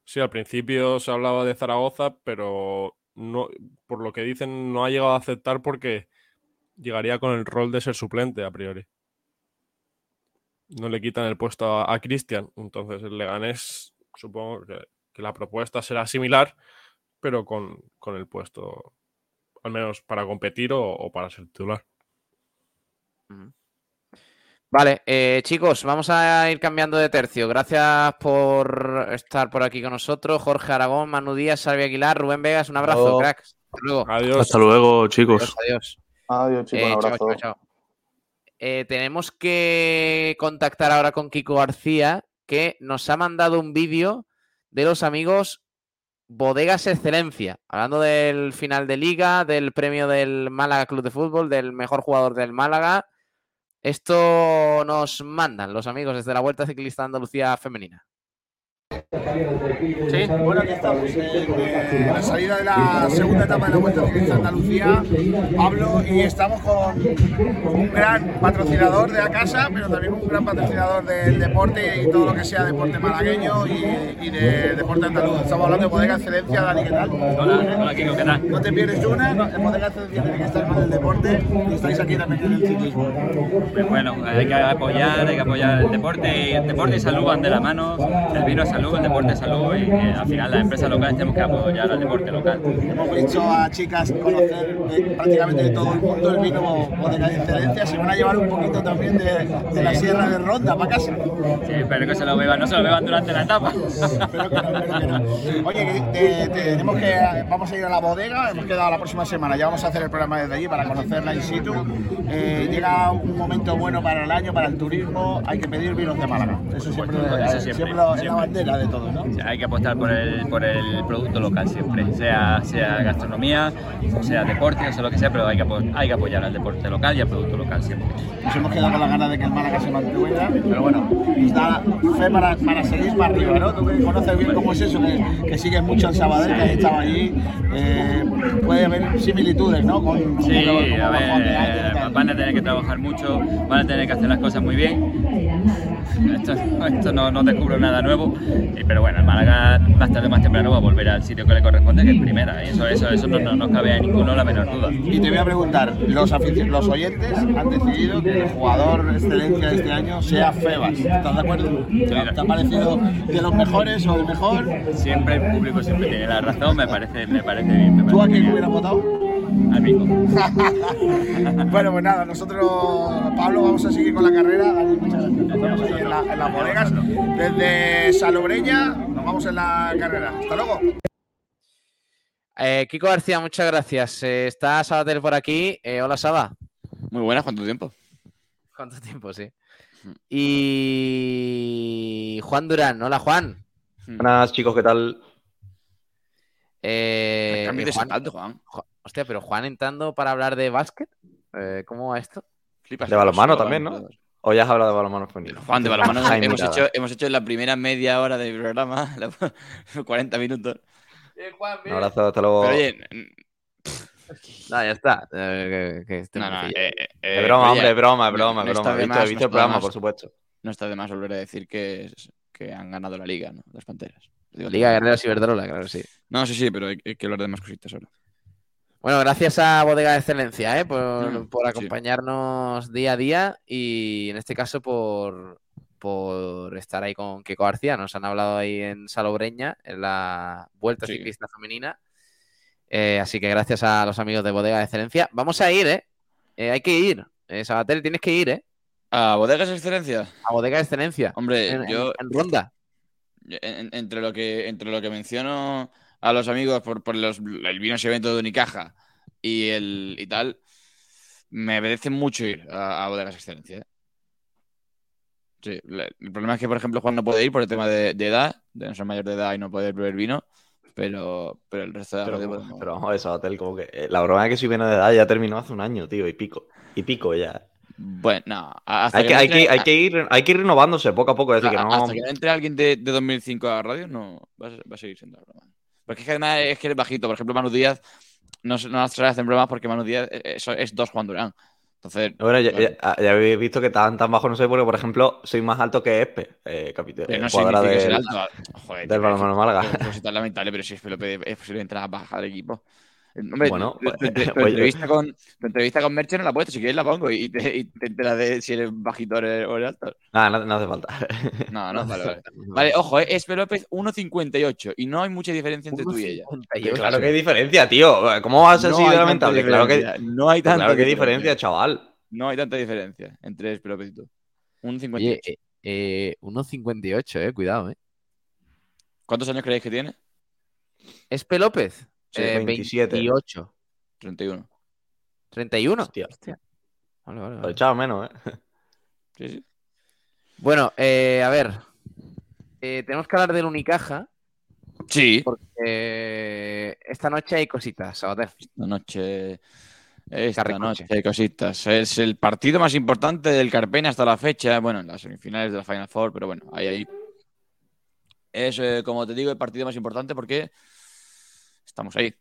Sí, al principio se hablaba de Zaragoza, pero no, por lo que dicen no ha llegado a aceptar porque llegaría con el rol de ser suplente a priori. No le quitan el puesto a, a Cristian, entonces el Leganés supongo que, que la propuesta será similar, pero con, con el puesto, al menos para competir o, o para ser titular. Vale, eh, chicos, vamos a ir cambiando de tercio. Gracias por estar por aquí con nosotros. Jorge Aragón, Manu Díaz, Salvi Aguilar, Rubén Vegas, un abrazo, cracks. Hasta luego. Adiós. Hasta luego, chicos. Adiós, adiós. Adiós, chicos, Eh, un chao, chao, chao. Eh, tenemos que contactar ahora con Kiko García, que nos ha mandado un vídeo de los amigos Bodegas Excelencia, hablando del final de liga, del premio del Málaga Club de Fútbol, del mejor jugador del Málaga. Esto nos mandan los amigos desde la Vuelta Ciclista Andalucía Femenina. Sí, bueno, aquí estamos en la salida de la segunda etapa de la Vuelta Ciclista Andalucía, Pablo, y estamos con un gran patrocinador de la casa, pero también un gran patrocinador del deporte y todo lo que sea deporte malagueño y, y de deporte andaluz. Estamos hablando de Bodega Excelencia, Dani, ¿qué tal? Hola, hola Kiko, ¿qué tal? No te pierdes una, en Bodega Excelencia tiene que estar con el deporte y estáis aquí también en el ciclismo. Pues bueno, hay que apoyar, hay que apoyar el deporte, y el deporte y salud van de la mano, el vino es salud, el deporte salud y al final las empresas locales tenemos que apoyar al deporte local. Hemos visto a chicas conocer de- prácticamente de todo el mundo el vino Bodega de Excelencia. Se van a llevar un poquito también de, de la Sierra de Ronda para casa. Sí, espero que se lo beban, no se lo beban durante la etapa. Oye, que te- te- tenemos que, vamos a ir a la bodega, hemos quedado la próxima semana, ya vamos a hacer el programa desde allí para conocerla in situ. Eh, llega un momento bueno para el año, para el turismo, hay que pedir vinos de Málaga. Eso siempre, Eso eh, siempre, siempre lo- es la siempre. De todo, ¿no? O sea, hay que apostar por el, por el producto local siempre, sea, sea gastronomía, o sea deporte, o sea lo que sea, pero hay que, hay que apoyar al deporte local y al producto local siempre. Nos hemos quedado con las ganas de que el Málaga se mantenga, pero bueno, nos da fe para, para seguir para arriba, ¿no? Tú que conoces bien cómo es eso, que, que sigues mucho el Sabadell, que has estado allí, eh, puede haber similitudes, ¿no? Con, Sí, cómo a ver, van a tener que trabajar mucho, van a tener que hacer las cosas muy bien. Esto, esto no, no descubro nada nuevo, pero bueno, el Málaga más tarde o más temprano va a volver al sitio que le corresponde, que es primera, y eso, eso, eso no, no, no cabe a ninguno la menor duda. Y te voy a preguntar, los, los oyentes han decidido que el jugador excelencia de este año sea Febas. ¿Estás de acuerdo? ¿Te ha parecido de los mejores o el mejor? Siempre el público siempre tiene la razón, me parece, me parece bien. me ¿Tú a quién hubieras votado? Al bueno, pues nada, nosotros, Pablo, vamos a seguir con la carrera. Dani, muchas gracias. Nos vemos ahí en, la- en las bodegas. Desde Salobreña nos vamos en la carrera. Hasta luego. Eh, Kiko García, muchas gracias. Eh, está Sabater por aquí. Eh, hola, Saba. Muy buenas, ¿cuánto tiempo? ¿Cuánto tiempo, sí? Y Juan Durán. Hola, Juan. Buenas chicos, ¿qué tal? Eh, Cambio de Juan. Hostia, pero Juan entrando para hablar de básquet. Eh, ¿Cómo va esto? Flipas, De balonmano también, ¿no? O ya has hablado de balonmano femenino. Juan, de balonmano hemos hecho, hemos hecho en la primera media hora del programa, la- 40 minutos. Un abrazo, hasta luego. Pero oye, No, ya está. Eh, que- que este No, no, eh, eh, Es broma, hombre, es broma, es no- broma, es no está broma. He visto- más, he visto no el está de programa, más. por supuesto. No está de más volver a decir que, es- que han ganado la liga, ¿no? Las Panteras. Digo Liga todo. Guerreras Iberdrola, claro que sí. No, sí, sí, pero hay, hay que hablar de más cositas ahora. Bueno, gracias a Bodega de Excelencia ¿eh? por, Mm, sí. acompañarnos día a día y en este caso por, por estar ahí con Kiko García. Nos han hablado ahí en Salobreña, en la Vuelta Sí. Ciclista Femenina. Eh, así que gracias a los amigos de Bodega de Excelencia. Vamos a ir, ¿eh? Eh, hay que ir. Eh, Sabater, tienes que ir, ¿eh? ¿A Bodegas Excelencia? A Bodega de Excelencia. Hombre, en, yo. en- en ronda. en- en- entre, lo que, entre lo que menciono a los amigos por, por los, el vino ese evento de Unicaja y, el, y tal, me apetece mucho ir a, a Bodegas Excelencia. ¿eh? Sí, la- el problema es que, por ejemplo, Juan no puede ir por el tema de, de edad, de no ser mayor de edad y no poder beber vino, pero, pero el resto de la Pero, radio vamos- podemos- pero vamos a ver, Sabatel, como que eh, la broma es que soy menos de edad ya terminó hace un año, tío, y pico. Y pico ya. Bueno, no, hasta Hay que que, no hay, entre- que, hay, que ir, hay que ir renovándose poco a poco, es decir, que no... Hasta que entre alguien de, de 2005 a la radio, no va a, va a seguir siendo broma. Porque es que además es que eres bajito. Por ejemplo, Manu Díaz no, no las hacen bromas porque Manu Díaz es, es dos Juan Durán. Entonces, Bueno, ya, claro. ya- ya habéis visto que tan, tan bajo no sé, porque por ejemplo, soy más alto que Espe, eh, capitán. Que no significa ser alto. Joder, del balonmano es- Málaga. es lamentable, pero si es Pelope es posible entrar a bajar el equipo. Eh, Hombre, Bueno, tu- pues- tu, tu- tu pues- entrevista con, tu entrevista con Merche no la he puesto, si quieres la pongo y te, y te enteras de si eres bajito o eres, alto. Nada, no, no hace falta. No, no, vale, vale. Vale, ojo, eh, Espe López 1.58 y no hay mucha diferencia entre tú y ella. Claro que hay diferencia, tío. ¿Cómo va a ser No lamentable? Claro que, diferencia, no hay tanta claro que diferencia. diferencia, chaval. No hay tanta diferencia entre Espe López y tú. 1.58. Oye, eh, eh, 1.58, eh, cuidado, eh. ¿Cuántos años creéis que tiene? ¿Espe López? Sí, Eh, 27. 28. 31. ¿31? Hostia. Vale, vale, Lo vale. echaba menos, ¿eh? Sí, sí. Bueno, eh, a ver. Eh, tenemos que hablar del Unicaja. Sí. Porque eh, esta noche hay cositas, Sabater. Esta noche. Esta Carricoche. noche hay cositas. Es el partido más importante del Carpena hasta la fecha. Bueno, en las semifinales de la Final Four, pero bueno, ahí, ahí. Es, eh, como te digo, el partido más importante porque estamos ahí.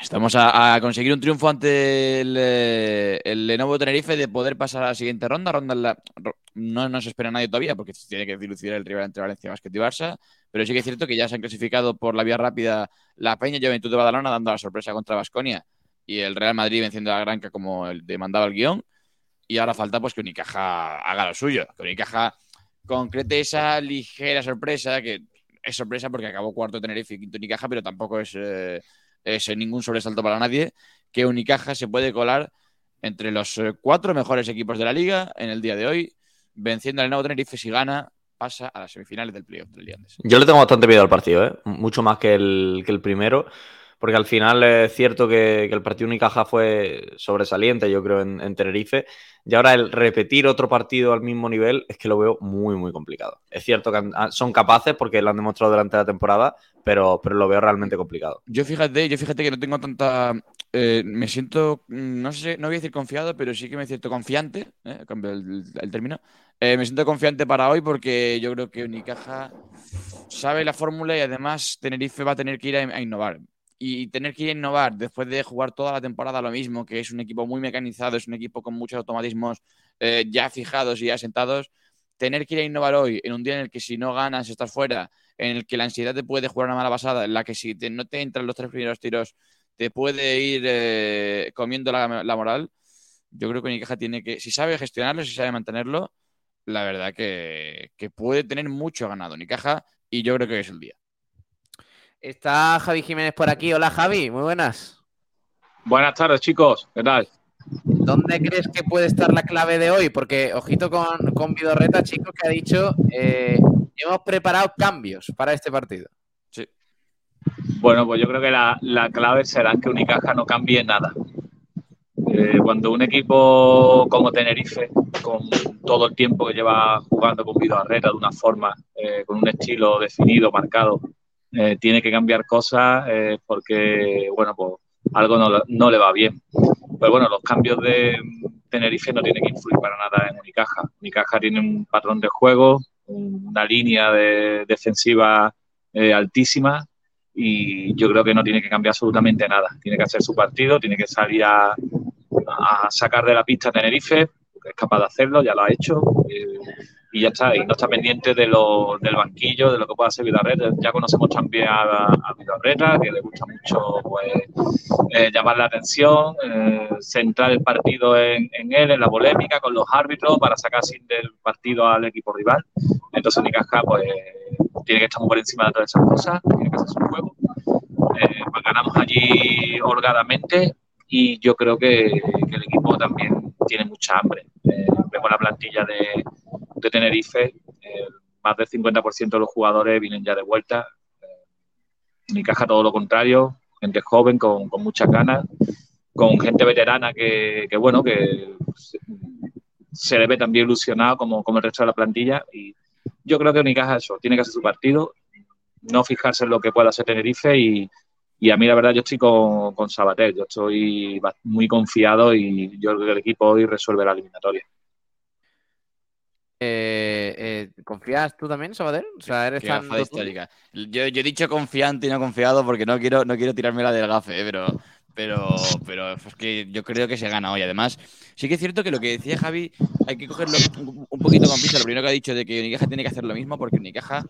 Estamos a, conseguir un triunfo ante el, eh, el Lenovo Tenerife de poder pasar a la siguiente ronda. ronda ro- no nos espera nadie todavía porque se tiene que dilucidar el rival entre Valencia Basket y Barça. Pero sí que es cierto que ya se han clasificado por la vía rápida la Peña y Juventud de Badalona dando la sorpresa contra Basconia y el Real Madrid venciendo a la Granca como el demandaba el guion. Y ahora falta pues que Unicaja haga lo suyo, que Unicaja concrete esa ligera sorpresa, que es sorpresa porque acabó cuarto Tenerife y quinto Unicaja, pero tampoco es, eh, es ningún sobresalto para nadie, que Unicaja se puede colar entre los eh, cuatro mejores equipos de la liga en el día de hoy, venciendo al nuevo Tenerife si gana, pasa a las semifinales del playoff del Liandes. Yo le tengo bastante miedo al partido, ¿eh? Mucho más que el, que el primero. Porque al final es cierto que, el partido Unicaja fue sobresaliente, yo creo, en, en Tenerife. Y ahora el repetir otro partido al mismo nivel es que lo veo muy, muy complicado. Es cierto que son capaces porque lo han demostrado durante la temporada, pero, pero lo veo realmente complicado. Yo fíjate, yo fíjate que no tengo tanta. eh, me siento, mm, no sé, no voy a decir confiado, pero sí que me siento confiante. eh, cambio el, término. Eh, me siento confiante para hoy porque yo creo que Unicaja sabe la fórmula y además Tenerife va a tener que ir a innovar. Y tener que innovar después de jugar toda la temporada lo mismo, que es un equipo muy mecanizado, es un equipo con muchos automatismos eh, ya fijados y ya sentados, tener que ir a innovar hoy, en un día en el que si no ganas estás fuera, en el que la ansiedad te puede jugar una mala pasada, en la que si te- no te entran los tres primeros tiros te puede ir eh, comiendo la, la moral, yo creo que Unicaja tiene que, si sabe gestionarlo, si sabe mantenerlo, la verdad que, que puede tener mucho ganado Unicaja y yo creo que es el día. Está Javi Jiménez por aquí. Hola, Javi. Muy buenas. Buenas tardes, chicos. ¿Qué tal? ¿Dónde crees que puede estar la clave de hoy? Porque, ojito con, con Vidorreta, chicos, que ha dicho eh, hemos preparado cambios para este partido. Sí. Bueno, pues yo creo que la, la clave será que Unicaja no cambie nada. Eh, cuando un equipo como Tenerife, con todo el tiempo que lleva jugando con Vido Arreta de una forma, eh, con un estilo definido, marcado, eh, tiene que cambiar cosas eh, porque, bueno, pues algo no, no le va bien. Pero bueno, los cambios de Tenerife no tienen que influir para nada en Unicaja. Unicaja tiene un patrón de juego, una línea de defensiva eh, altísima y yo creo que no tiene que cambiar absolutamente nada. Tiene que hacer su partido, tiene que salir a, sacar de la pista Tenerife, porque es capaz de hacerlo, ya lo ha hecho. eh, y ya está, y no está pendiente de lo, del banquillo, de lo que pueda hacer Vidarreta. Ya conocemos también a, a Vidarreta, que le gusta mucho pues, eh, llamar la atención, eh, centrar el partido en, él, en la polémica con los árbitros, para sacar sin del partido al equipo rival. Entonces Unicaja pues, tiene que estar muy por encima de todas esas cosas, tiene que hacer su juego. Eh, ganamos allí holgadamente y yo creo que, el equipo también tiene mucha hambre. Vemos la plantilla de, de Tenerife, eh, más del 50% de los jugadores vienen ya de vuelta. Eh, Unicaja todo lo contrario, gente joven con, con muchas ganas, con gente veterana que, que, bueno, que se, se le ve también ilusionado como, como el resto de la plantilla y yo creo que Unicaja eso, tiene que hacer su partido, no fijarse en lo que pueda hacer Tenerife y, y a mí la verdad yo estoy con, con Sabater, yo estoy muy confiado y yo creo que el equipo hoy resuelve la eliminatoria. Eh, eh, ¿Confías tú también, Sabater? O sea, eres Qué tan histórica. Yo, yo he dicho confiante y no confiado porque no quiero, no quiero tirarme la del gafe, ¿eh? pero, pero, pero es que yo creo que se gana hoy. Además, sí que es cierto que lo que decía Javi, hay que cogerlo un, un poquito con pinza. Lo primero que ha dicho de que Unicaja tiene que hacer lo mismo, porque Unicaja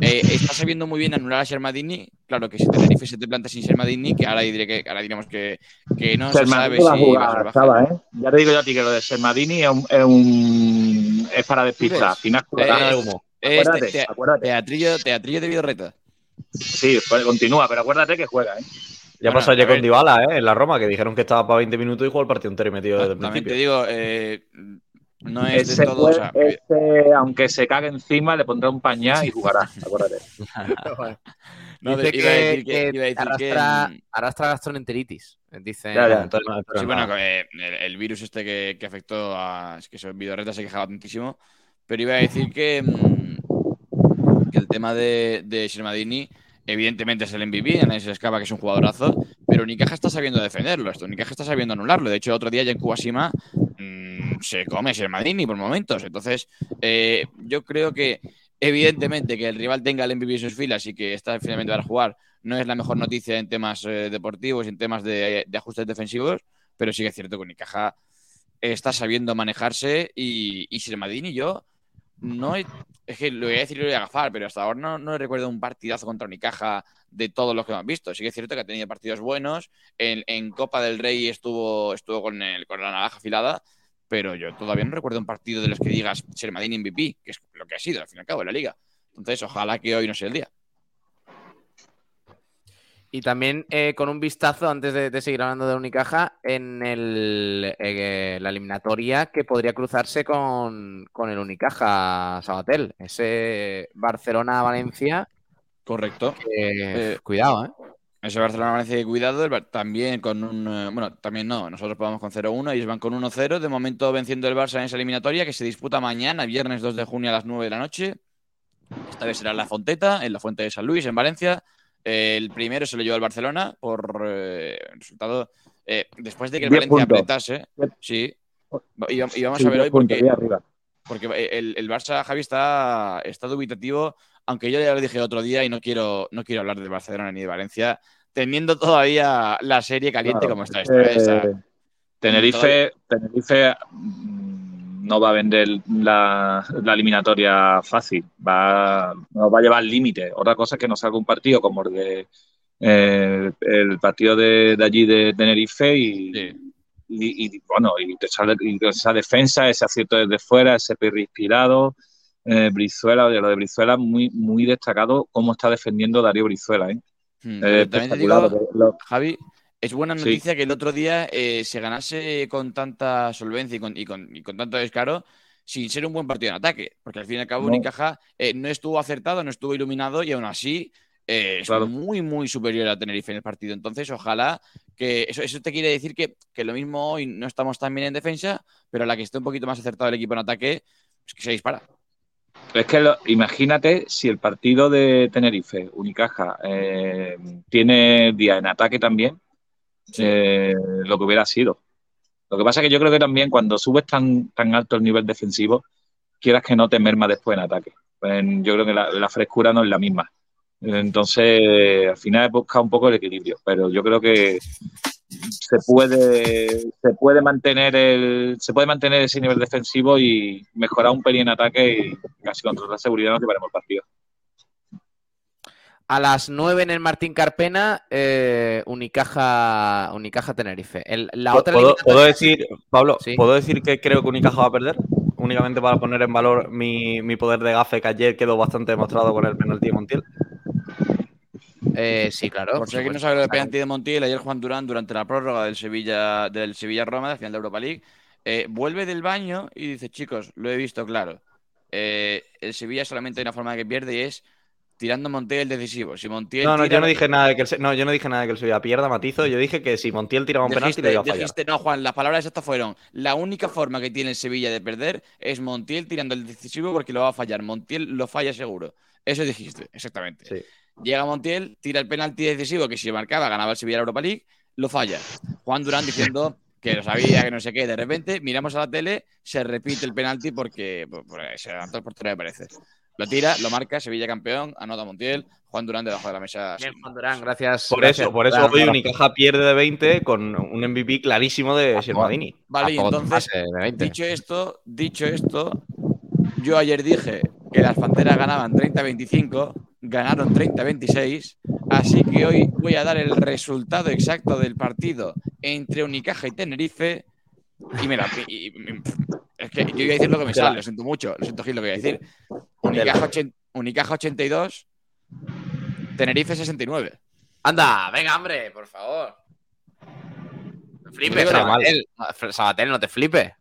eh, está sabiendo muy bien anular a Shermadini. Claro que si Tenerife se te planta sin Shermadini, que ahora, diré que, ahora diremos que, que no se sabe Sermadini va a si va a ¿eh? Ya te digo yo a ti que lo de Sermadini es, un, es, un- es para despistar. Al final. Eh, es Acuérdate, te- acuérdate. Teatrillo, teatrillo de Vidorreta. Sí, pues continúa, pero acuérdate que juega, ¿eh? Ya Bueno, pasó ayer con Dybala, ¿eh? En la Roma, que dijeron que estaba para 20 minutos y jugó el partido entero y metido desde el También te digo, eh, no es Ese, de todo. o sea, fue- ese, aunque se cague encima, le pondrá un pañal y jugará, acuérdate. No, Dice a que, decir que- que iba a decir que, arrastra, arrastra gastroenteritis. Dice Ya, ya, entonces no, Sí, bueno, eh, el, el virus este que, que afectó a. Es que eso en Vidorreta se quejaba tantísimo. Pero iba a decir que, mm, que el tema de, de Shermadini, evidentemente es el MVP, a nadie se escapa que es un jugadorazo, pero Unicaja está sabiendo defenderlo. Esto, Unicaja está sabiendo anularlo. De hecho, otro día ya en Kubasima mm, se come Shermadini por momentos. Entonces, eh, yo creo que, evidentemente, que el rival tenga el MVP en sus filas y que está finalmente va a jugar no es la mejor noticia en temas eh, deportivos y en temas de, de ajustes defensivos, pero sí que es cierto que Unicaja está sabiendo manejarse y, y Shermadini yo no he- es que lo voy a decir y lo voy a agafar, pero hasta ahora no, no recuerdo un partidazo contra Unicaja de todos los que hemos visto. Sí que es cierto que ha tenido partidos buenos. En, en Copa del Rey estuvo, estuvo con, el, con la navaja afilada, pero yo todavía no recuerdo un partido de los que digas Shermadini MVP, que es lo que ha sido al fin y al cabo en la liga. Entonces, ojalá que hoy no sea el día. Y también eh, con un vistazo, antes de, de seguir hablando de Unicaja, en el, eh, la eliminatoria que podría cruzarse con, con el Unicaja Sabatel. Ese Barcelona-Valencia. Correcto. que- Eh, cuidado, ¿eh? Ese Barcelona-Valencia de cuidado, también con un. eh, bueno, también no, nosotros vamos con 0-1, ellos van con 1-0. De momento venciendo el Barça en esa eliminatoria que se disputa mañana, viernes 2 de junio a las 9 de la noche. Esta vez será en la Fonteta, en la Fuente de San Luis, en Valencia. Eh, el primero se lo llevó el Barcelona por eh, resultado. eh, después de que el 10 Valencia puntos. apretase, sí. Y, vamos Sí, a ver 10 hoy puntos, porque. Porque el, el Barça, Javi, está, está dubitativo, aunque yo ya lo dije otro día y no quiero, no quiero hablar del Barcelona ni de Valencia, teniendo todavía la serie caliente Claro, como está es esta. que ¿eh? O sea, Tenerife, Tenerife mm, no va a vender la, la eliminatoria fácil, va, nos va a llevar al límite. Otra cosa es que nos salga un partido como el de eh, el partido de, de allí de Tenerife y, y, y, bueno, y te sale- y esa defensa, ese acierto desde fuera, ese perro inspirado. Eh, Brizuela, lo de Brizuela, muy, muy destacado cómo está defendiendo Darío Brizuela. ¿eh? Hmm, Eh, también te digo, lo Javi, es buena Sí. noticia que el otro día eh, se ganase con tanta solvencia y con, y con- y con tanto descaro sin ser un buen partido en ataque, porque al fin y al cabo No. Unicaja eh, no estuvo acertado, no estuvo iluminado y aún así eh, es Claro. muy, muy superior a Tenerife en el partido. Entonces, ojalá que eso, eso te quiere decir que, que lo mismo hoy no estamos tan bien en defensa, pero a la que esté un poquito más acertado el equipo en ataque, es que se dispara. Es que lo- imagínate si el partido de Tenerife, Unicaja, eh, tiene día en ataque también, eh, lo que hubiera sido. Lo que pasa es que yo creo que también cuando subes tan, tan alto el nivel defensivo, quieras que no te merma después en ataque. Pues, yo creo que la, la frescura no es la misma. Entonces, al final es buscar un poco el equilibrio, pero yo creo que se puede, se puede mantener el, se puede mantener ese nivel defensivo y mejorar un pelín en ataque y casi con toda seguridad nos llevaremos el partido. A las 9 en el Martín Carpena, eh, Unicaja, Unicaja Tenerife. El- la otra ¿Puedo, decir, Pablo, Sí. ¿puedo decir que creo que Unicaja va a perder? Únicamente para poner en valor mi, mi poder de gafe que ayer quedó bastante demostrado con el penalti de Montiel. Eh, sí, claro. Por si alguien no sabe lo de penalti de Montiel, ayer Juan Durán, durante la prórroga del Sevilla, del Sevilla-Roma, del final de Europa League, eh, vuelve del baño y dice, chicos, lo he visto claro. Eh, el Sevilla solamente hay una forma de que pierde y es tirando a Montiel decisivo. Si Montiel No, no, tira- yo no dije nada de que el, Se- no, yo no dije nada de que el Sevilla pierda, matizo. Yo dije que si Montiel tiraba un penalti, le iba a fallar. dijiste, no, Juan, las palabras exactas fueron: la única forma que tiene el Sevilla de perder es Montiel tirando el decisivo porque lo va a fallar. Montiel lo falla seguro. Eso dijiste, exactamente. Llega Montiel, tira el penalti decisivo que si lo marcaba ganaba el Sevilla la Europa League, lo falla. Juan Durán diciendo que lo sabía, que no sé qué. De repente miramos a la tele, se repite el penalti porque por, por- se levantó el portero, me parece. Lo tira, lo marca, Sevilla campeón, anota Montiel, Juan Durán debajo de la mesa. Bien, Juan Durán, gracias. Por gracias, eso, por eso Durán. hoy Unicaja pierde de 20 con un MVP clarísimo de Shermadini. Vale, y A todo entonces, pase de 20. dicho esto, dicho esto, yo ayer dije que las Panteras ganaban 30-25, ganaron 30-26, así que hoy voy a dar el resultado exacto del partido entre Unicaja y Tenerife y me la... y- y- es que yo iba a decir lo que me sale, lo siento mucho, lo siento Gil, lo que voy a decir. Unicaja, ochen- Unicaja 82, Tenerife 69. Anda, venga, hombre, por favor. No flipes, Sabatel. Sabatel, no te flipes.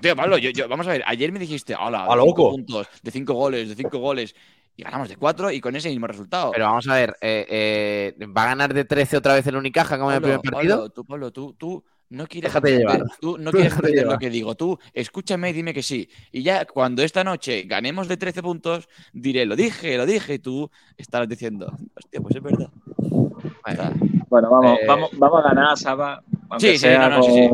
Tío, Pablo, yo, yo- vamos a ver, ayer me dijiste, hola, A de cinco loco. puntos, de cinco goles, de cinco goles, y ganamos de cuatro y con ese mismo resultado. Pero vamos a ver, eh, eh, ¿va a ganar de 13 otra vez el Unicaja como en el primer partido? Pablo, tú, Pablo, tú, tú no quieres Déjate llevar. tú no Tú quieres déjate entender lo que digo. Tú escúchame y dime que sí. Y ya cuando esta noche ganemos de 13 puntos, diré, lo dije, lo dije, y tú estarás diciendo, hostia, pues es verdad. Bueno, vamos, Eh, vamos, vamos a ganar, Saba. Sí, sí, sea no, no, sí, sí.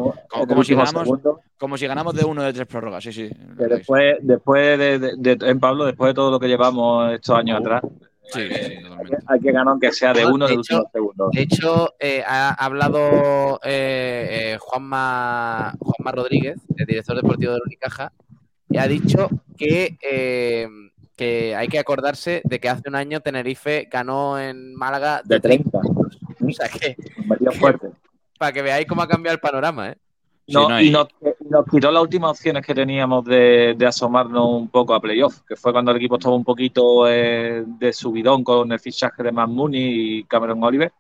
Como, si ganamos, segundo. como si ganamos de uno de tres prórrogas, sí, sí. Después, después de, de- de- en Pablo, después de todo lo que llevamos estos años atrás, Sí, sí, sí, totalmente. hay que ganar aunque sea de No, uno de de hecho- últimos segundos. De hecho, eh, ha hablado eh, eh, Juanma, Juanma Rodríguez, el director deportivo del Unicaja, y ha dicho que, eh, que hay que acordarse de que hace un año Tenerife ganó en Málaga De 30. O sea que, Metió fuerte. Para que veáis cómo ha cambiado el panorama, ¿eh? No, y nos, y nos quitó las últimas opciones que teníamos de, de asomarnos un poco a playoff, que fue cuando el equipo estaba un poquito eh, de subidón con el fichaje de Matt Mooney y Cameron Oliver,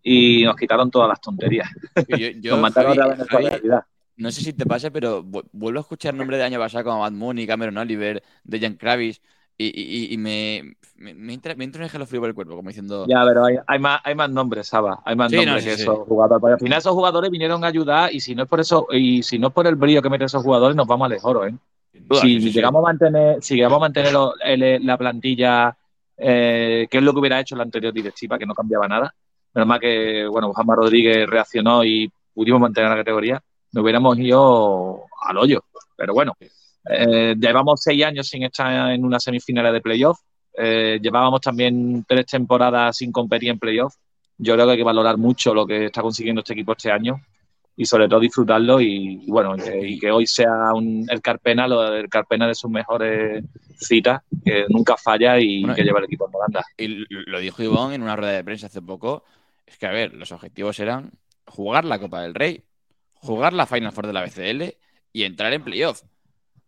y nos quitaron todas las tonterías. Yo, yo, nos mataron Javi, otra vez nuestra Javi, realidad. No sé si te pasa, pero vu- vuelvo a escuchar nombres de año pasado como Matt Mooney, Cameron Oliver, Dejan Kravis, y, y- y me, me, me entra, me entra un escalofrío por el cuerpo, como diciendo. Ya, pero hay, hay más, hay más nombres, Saba. Hay más Sí, nombres no, sí, que sí. esos jugadores. Porque al final esos jugadores vinieron a ayudar y si no es por eso, y si no es por el brillo que meten esos jugadores, nos vamos a lejos, ¿eh? duda, si llegamos a mantener, si llegamos a mantener lo- el- la plantilla, eh, que es lo que hubiera hecho la anterior directiva, que no cambiaba nada. Menos mal que, bueno, Juanma Rodríguez reaccionó y pudimos mantener la categoría, nos hubiéramos ido al hoyo. Pero bueno, eh, llevamos seis años sin estar en una semifinal de playoff. Eh, llevábamos también tres temporadas sin competir en playoff. Yo creo que hay que valorar mucho lo que está consiguiendo este equipo este año y sobre todo disfrutarlo y, y bueno, y que, y que hoy sea un, el Carpena, lo, el Carpena de sus mejores citas, que nunca falla y Bueno, que lleva el equipo en volanda. Y lo dijo Ivón en una rueda de prensa hace poco. Es que, a ver, los objetivos eran jugar la Copa del Rey, jugar la Final Four de la BCL y entrar en playoff.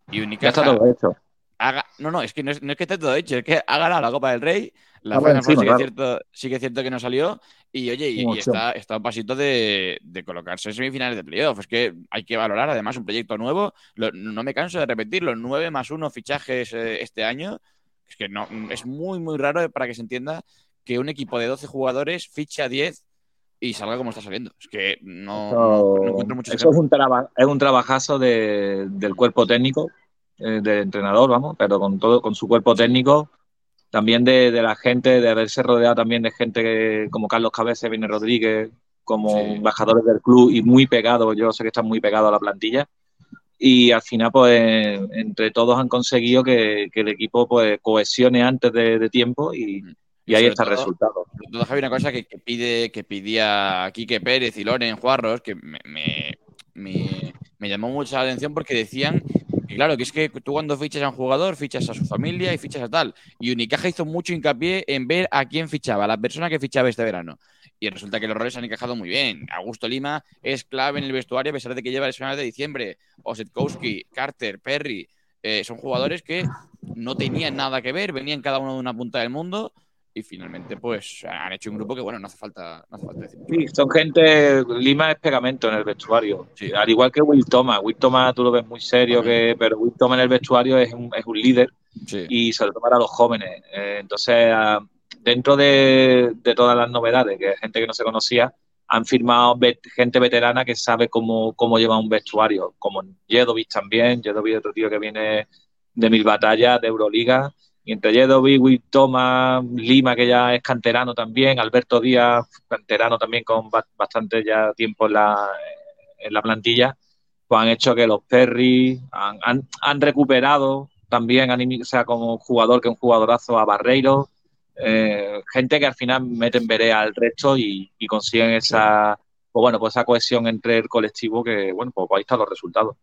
Y Ya está todo hecho. haga- No, no, es que no es, no es que esté todo hecho, es que ha ganado la Copa del Rey. La Ah, Final sí, que es cierto, sí que es cierto que no salió. Y oye, y, está, un pasito de, de colocarse en semifinales de playoff. Es que hay que valorar además un proyecto nuevo. Lo- no me canso de repetir, los 9 más 1 fichajes eh, este año. Es que no, es muy, muy raro para que se entienda que un equipo de 12 jugadores ficha 10 y salga como está saliendo. Es que no, no- no encuentro muchos Eso es un, es un trabajazo de- del cuerpo técnico, eh, del entrenador, vamos, pero con todo, con su cuerpo técnico, también de, de la gente, de haberse rodeado también de gente que- como Carlos Cabeza, Vini Rodríguez, como embajadores del club y muy pegados, yo sé que están muy pegados a la plantilla. Y al final, pues, entre todos han conseguido que, que el equipo pues cohesione antes de, de tiempo y, y ahí está el resultado. todo, Javi, una cosa que, que pide, que pedía Quique Pérez y Loren Juarros, que me, me- me- me llamó mucho la atención porque decían que, claro, que es que tú cuando fichas a un jugador, fichas a su familia y fichas a tal. Y Unicaja hizo mucho hincapié en ver a quién fichaba, a la persona que fichaba este verano. Y resulta que los roles han encajado muy bien. Augusto Lima es clave en el vestuario a pesar de que lleva lesionado de diciembre. Osetkowski, Carter, Perry, eh, son jugadores que no tenían nada que ver, venían cada uno de una punta del mundo y finalmente pues han hecho un grupo que bueno, no hace falta, no hace falta decir. Sí, son gente, Lima es pegamento en el vestuario. Al igual que Will Thomas. Will Thomas tú lo ves muy serio, que, pero Will Thomas en el vestuario es un, es un líder y sobre todo para los jóvenes. Eh, entonces, ah, dentro de, de todas las novedades, que es gente que no se conocía, han firmado gente veterana que sabe cómo, cómo llevar un vestuario, como Jedovic también. Jedovic es otro tío que viene de mil batallas, de Euroliga. Y entre Jedovic, Will Thomas, Lima, que ya es canterano también, Alberto Díaz, canterano también con ba- bastante ya tiempo en la, plantilla, pues han hecho que los Perry han, recuperado también, o sea, como jugador que un jugadorazo a Barreiro. Eh, gente que al final meten veré al resto y, y consiguen esa, pues bueno, pues esa cohesión entre el colectivo que, bueno, pues ahí están los resultados.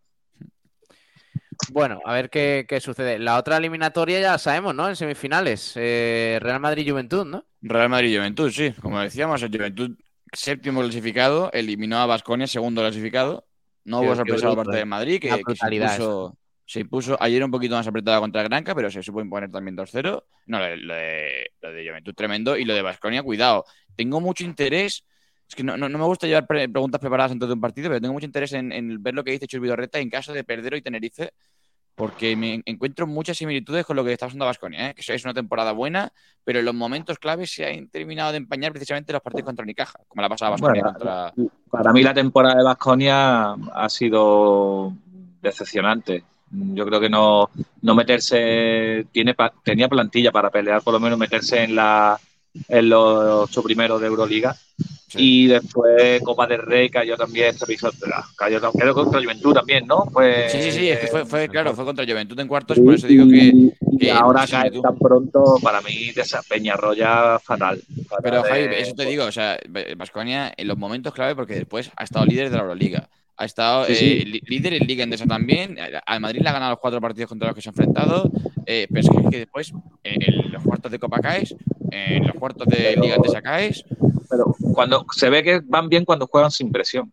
Bueno, a ver qué, qué sucede. La otra eliminatoria ya sabemos, ¿no? En semifinales. Eh, Real Madrid-Juventud, ¿no? Real Madrid-Juventud, sí. Como decíamos, el Juventud séptimo clasificado, eliminó a Basconia, segundo clasificado. No hubo sorpresa por parte eh. de Madrid, que, se, impuso, se impuso ayer un poquito más apretada contra Granca, pero se supo imponer también 2-0. No, lo de, lo de, lo de Juventud tremendo y lo de Basconia, cuidado. Tengo mucho interés. Es que no, no- no me gusta llevar pre- preguntas preparadas antes de un partido, pero tengo mucho interés en, en ver lo que dice Chus Vidorreta en caso de perder hoy Tenerife, porque me encuentro muchas similitudes con lo que está pasando a Basconia, que es una temporada buena, pero en los momentos claves se han terminado de empañar precisamente los partidos contra Unicaja, como la pasada Basconia Bueno, contra. Para mí la temporada de Vasconia ha sido decepcionante. Yo creo que no, no meterse, tiene, tenía plantilla para pelear, por lo menos meterse en la en los ocho primeros de Euroliga. Y después Copa del Rey cayó también, se hizo- cayó que contra Juventud también, ¿no? Pues, Sí, sí, sí, es que fue, fue claro, fue contra Juventud en cuartos, por eso digo que. y ahora caer similitud. tan pronto, para mí, de esa Peñarroya fatal. fatal Pero de- Javi, eso te digo, o sea, Vasconia en los momentos clave, porque después ha estado líder de la Euroliga. Ha estado Sí, eh, sí. líder en Liga Endesa también. Al Madrid le ha ganado los cuatro partidos contra los que se ha enfrentado. eh, pero es que, que después, en, en los cuartos de Copa caes, en los cuartos de Pero- Liga Endesa caes. Pero cuando se ve que van bien cuando juegan sin presión.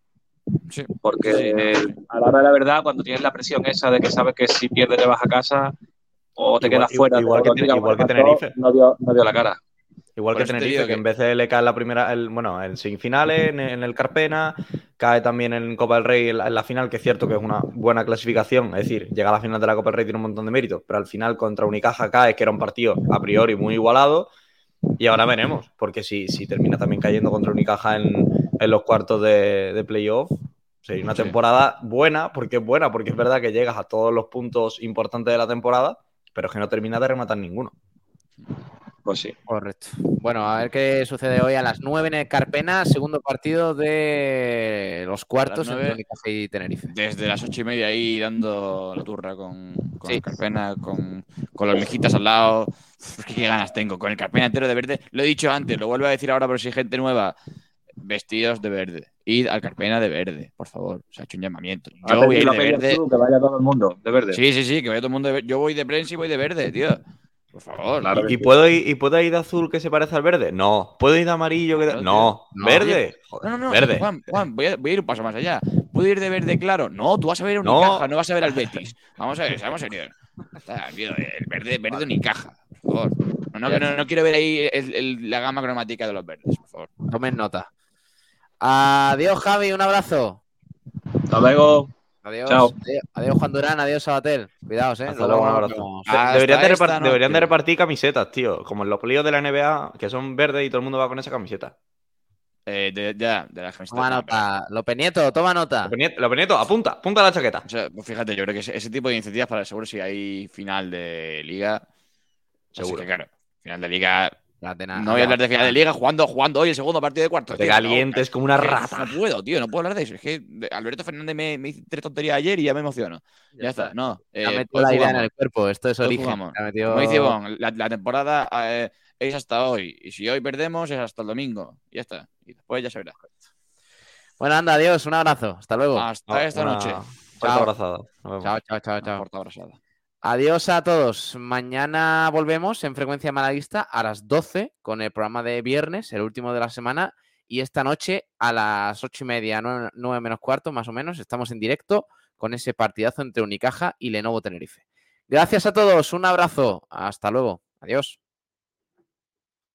Porque a la hora de la verdad, cuando tienes la presión esa de que sabes que si pierdes te vas a casa o te Igual- quedas fuera, igual de que igual Tenerife. No dio, no dio la cara. Igual Por que Tenerife, que, que- en vez de le cae la primera, el- bueno, en semifinales, en, en el Carpena, cae también en Copa del Rey en la, en la final, que es cierto que es una buena clasificación, es decir, llega a la final de la Copa del Rey tiene un montón de méritos, pero al final contra Unicaja cae, que era un partido a priori muy igualado, y ahora veremos, porque si, si termina también cayendo contra Unicaja en, en los cuartos de, de playoff, sería una Sí. temporada buena, porque es buena, porque es verdad que llegas a todos los puntos importantes de la temporada, pero es que no termina de rematar ninguno. Pues sí. Correcto. Bueno, a ver qué sucede hoy a las 9 en el Carpena, segundo partido de los cuartos entre y Tenerife. Desde las ocho y media ahí dando la turra con, con el Carpena, con, con los mejitas al lado. Uf, qué ganas tengo, con el Carpena entero de verde. Lo he dicho antes, lo vuelvo a decir ahora, pero si hay gente nueva, vestidos de verde. Id al Carpena de verde, por favor. Se ha hecho un llamamiento. Yo voy a ir de verde. tú, que vaya todo el mundo de verde. Sí, sí, sí, que vaya todo el mundo de verde. Yo voy de prensa y voy de verde, tío. Por favor. ¿Y, y puedo ir, ¿Y puedo ir de azul que se parece al verde? No. ¿Puedo ir de amarillo que.? No. No, ¿Verde? No, no, no. Verde. Juan, Juan, voy a, voy a ir un paso más allá. ¿Puedo ir de verde claro? No, tú vas a ver a No. Unicaja, no vas a ver al Betis. Vamos a ver, seamos serios. Está, tío, el verde, verde Unicaja, por favor. No, no, no, no quiero ver ahí el- el- la gama cromática de los verdes, por favor. Tomen nota. Adiós, Javi, un abrazo. Hasta luego. Adiós. Chao. Adiós, adiós, Juan Durán, adiós, Sabatel. Cuidaos, eh. Hasta luego, un abrazo. deberían, de esta repar- deberían de repartir camisetas, tío. Como en los playoffs de la NBA, que son verdes y todo el mundo va con esa camiseta. Eh, de, ya, de la camiseta. Toma nota. Lope Nieto, toma nota. Lope Nieto, Lope Nieto, apunta, apunta la chaqueta. O sea, pues fíjate, yo creo que ese, ese tipo de iniciativas para seguro si hay final de liga. Seguro. Seguro. que, claro, final de liga. No voy a hablar de final de liga jugando, jugando hoy el segundo partido de cuartos. Te tío, calientes como una rata. No puedo, tío, no puedo hablar de eso. Es que de- Alberto Fernández me, me hizo tres tonterías ayer y ya me emociono. Ya, está, no. Ya eh, la idea en el cuerpo. Esto es origen. La metió- Como dice Ivonne, la, la temporada eh, es hasta hoy. Y si hoy perdemos es hasta el domingo. Ya está. Y después ya se verá. Bueno, anda, adiós, un abrazo. Hasta luego. Hasta esta una noche. fuerte abrazada. Chao, chao, chao, chao. Corta abrazada. Adiós a todos. Mañana volvemos en Frecuencia Malaguista a las 12 con el programa de viernes, el último de la semana. Y esta noche a las ocho y media, nueve, nueve menos cuarto, más o menos, estamos en directo con ese partidazo entre Unicaja y Lenovo Tenerife. Gracias a todos, un abrazo. Hasta luego. Adiós.